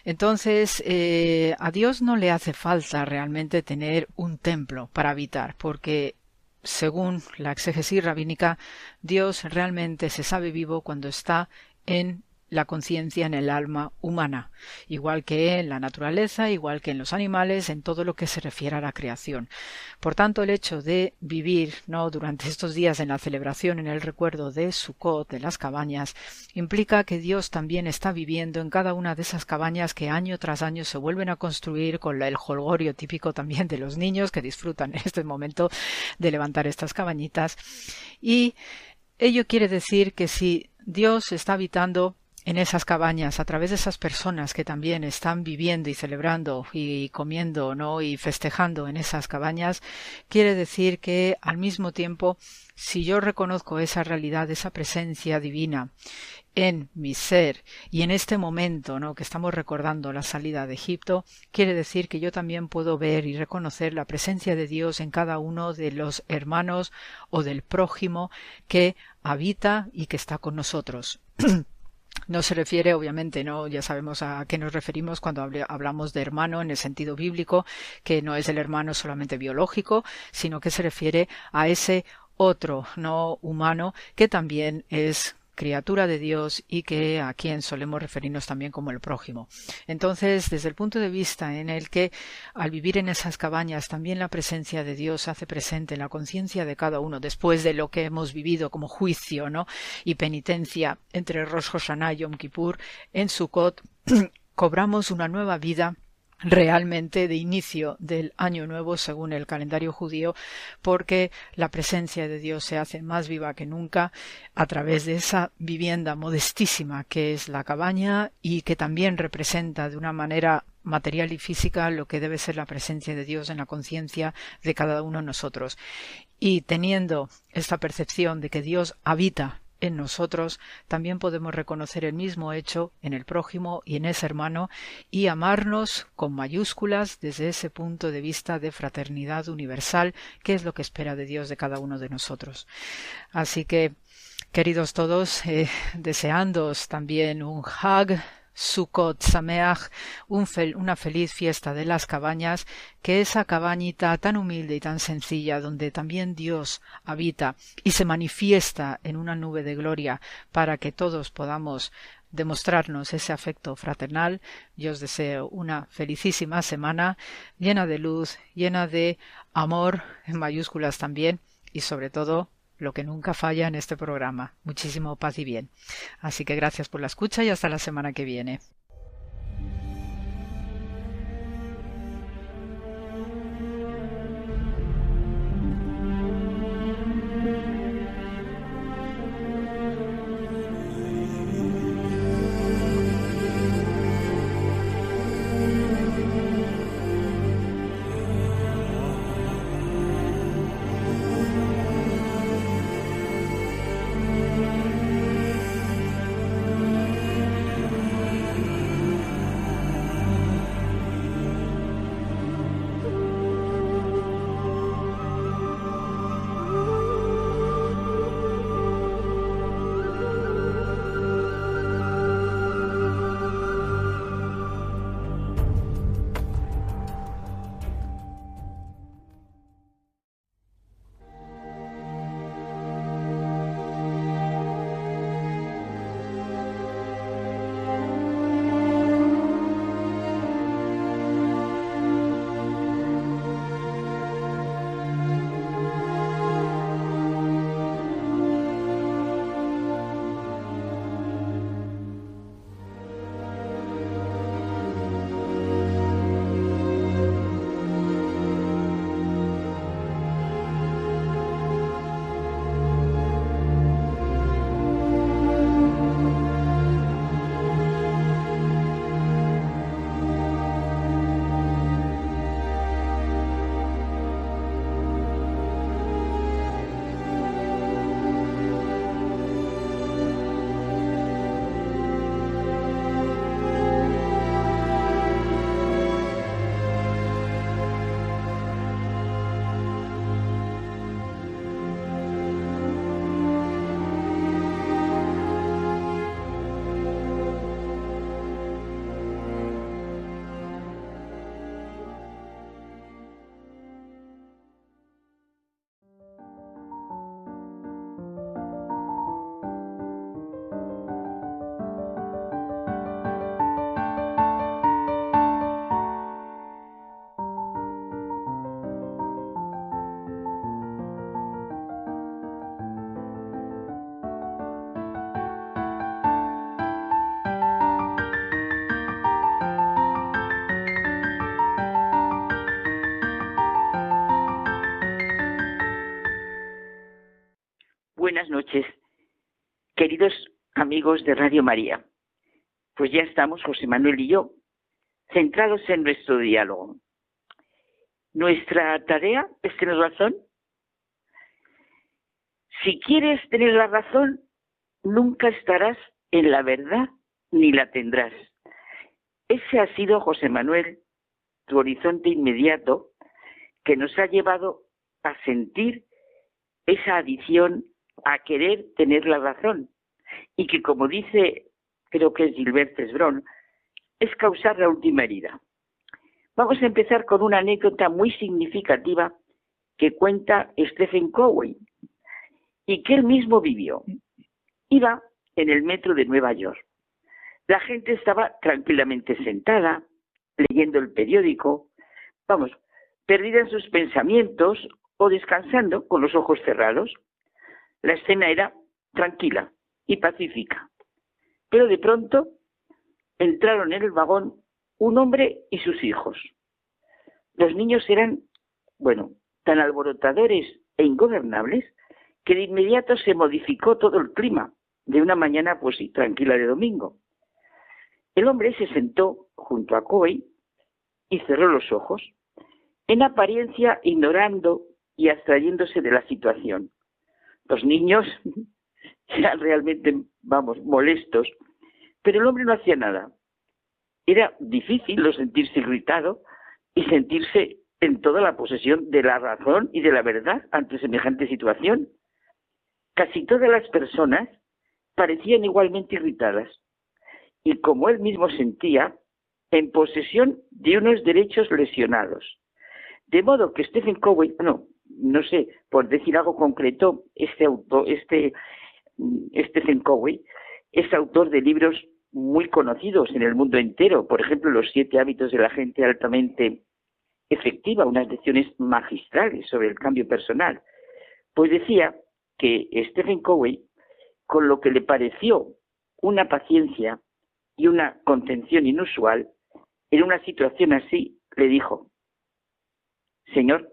Entonces, eh, a Dios no le hace falta realmente tener un templo para habitar, porque según la exégesis rabínica, Dios realmente se sabe vivo cuando está en la conciencia en el alma humana, igual que en la naturaleza, igual que en los animales, en todo lo que se refiere a la creación. Por tanto, el hecho de vivir ¿no? durante estos días en la celebración, en el recuerdo de Sukkot, de las cabañas, implica que Dios también está viviendo en cada una de esas cabañas que año tras año se vuelven a construir con el holgorio típico también de los niños que disfrutan en este momento de levantar estas cabañitas. Y ello quiere decir que si Dios está habitando en esas cabañas, a través de esas personas que también están viviendo y celebrando y comiendo, ¿no? y festejando en esas cabañas, quiere decir que al mismo tiempo, si yo reconozco esa realidad, esa presencia divina en mi ser y en este momento, ¿no? que estamos recordando la salida de Egipto, quiere decir que yo también puedo ver y reconocer la presencia de Dios en cada uno de los hermanos o del prójimo que habita y que está con nosotros. No se refiere, obviamente, no, ya sabemos a qué nos referimos cuando hablamos de hermano en el sentido bíblico, que no es el hermano solamente biológico, sino que se refiere a ese otro no humano que también es criatura de Dios y que a quien solemos referirnos también como el prójimo. Entonces, desde el punto de vista en el que al vivir en esas cabañas también la presencia de Dios hace presente en la conciencia de cada uno después de lo que hemos vivido como juicio, ¿no? y penitencia entre Rosh Hashanah y Yom Kippur en Sukkot cobramos una nueva vida realmente de inicio del año nuevo según el calendario judío porque la presencia de Dios se hace más viva que nunca a través de esa vivienda modestísima que es la cabaña y que también representa de una manera material y física lo que debe ser la presencia de Dios en la conciencia de cada uno de nosotros. Y teniendo esta percepción de que Dios habita en nosotros, también podemos reconocer el mismo hecho en el prójimo y en ese hermano y amarnos con mayúsculas desde ese punto de vista de fraternidad universal, que es lo que espera de Dios de cada uno de nosotros. Así que, queridos todos, eh, deseándoos también un hug Sukkot Sameach, una feliz fiesta de las cabañas, que esa cabañita tan humilde y tan sencilla, donde también Dios habita y se manifiesta en una nube de gloria para que todos podamos demostrarnos ese afecto fraternal. Yo os deseo una felicísima semana llena de luz, llena de amor, en mayúsculas también, y sobre todo lo que nunca falla en este programa. Muchísimo paz y bien. Así que gracias por la escucha y hasta la semana que viene. Noches, queridos amigos de Radio María. Pues ya estamos, José Manuel y yo, centrados en nuestro diálogo. Nuestra tarea es tener razón. Si quieres tener la razón, nunca estarás en la verdad ni la tendrás. Ese ha sido, José Manuel, tu horizonte inmediato que nos ha llevado a sentir esa adición a querer tener la razón y que, como dice, creo que es Gilbert Cesbron, es causar la última herida. Vamos a empezar con una anécdota muy significativa que cuenta Stephen Cowey y que él mismo vivió. Iba en el metro de Nueva York. La gente estaba tranquilamente sentada, leyendo el periódico, vamos, perdida en sus pensamientos o descansando con los ojos cerrados. La escena era tranquila y pacífica. Pero de pronto entraron en el vagón un hombre y sus hijos. Los niños eran, bueno, tan alborotadores e ingobernables que de inmediato se modificó todo el clima de una mañana pues tranquila de domingo. El hombre se sentó junto a Coy y cerró los ojos, en apariencia ignorando y abstrayéndose de la situación. Los niños eran realmente, vamos, molestos, pero el hombre no hacía nada. Era difícil no sentirse irritado y sentirse en toda la posesión de la razón y de la verdad ante semejante situación. Casi todas las personas parecían igualmente irritadas y, como él mismo sentía, en posesión de unos derechos lesionados. De modo que Stephen Covey, no, no sé, por decir algo concreto, este autor, este Stephen Covey es autor de libros muy conocidos en el mundo entero, por ejemplo, Los siete hábitos de la gente altamente efectiva, unas lecciones magistrales sobre el cambio personal. Pues decía que Stephen Covey, con lo que le pareció una paciencia y una contención inusual, en una situación así, le dijo, Señor,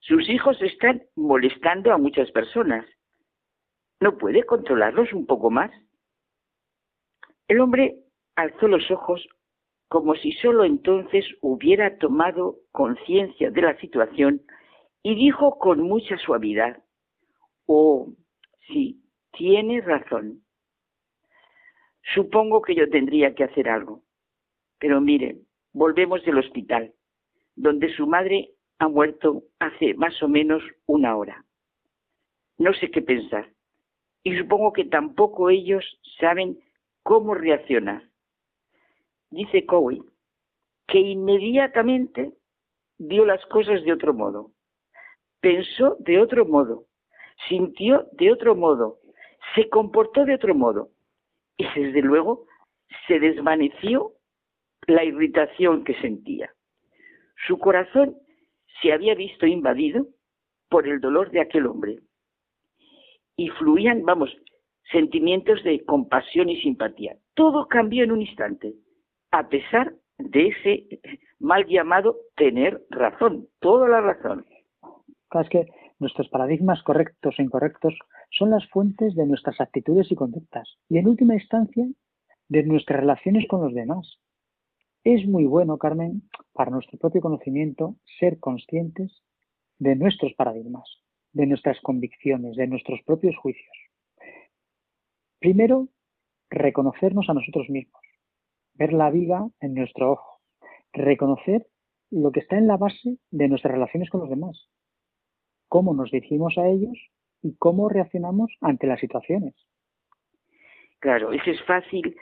sus hijos están molestando a muchas personas. ¿No puede controlarlos un poco más? El hombre alzó los ojos como si sólo entonces hubiera tomado conciencia de la situación y dijo con mucha suavidad, Oh, sí, tiene razón. Supongo que yo tendría que hacer algo. Pero mire, volvemos del hospital, donde su madre ha muerto hace más o menos una hora. No sé qué pensar. Y supongo que tampoco ellos saben cómo reaccionar. Dice Cowey que inmediatamente vio las cosas de otro modo, pensó de otro modo, sintió de otro modo, se comportó de otro modo y desde luego se desvaneció la irritación que sentía. Su corazón se había visto invadido por el dolor de aquel hombre y fluían, vamos, sentimientos de compasión y simpatía. Todo cambió en un instante, a pesar de ese mal llamado tener razón, toda la razón. Es que nuestros paradigmas correctos e incorrectos son las fuentes de nuestras actitudes y conductas y en última instancia de nuestras relaciones con los demás. Es muy bueno, Carmen, para nuestro propio conocimiento, ser conscientes de nuestros paradigmas, de nuestras convicciones, de nuestros propios juicios. Primero, reconocernos a nosotros mismos, ver la vida en nuestro ojo, reconocer lo que está en la base de nuestras relaciones con los demás, cómo nos dirigimos a ellos y cómo reaccionamos ante las situaciones. Claro, eso es fácil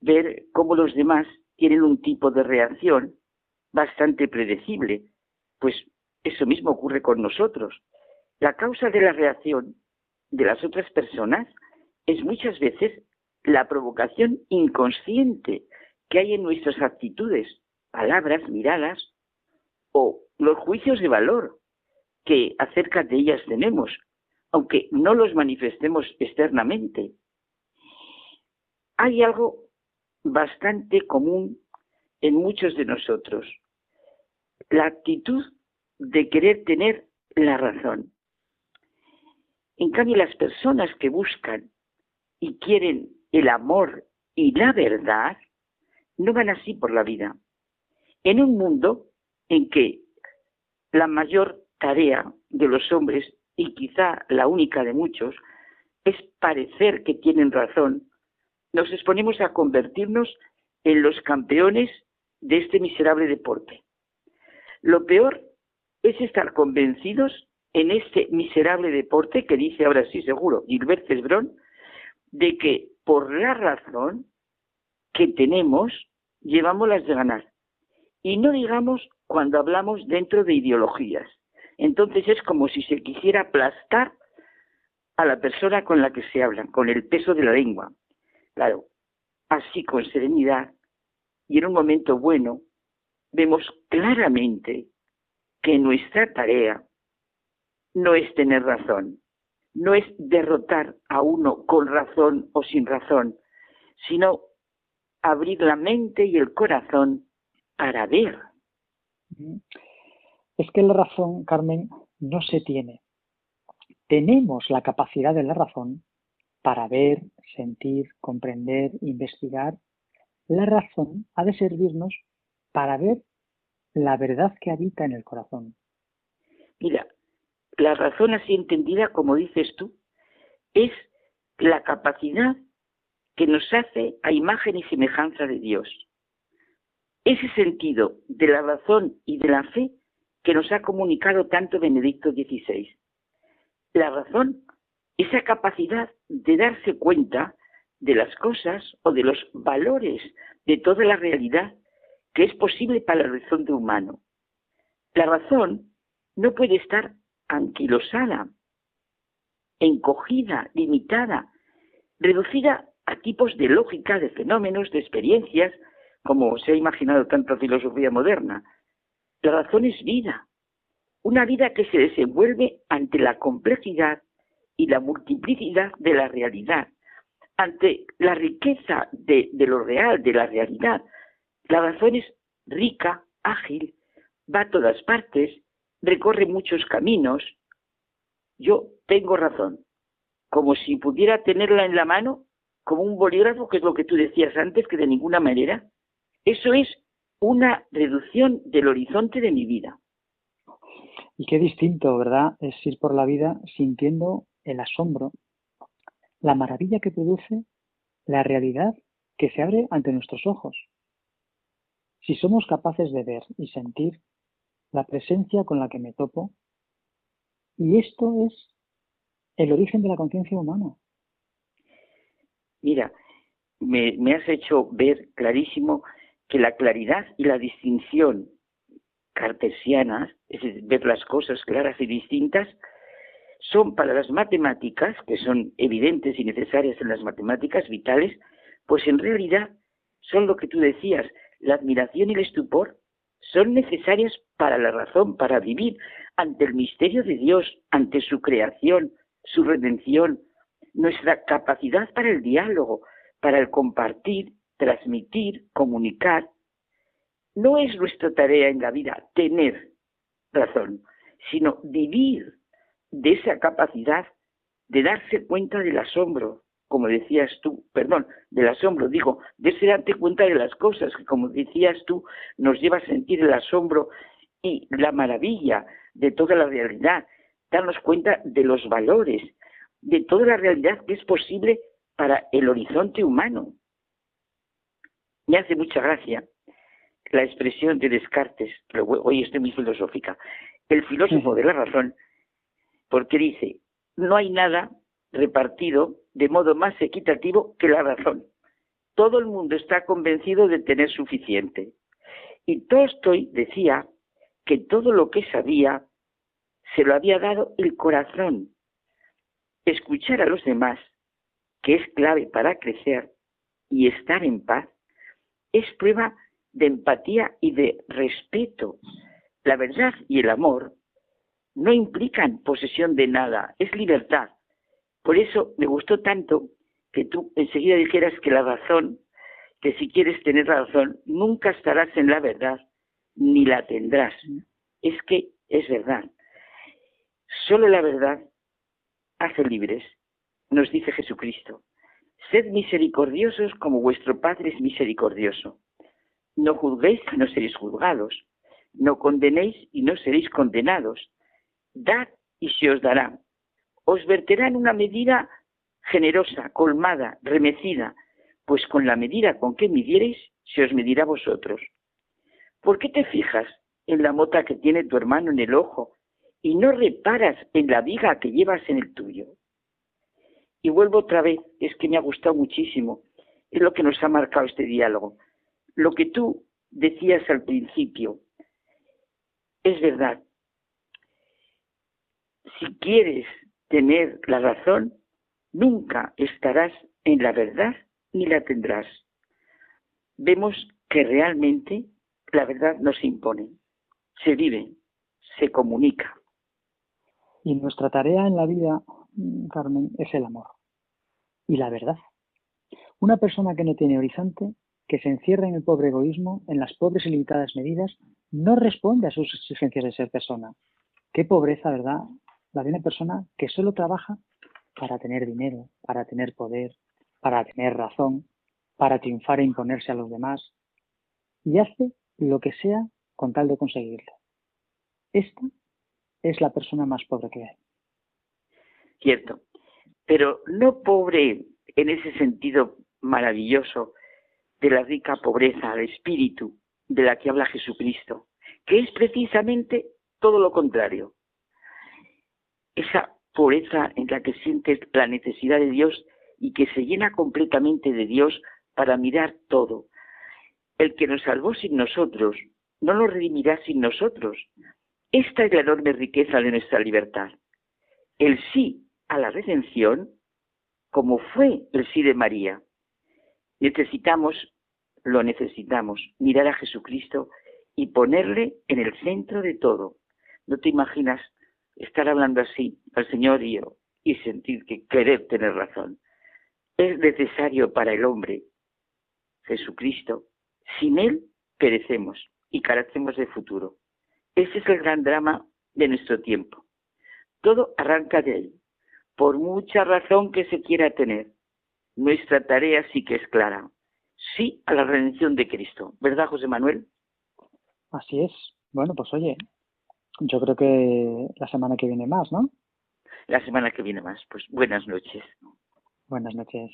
ver cómo los demás tienen un tipo de reacción bastante predecible, pues eso mismo ocurre con nosotros. La causa de la reacción de las otras personas es muchas veces la provocación inconsciente que hay en nuestras actitudes, palabras, miradas o los juicios de valor que acerca de ellas tenemos, aunque no los manifestemos externamente. Hay algo bastante común en muchos de nosotros, la actitud de querer tener la razón. En cambio, las personas que buscan y quieren el amor y la verdad, no van así por la vida. En un mundo en que la mayor tarea de los hombres, y quizá la única de muchos, es parecer que tienen razón, nos exponemos a convertirnos en los campeones de este miserable deporte. Lo peor es estar convencidos en este miserable deporte que dice ahora sí seguro Gilbert Cesbron, de que por la razón que tenemos llevamos las de ganar. Y no digamos cuando hablamos dentro de ideologías. Entonces es como si se quisiera aplastar a la persona con la que se habla, con el peso de la lengua. Claro, así con serenidad y en un momento bueno, vemos claramente que nuestra tarea no es tener razón, no es derrotar a uno con razón o sin razón, sino abrir la mente y el corazón para ver. Es que la razón, Carmen, no se tiene. Tenemos la capacidad de la razón para ver, sentir, comprender, investigar. La razón ha de servirnos para ver la verdad que habita en el corazón. Mira, la razón así entendida, como dices tú, es la capacidad que nos hace a imagen y semejanza de Dios. Ese sentido de la razón y de la fe que nos ha comunicado tanto Benedicto XVI. La razón, esa capacidad de darse cuenta de las cosas o de los valores de toda la realidad que es posible para el horizonte humano. La razón no puede estar anquilosada, encogida, limitada, reducida a tipos de lógica, de fenómenos, de experiencias, como se ha imaginado tanta filosofía moderna. La razón es vida, una vida que se desenvuelve ante la complejidad y la multiplicidad de la realidad, ante la riqueza de, lo real, de la realidad. La razón es rica, ágil, va a todas partes, recorre muchos caminos. Yo tengo razón, como si pudiera tenerla en la mano, como un bolígrafo, que es lo que tú decías antes, que de ninguna manera. Eso es una reducción del horizonte de mi vida. Y qué distinto, ¿verdad? Es ir por la vida sintiendo el asombro, la maravilla que produce la realidad que se abre ante nuestros ojos. Si somos capaces de ver y sentir la presencia con la que me topo. Y esto es el origen de la conciencia humana. Mira, me, has hecho ver clarísimo que la claridad y la distinción cartesianas, es decir, ver las cosas claras y distintas, son para las matemáticas, que son evidentes y necesarias en las matemáticas vitales, pues en realidad son lo que tú decías, la admiración y el estupor son necesarias para la razón, para vivir ante el misterio de Dios, ante su creación, su redención, nuestra capacidad para el diálogo, para el compartir, transmitir, comunicar. No es nuestra tarea en la vida tener razón, sino vivir de esa capacidad de darse cuenta del asombro, como decías tú, perdón, del asombro, digo, de ese darte cuenta de las cosas, que como decías tú, nos lleva a sentir el asombro y la maravilla de toda la realidad, darnos cuenta de los valores, de toda la realidad que es posible para el horizonte humano. Me hace mucha gracia la expresión de Descartes, pero hoy estoy muy filosófica, el filósofo de la razón, porque dice, no hay nada repartido de modo más equitativo que la razón. Todo el mundo está convencido de tener suficiente. Y Tolstoy decía que todo lo que sabía se lo había dado el corazón. Escuchar a los demás, que es clave para crecer y estar en paz, es prueba de empatía y de respeto. La verdad y el amor no implican posesión de nada, es libertad. Por eso me gustó tanto que tú enseguida dijeras que la razón, que si quieres tener la razón, nunca estarás en la verdad, ni la tendrás. Es que es verdad. Solo la verdad hace libres, nos dice Jesucristo. Sed misericordiosos como vuestro Padre es misericordioso. No juzguéis y no seréis juzgados. No condenéis y no seréis condenados. Dad y se os dará os verterá en una medida generosa, colmada, remecida, pues con la medida con que midiereis, se os medirá vosotros. ¿Por qué te fijas en la mota que tiene tu hermano en el ojo y no reparas en la viga que llevas en el tuyo? Y vuelvo otra vez, es que me ha gustado muchísimo, es lo que nos ha marcado este diálogo. Lo que tú decías al principio, es verdad. Si quieres tener la razón, nunca estarás en la verdad ni la tendrás. Vemos que realmente la verdad no se impone, se vive, se comunica. Y nuestra tarea en la vida, Carmen, es el amor y la verdad. Una persona que no tiene horizonte, que se encierra en el pobre egoísmo, en las pobres y limitadas medidas, no responde a sus exigencias de ser persona. Qué pobreza, ¿verdad? La de una persona que solo trabaja para tener dinero, para tener poder, para tener razón, para triunfar e imponerse a los demás, y hace lo que sea con tal de conseguirlo. Esta es la persona más pobre que hay. Cierto, pero no pobre en ese sentido maravilloso de la rica pobreza de espíritu de la que habla Jesucristo, que es precisamente todo lo contrario. Esa pobreza en la que sientes la necesidad de Dios y que se llena completamente de Dios para mirar todo. El que nos salvó sin nosotros, no nos redimirá sin nosotros. Esta es la enorme riqueza de nuestra libertad. El sí a la redención, como fue el sí de María. Necesitamos, lo necesitamos, mirar a Jesucristo y ponerle en el centro de todo. No te imaginas estar hablando así al Señor y, y sentir que querer tener razón. Es necesario para el hombre Jesucristo. Sin Él perecemos y carecemos de futuro. Ese es el gran drama de nuestro tiempo. Todo arranca de Él, por mucha razón que se quiera tener. Nuestra tarea sí que es clara. Sí a la redención de Cristo. ¿Verdad, José Manuel? Así es. Bueno, pues oye, yo creo que la semana que viene más, ¿no? La semana que viene más. Pues buenas noches. Buenas noches.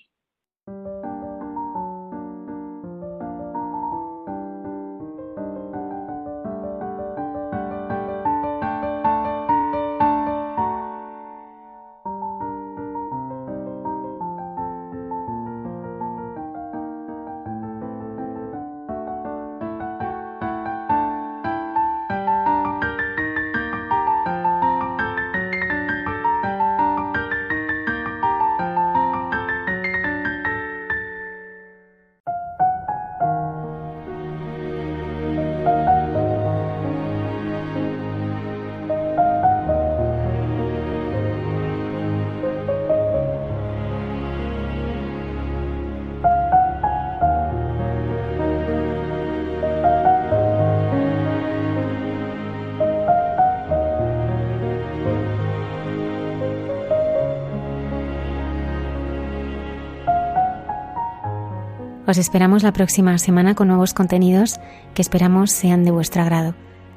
Os esperamos la próxima semana con nuevos contenidos que esperamos sean de vuestro agrado.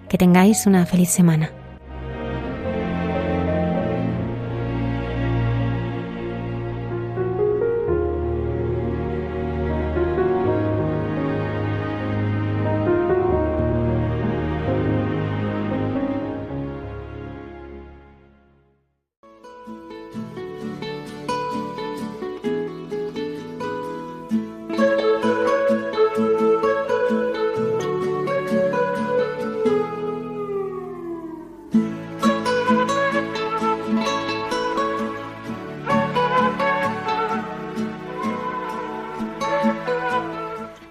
Que tengáis una feliz semana.